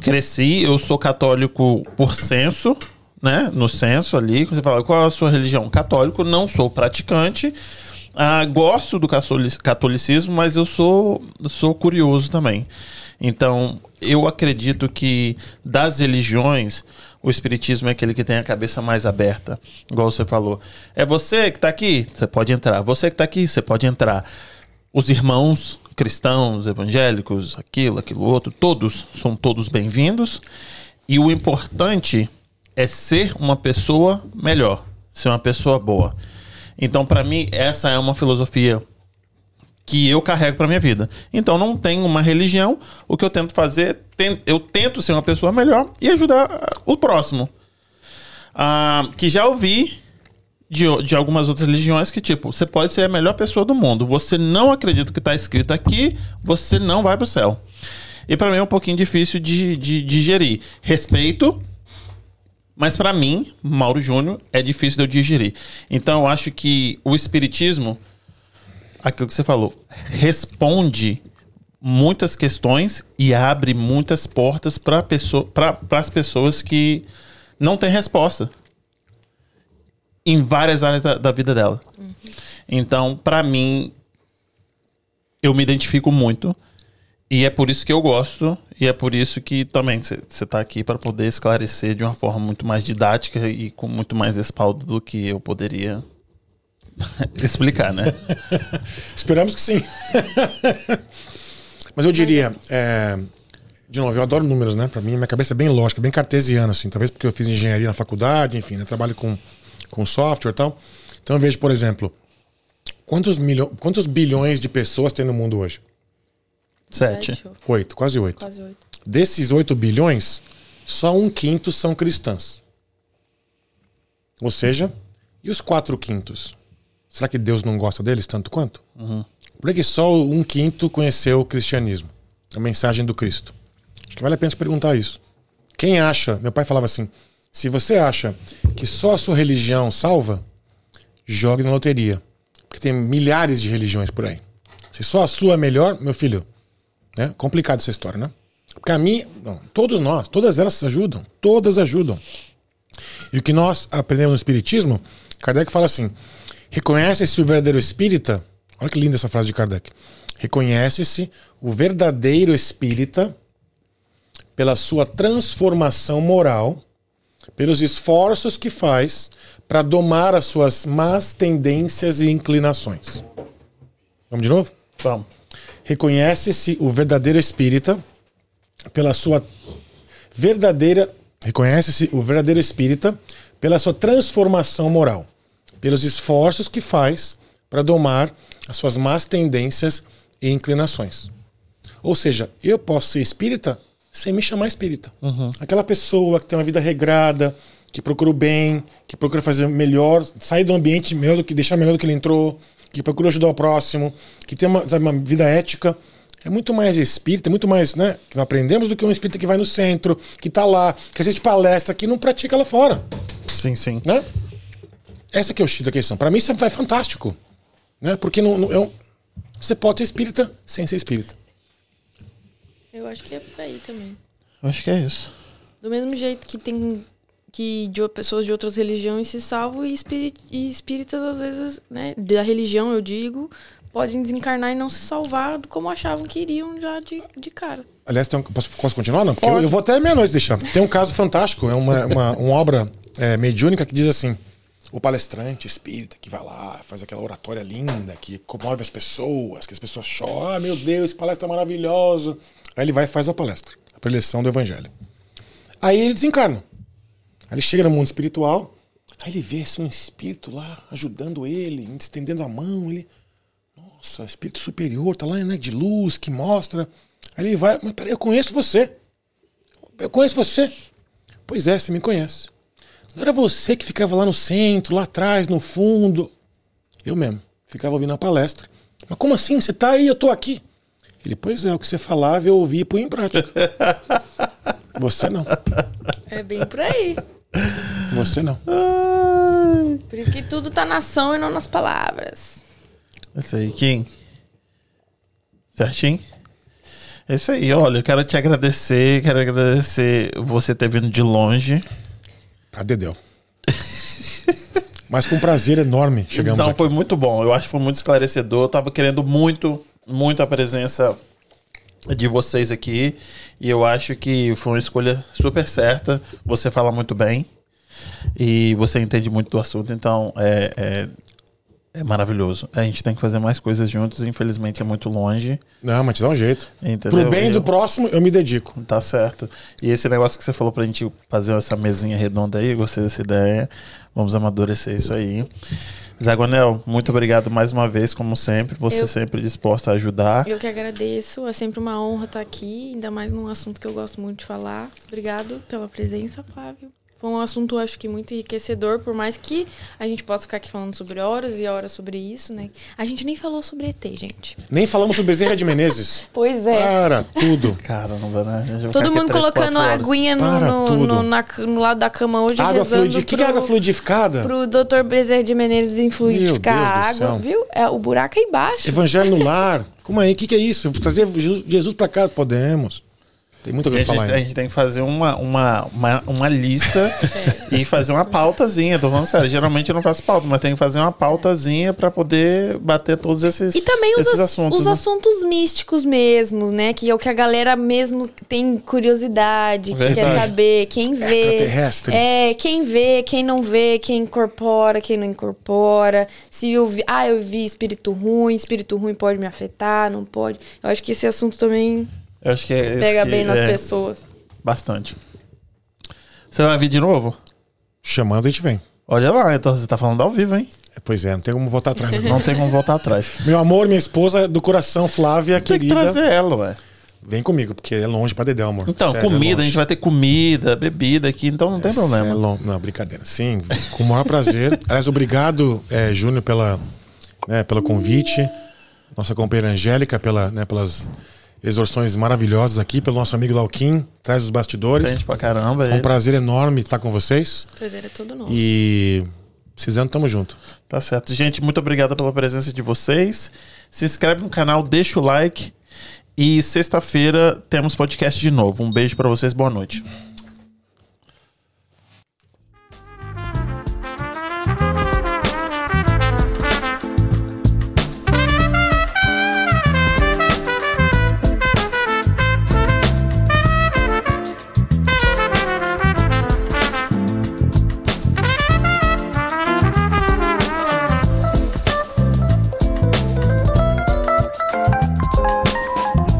A: Cresci, eu sou católico por senso, né, no censo ali, você fala qual é a sua religião? Católico, não sou praticante. Ah, gosto do catolic- catolicismo, mas eu sou, sou curioso também. Então, eu acredito que das religiões, o espiritismo é aquele que tem a cabeça mais aberta, igual você falou. É você que está aqui, você pode entrar. Você que está aqui, você pode entrar. Os irmãos cristãos, evangélicos, aquilo, aquilo outro, todos são todos bem-vindos. E o importante é ser uma pessoa melhor, ser uma pessoa boa. Então, para mim, essa é uma filosofia que eu carrego para minha vida. Então, não tenho uma religião. O que eu tento fazer, eu tento ser uma pessoa melhor e ajudar ah, o próximo. Ah, que já ouvi de, de algumas outras religiões que, tipo, você pode ser a melhor pessoa do mundo. Você não acredita que está escrito aqui, você não vai pro céu. E para mim é um pouquinho difícil de, de digerir. Respeito, mas para mim, Mauro Júnior, é difícil de eu digerir. Então eu acho que o espiritismo, aquilo que você falou, responde muitas questões e abre muitas portas para pessoa, as pessoas que não têm resposta em várias áreas da, da vida dela. Então, para mim, eu me identifico muito. E é por isso que eu gosto, e é por isso que também você está aqui para poder esclarecer de uma forma muito mais didática e com muito mais respaldo do que eu poderia explicar, né?
D: Esperamos que sim. Mas eu diria, é, de novo, eu adoro números, né? Pra mim, minha cabeça é bem lógica, bem cartesiana, assim. Talvez porque eu fiz engenharia na faculdade, enfim, né? trabalho com, com software e tal. Então eu vejo, por exemplo, quantos, quantos bilhões de pessoas tem no mundo hoje?
A: Sete.
D: Oito, quase oito.
C: Quase oito.
D: Desses 8 bilhões, só um quinto são cristãs. Ou seja, e os quatro quintos? Será que Deus não gosta deles tanto quanto? Por que só um quinto conheceu o cristianismo? A mensagem do Cristo. Acho que vale a pena se perguntar isso. Quem acha, meu pai falava assim: se você acha que só a sua religião salva, jogue na loteria. Porque tem milhares de religiões por aí. Se só a sua é melhor, meu filho, né? Complicado essa história, né? Porque a mim, todos nós, todas elas ajudam, todas ajudam. E o que nós aprendemos no Espiritismo, Kardec fala assim: reconhece-se o verdadeiro espírita. Olha que linda essa frase de Kardec. Reconhece-se o verdadeiro espírita pela sua transformação moral, pelos esforços que faz para domar as suas más tendências e inclinações. Vamos de novo?
A: Vamos.
D: Reconhece-se o verdadeiro espírita pela sua verdadeira reconhece-se o verdadeiro espírita pela sua transformação moral, pelos esforços que faz para domar as suas más tendências e inclinações. Ou seja, eu posso ser espírita sem me chamar espírita. Aquela pessoa que tem uma vida regrada, que procura o bem, que procura fazer melhor, sair do ambiente melhor do que deixar melhor do que ele entrou, que procura ajudar o próximo, que tem uma, sabe, uma vida ética. É muito mais espírita, é muito mais, né? Que nós aprendemos do que um espírita que vai no centro, que tá lá, que assiste palestra, que não pratica lá fora,
A: Sim, sim.
D: né? Essa que é o X da questão. Para mim isso é fantástico, né? Porque não, não- eu- você pode ser espírita sem ser espírita.
C: Eu acho que é por aí também.
A: Eu acho que é isso.
C: Do mesmo jeito que tem que de, pessoas de outras religiões se salvam e, espiri- e espíritas, às vezes, né, da religião, eu digo, podem desencarnar e não se salvar como achavam que iriam já de, de cara.
D: Aliás, tem um- posso, posso continuar? Não, porque eu, eu vou até meia-noite deixar. Tem um caso fantástico, é uma, uma, uma obra é, mediúnica que diz assim: o palestrante espírita que vai lá, faz aquela oratória linda, que comove as pessoas, que as pessoas choram, ah, meu Deus, que palestra maravilhosa. Aí ele vai e faz a palestra, a preleção do evangelho. Aí ele desencarna. Aí ele chega no mundo espiritual, aí ele vê assim, um espírito lá ajudando ele, estendendo a mão, ele. Nossa, espírito superior, tá lá, né, de luz, que mostra. Aí ele vai, mas peraí, eu conheço você. Eu conheço você. Pois é, você me conhece. Não era você que ficava lá no centro, lá atrás, no fundo. Eu mesmo. Ficava ouvindo a palestra. Mas como assim? Você tá aí, eu tô aqui. Ele, pois é, o que você falava, eu ouvi e pus em prática. Você não.
C: É bem por aí.
D: Você não.
C: Por isso que tudo tá na ação e não nas palavras.
A: Isso aí, Kim. Certinho? É isso aí, olha, eu quero te agradecer, quero agradecer você ter vindo de longe.
D: Pra Dedéu. Mas com prazer enorme chegamos
A: Não,
D: aqui.
A: foi muito bom. Eu acho que foi muito esclarecedor. Eu tava querendo muito, muito a presença de vocês aqui. E eu acho que foi uma escolha super certa. Você fala muito bem. E você entende muito do assunto. Então, é, é, é maravilhoso. A gente tem que fazer mais coisas juntos. Infelizmente, é muito longe.
D: Não, mas te dá um jeito.
A: Entendeu?
D: Pro bem
A: Eu-
D: do próximo, eu me dedico.
A: Tá certo. E esse negócio que você falou pra gente fazer essa mesinha redonda aí, gostei dessa ideia. Vamos amadurecer isso aí. Zagonel, muito obrigado mais uma vez, como sempre. Você
C: Eu-
A: sempre disposta a ajudar.
C: Eu que agradeço, é sempre uma honra estar aqui, ainda mais num assunto que eu gosto muito de falar. Obrigado pela presença, Flávio. Foi um assunto, acho que, muito enriquecedor, por mais que a gente possa ficar aqui falando sobre horas e horas sobre isso, né? A gente nem falou sobre ET, gente.
D: Nem falamos sobre Bezerra de Menezes.
C: Pois é.
D: Para tudo.
A: Caramba, né? A gente vai ficar
C: Todo mundo colocando a aguinha no,
D: Para
C: no, no- na- no lado da cama hoje,
D: Água fluidificada. O que, que é água fluidificada?
C: Pro Dr. Bezerra de Menezes vir fluidificar
D: Deus
C: a
D: do
C: água,
D: céu.
C: viu? É, o buraco é embaixo.
D: Evangelho no lar. Como aí? O que, que é isso? Trazer Jesus, pra cá? Podemos. Tem muita
A: A
D: coisa
A: gente,
D: pra falar
A: a
D: ainda.
A: gente tem que fazer uma, uma, uma, uma lista e fazer uma pautazinha. Tô falando sério. Geralmente eu não faço pauta, mas tem que fazer uma pautazinha pra poder bater todos esses,
C: E também os,
A: esses
C: ass-
A: assuntos.
C: os
A: né?
C: assuntos místicos mesmo, né? Que é o que a galera mesmo tem curiosidade, que quer
A: Verdade.
C: saber, quem vê.
D: Extraterrestre.
C: É, quem vê, quem não vê, quem incorpora, quem não incorpora. Se eu vi, ah, eu vi espírito ruim, espírito ruim pode me afetar, não pode. Eu acho que esse assunto também
A: Eu acho que é
C: pega
A: que
C: bem nas
A: é
C: pessoas.
A: Bastante. Você vai vir de novo?
D: Chamando, a gente vem.
A: Olha lá, então você tá falando ao vivo, hein?
D: É, Pois é, não tem como voltar atrás.
A: Não tem como voltar atrás.
D: Meu amor, minha esposa do coração, Flávia,
A: Tem que
D: querida.
A: trazer ela, ué.
D: Vem comigo, porque é longe pra Dedéu, amor.
A: Então,
D: Sério, é
A: comida, a
D: longe.
A: gente vai ter comida, bebida aqui, então não tem
D: É
A: problema.
D: lon- Não, brincadeira. Sim, com o maior prazer. Aliás, obrigado, é, Júnior, pela, né, pelo convite. Nossa companheira Angélica, pela, né, pelas exorções maravilhosas aqui, pelo nosso amigo Lauquim, traz os bastidores.
A: Gente pra caramba.
D: Foi um
A: ele.
D: prazer enorme estar com vocês.
C: Prazer é todo nosso.
D: E precisando, tamo junto.
A: Tá certo. Gente, muito obrigado pela presença de vocês. Se inscreve no canal, deixa o like. E sexta-feira temos podcast de novo. Um beijo pra vocês, boa noite.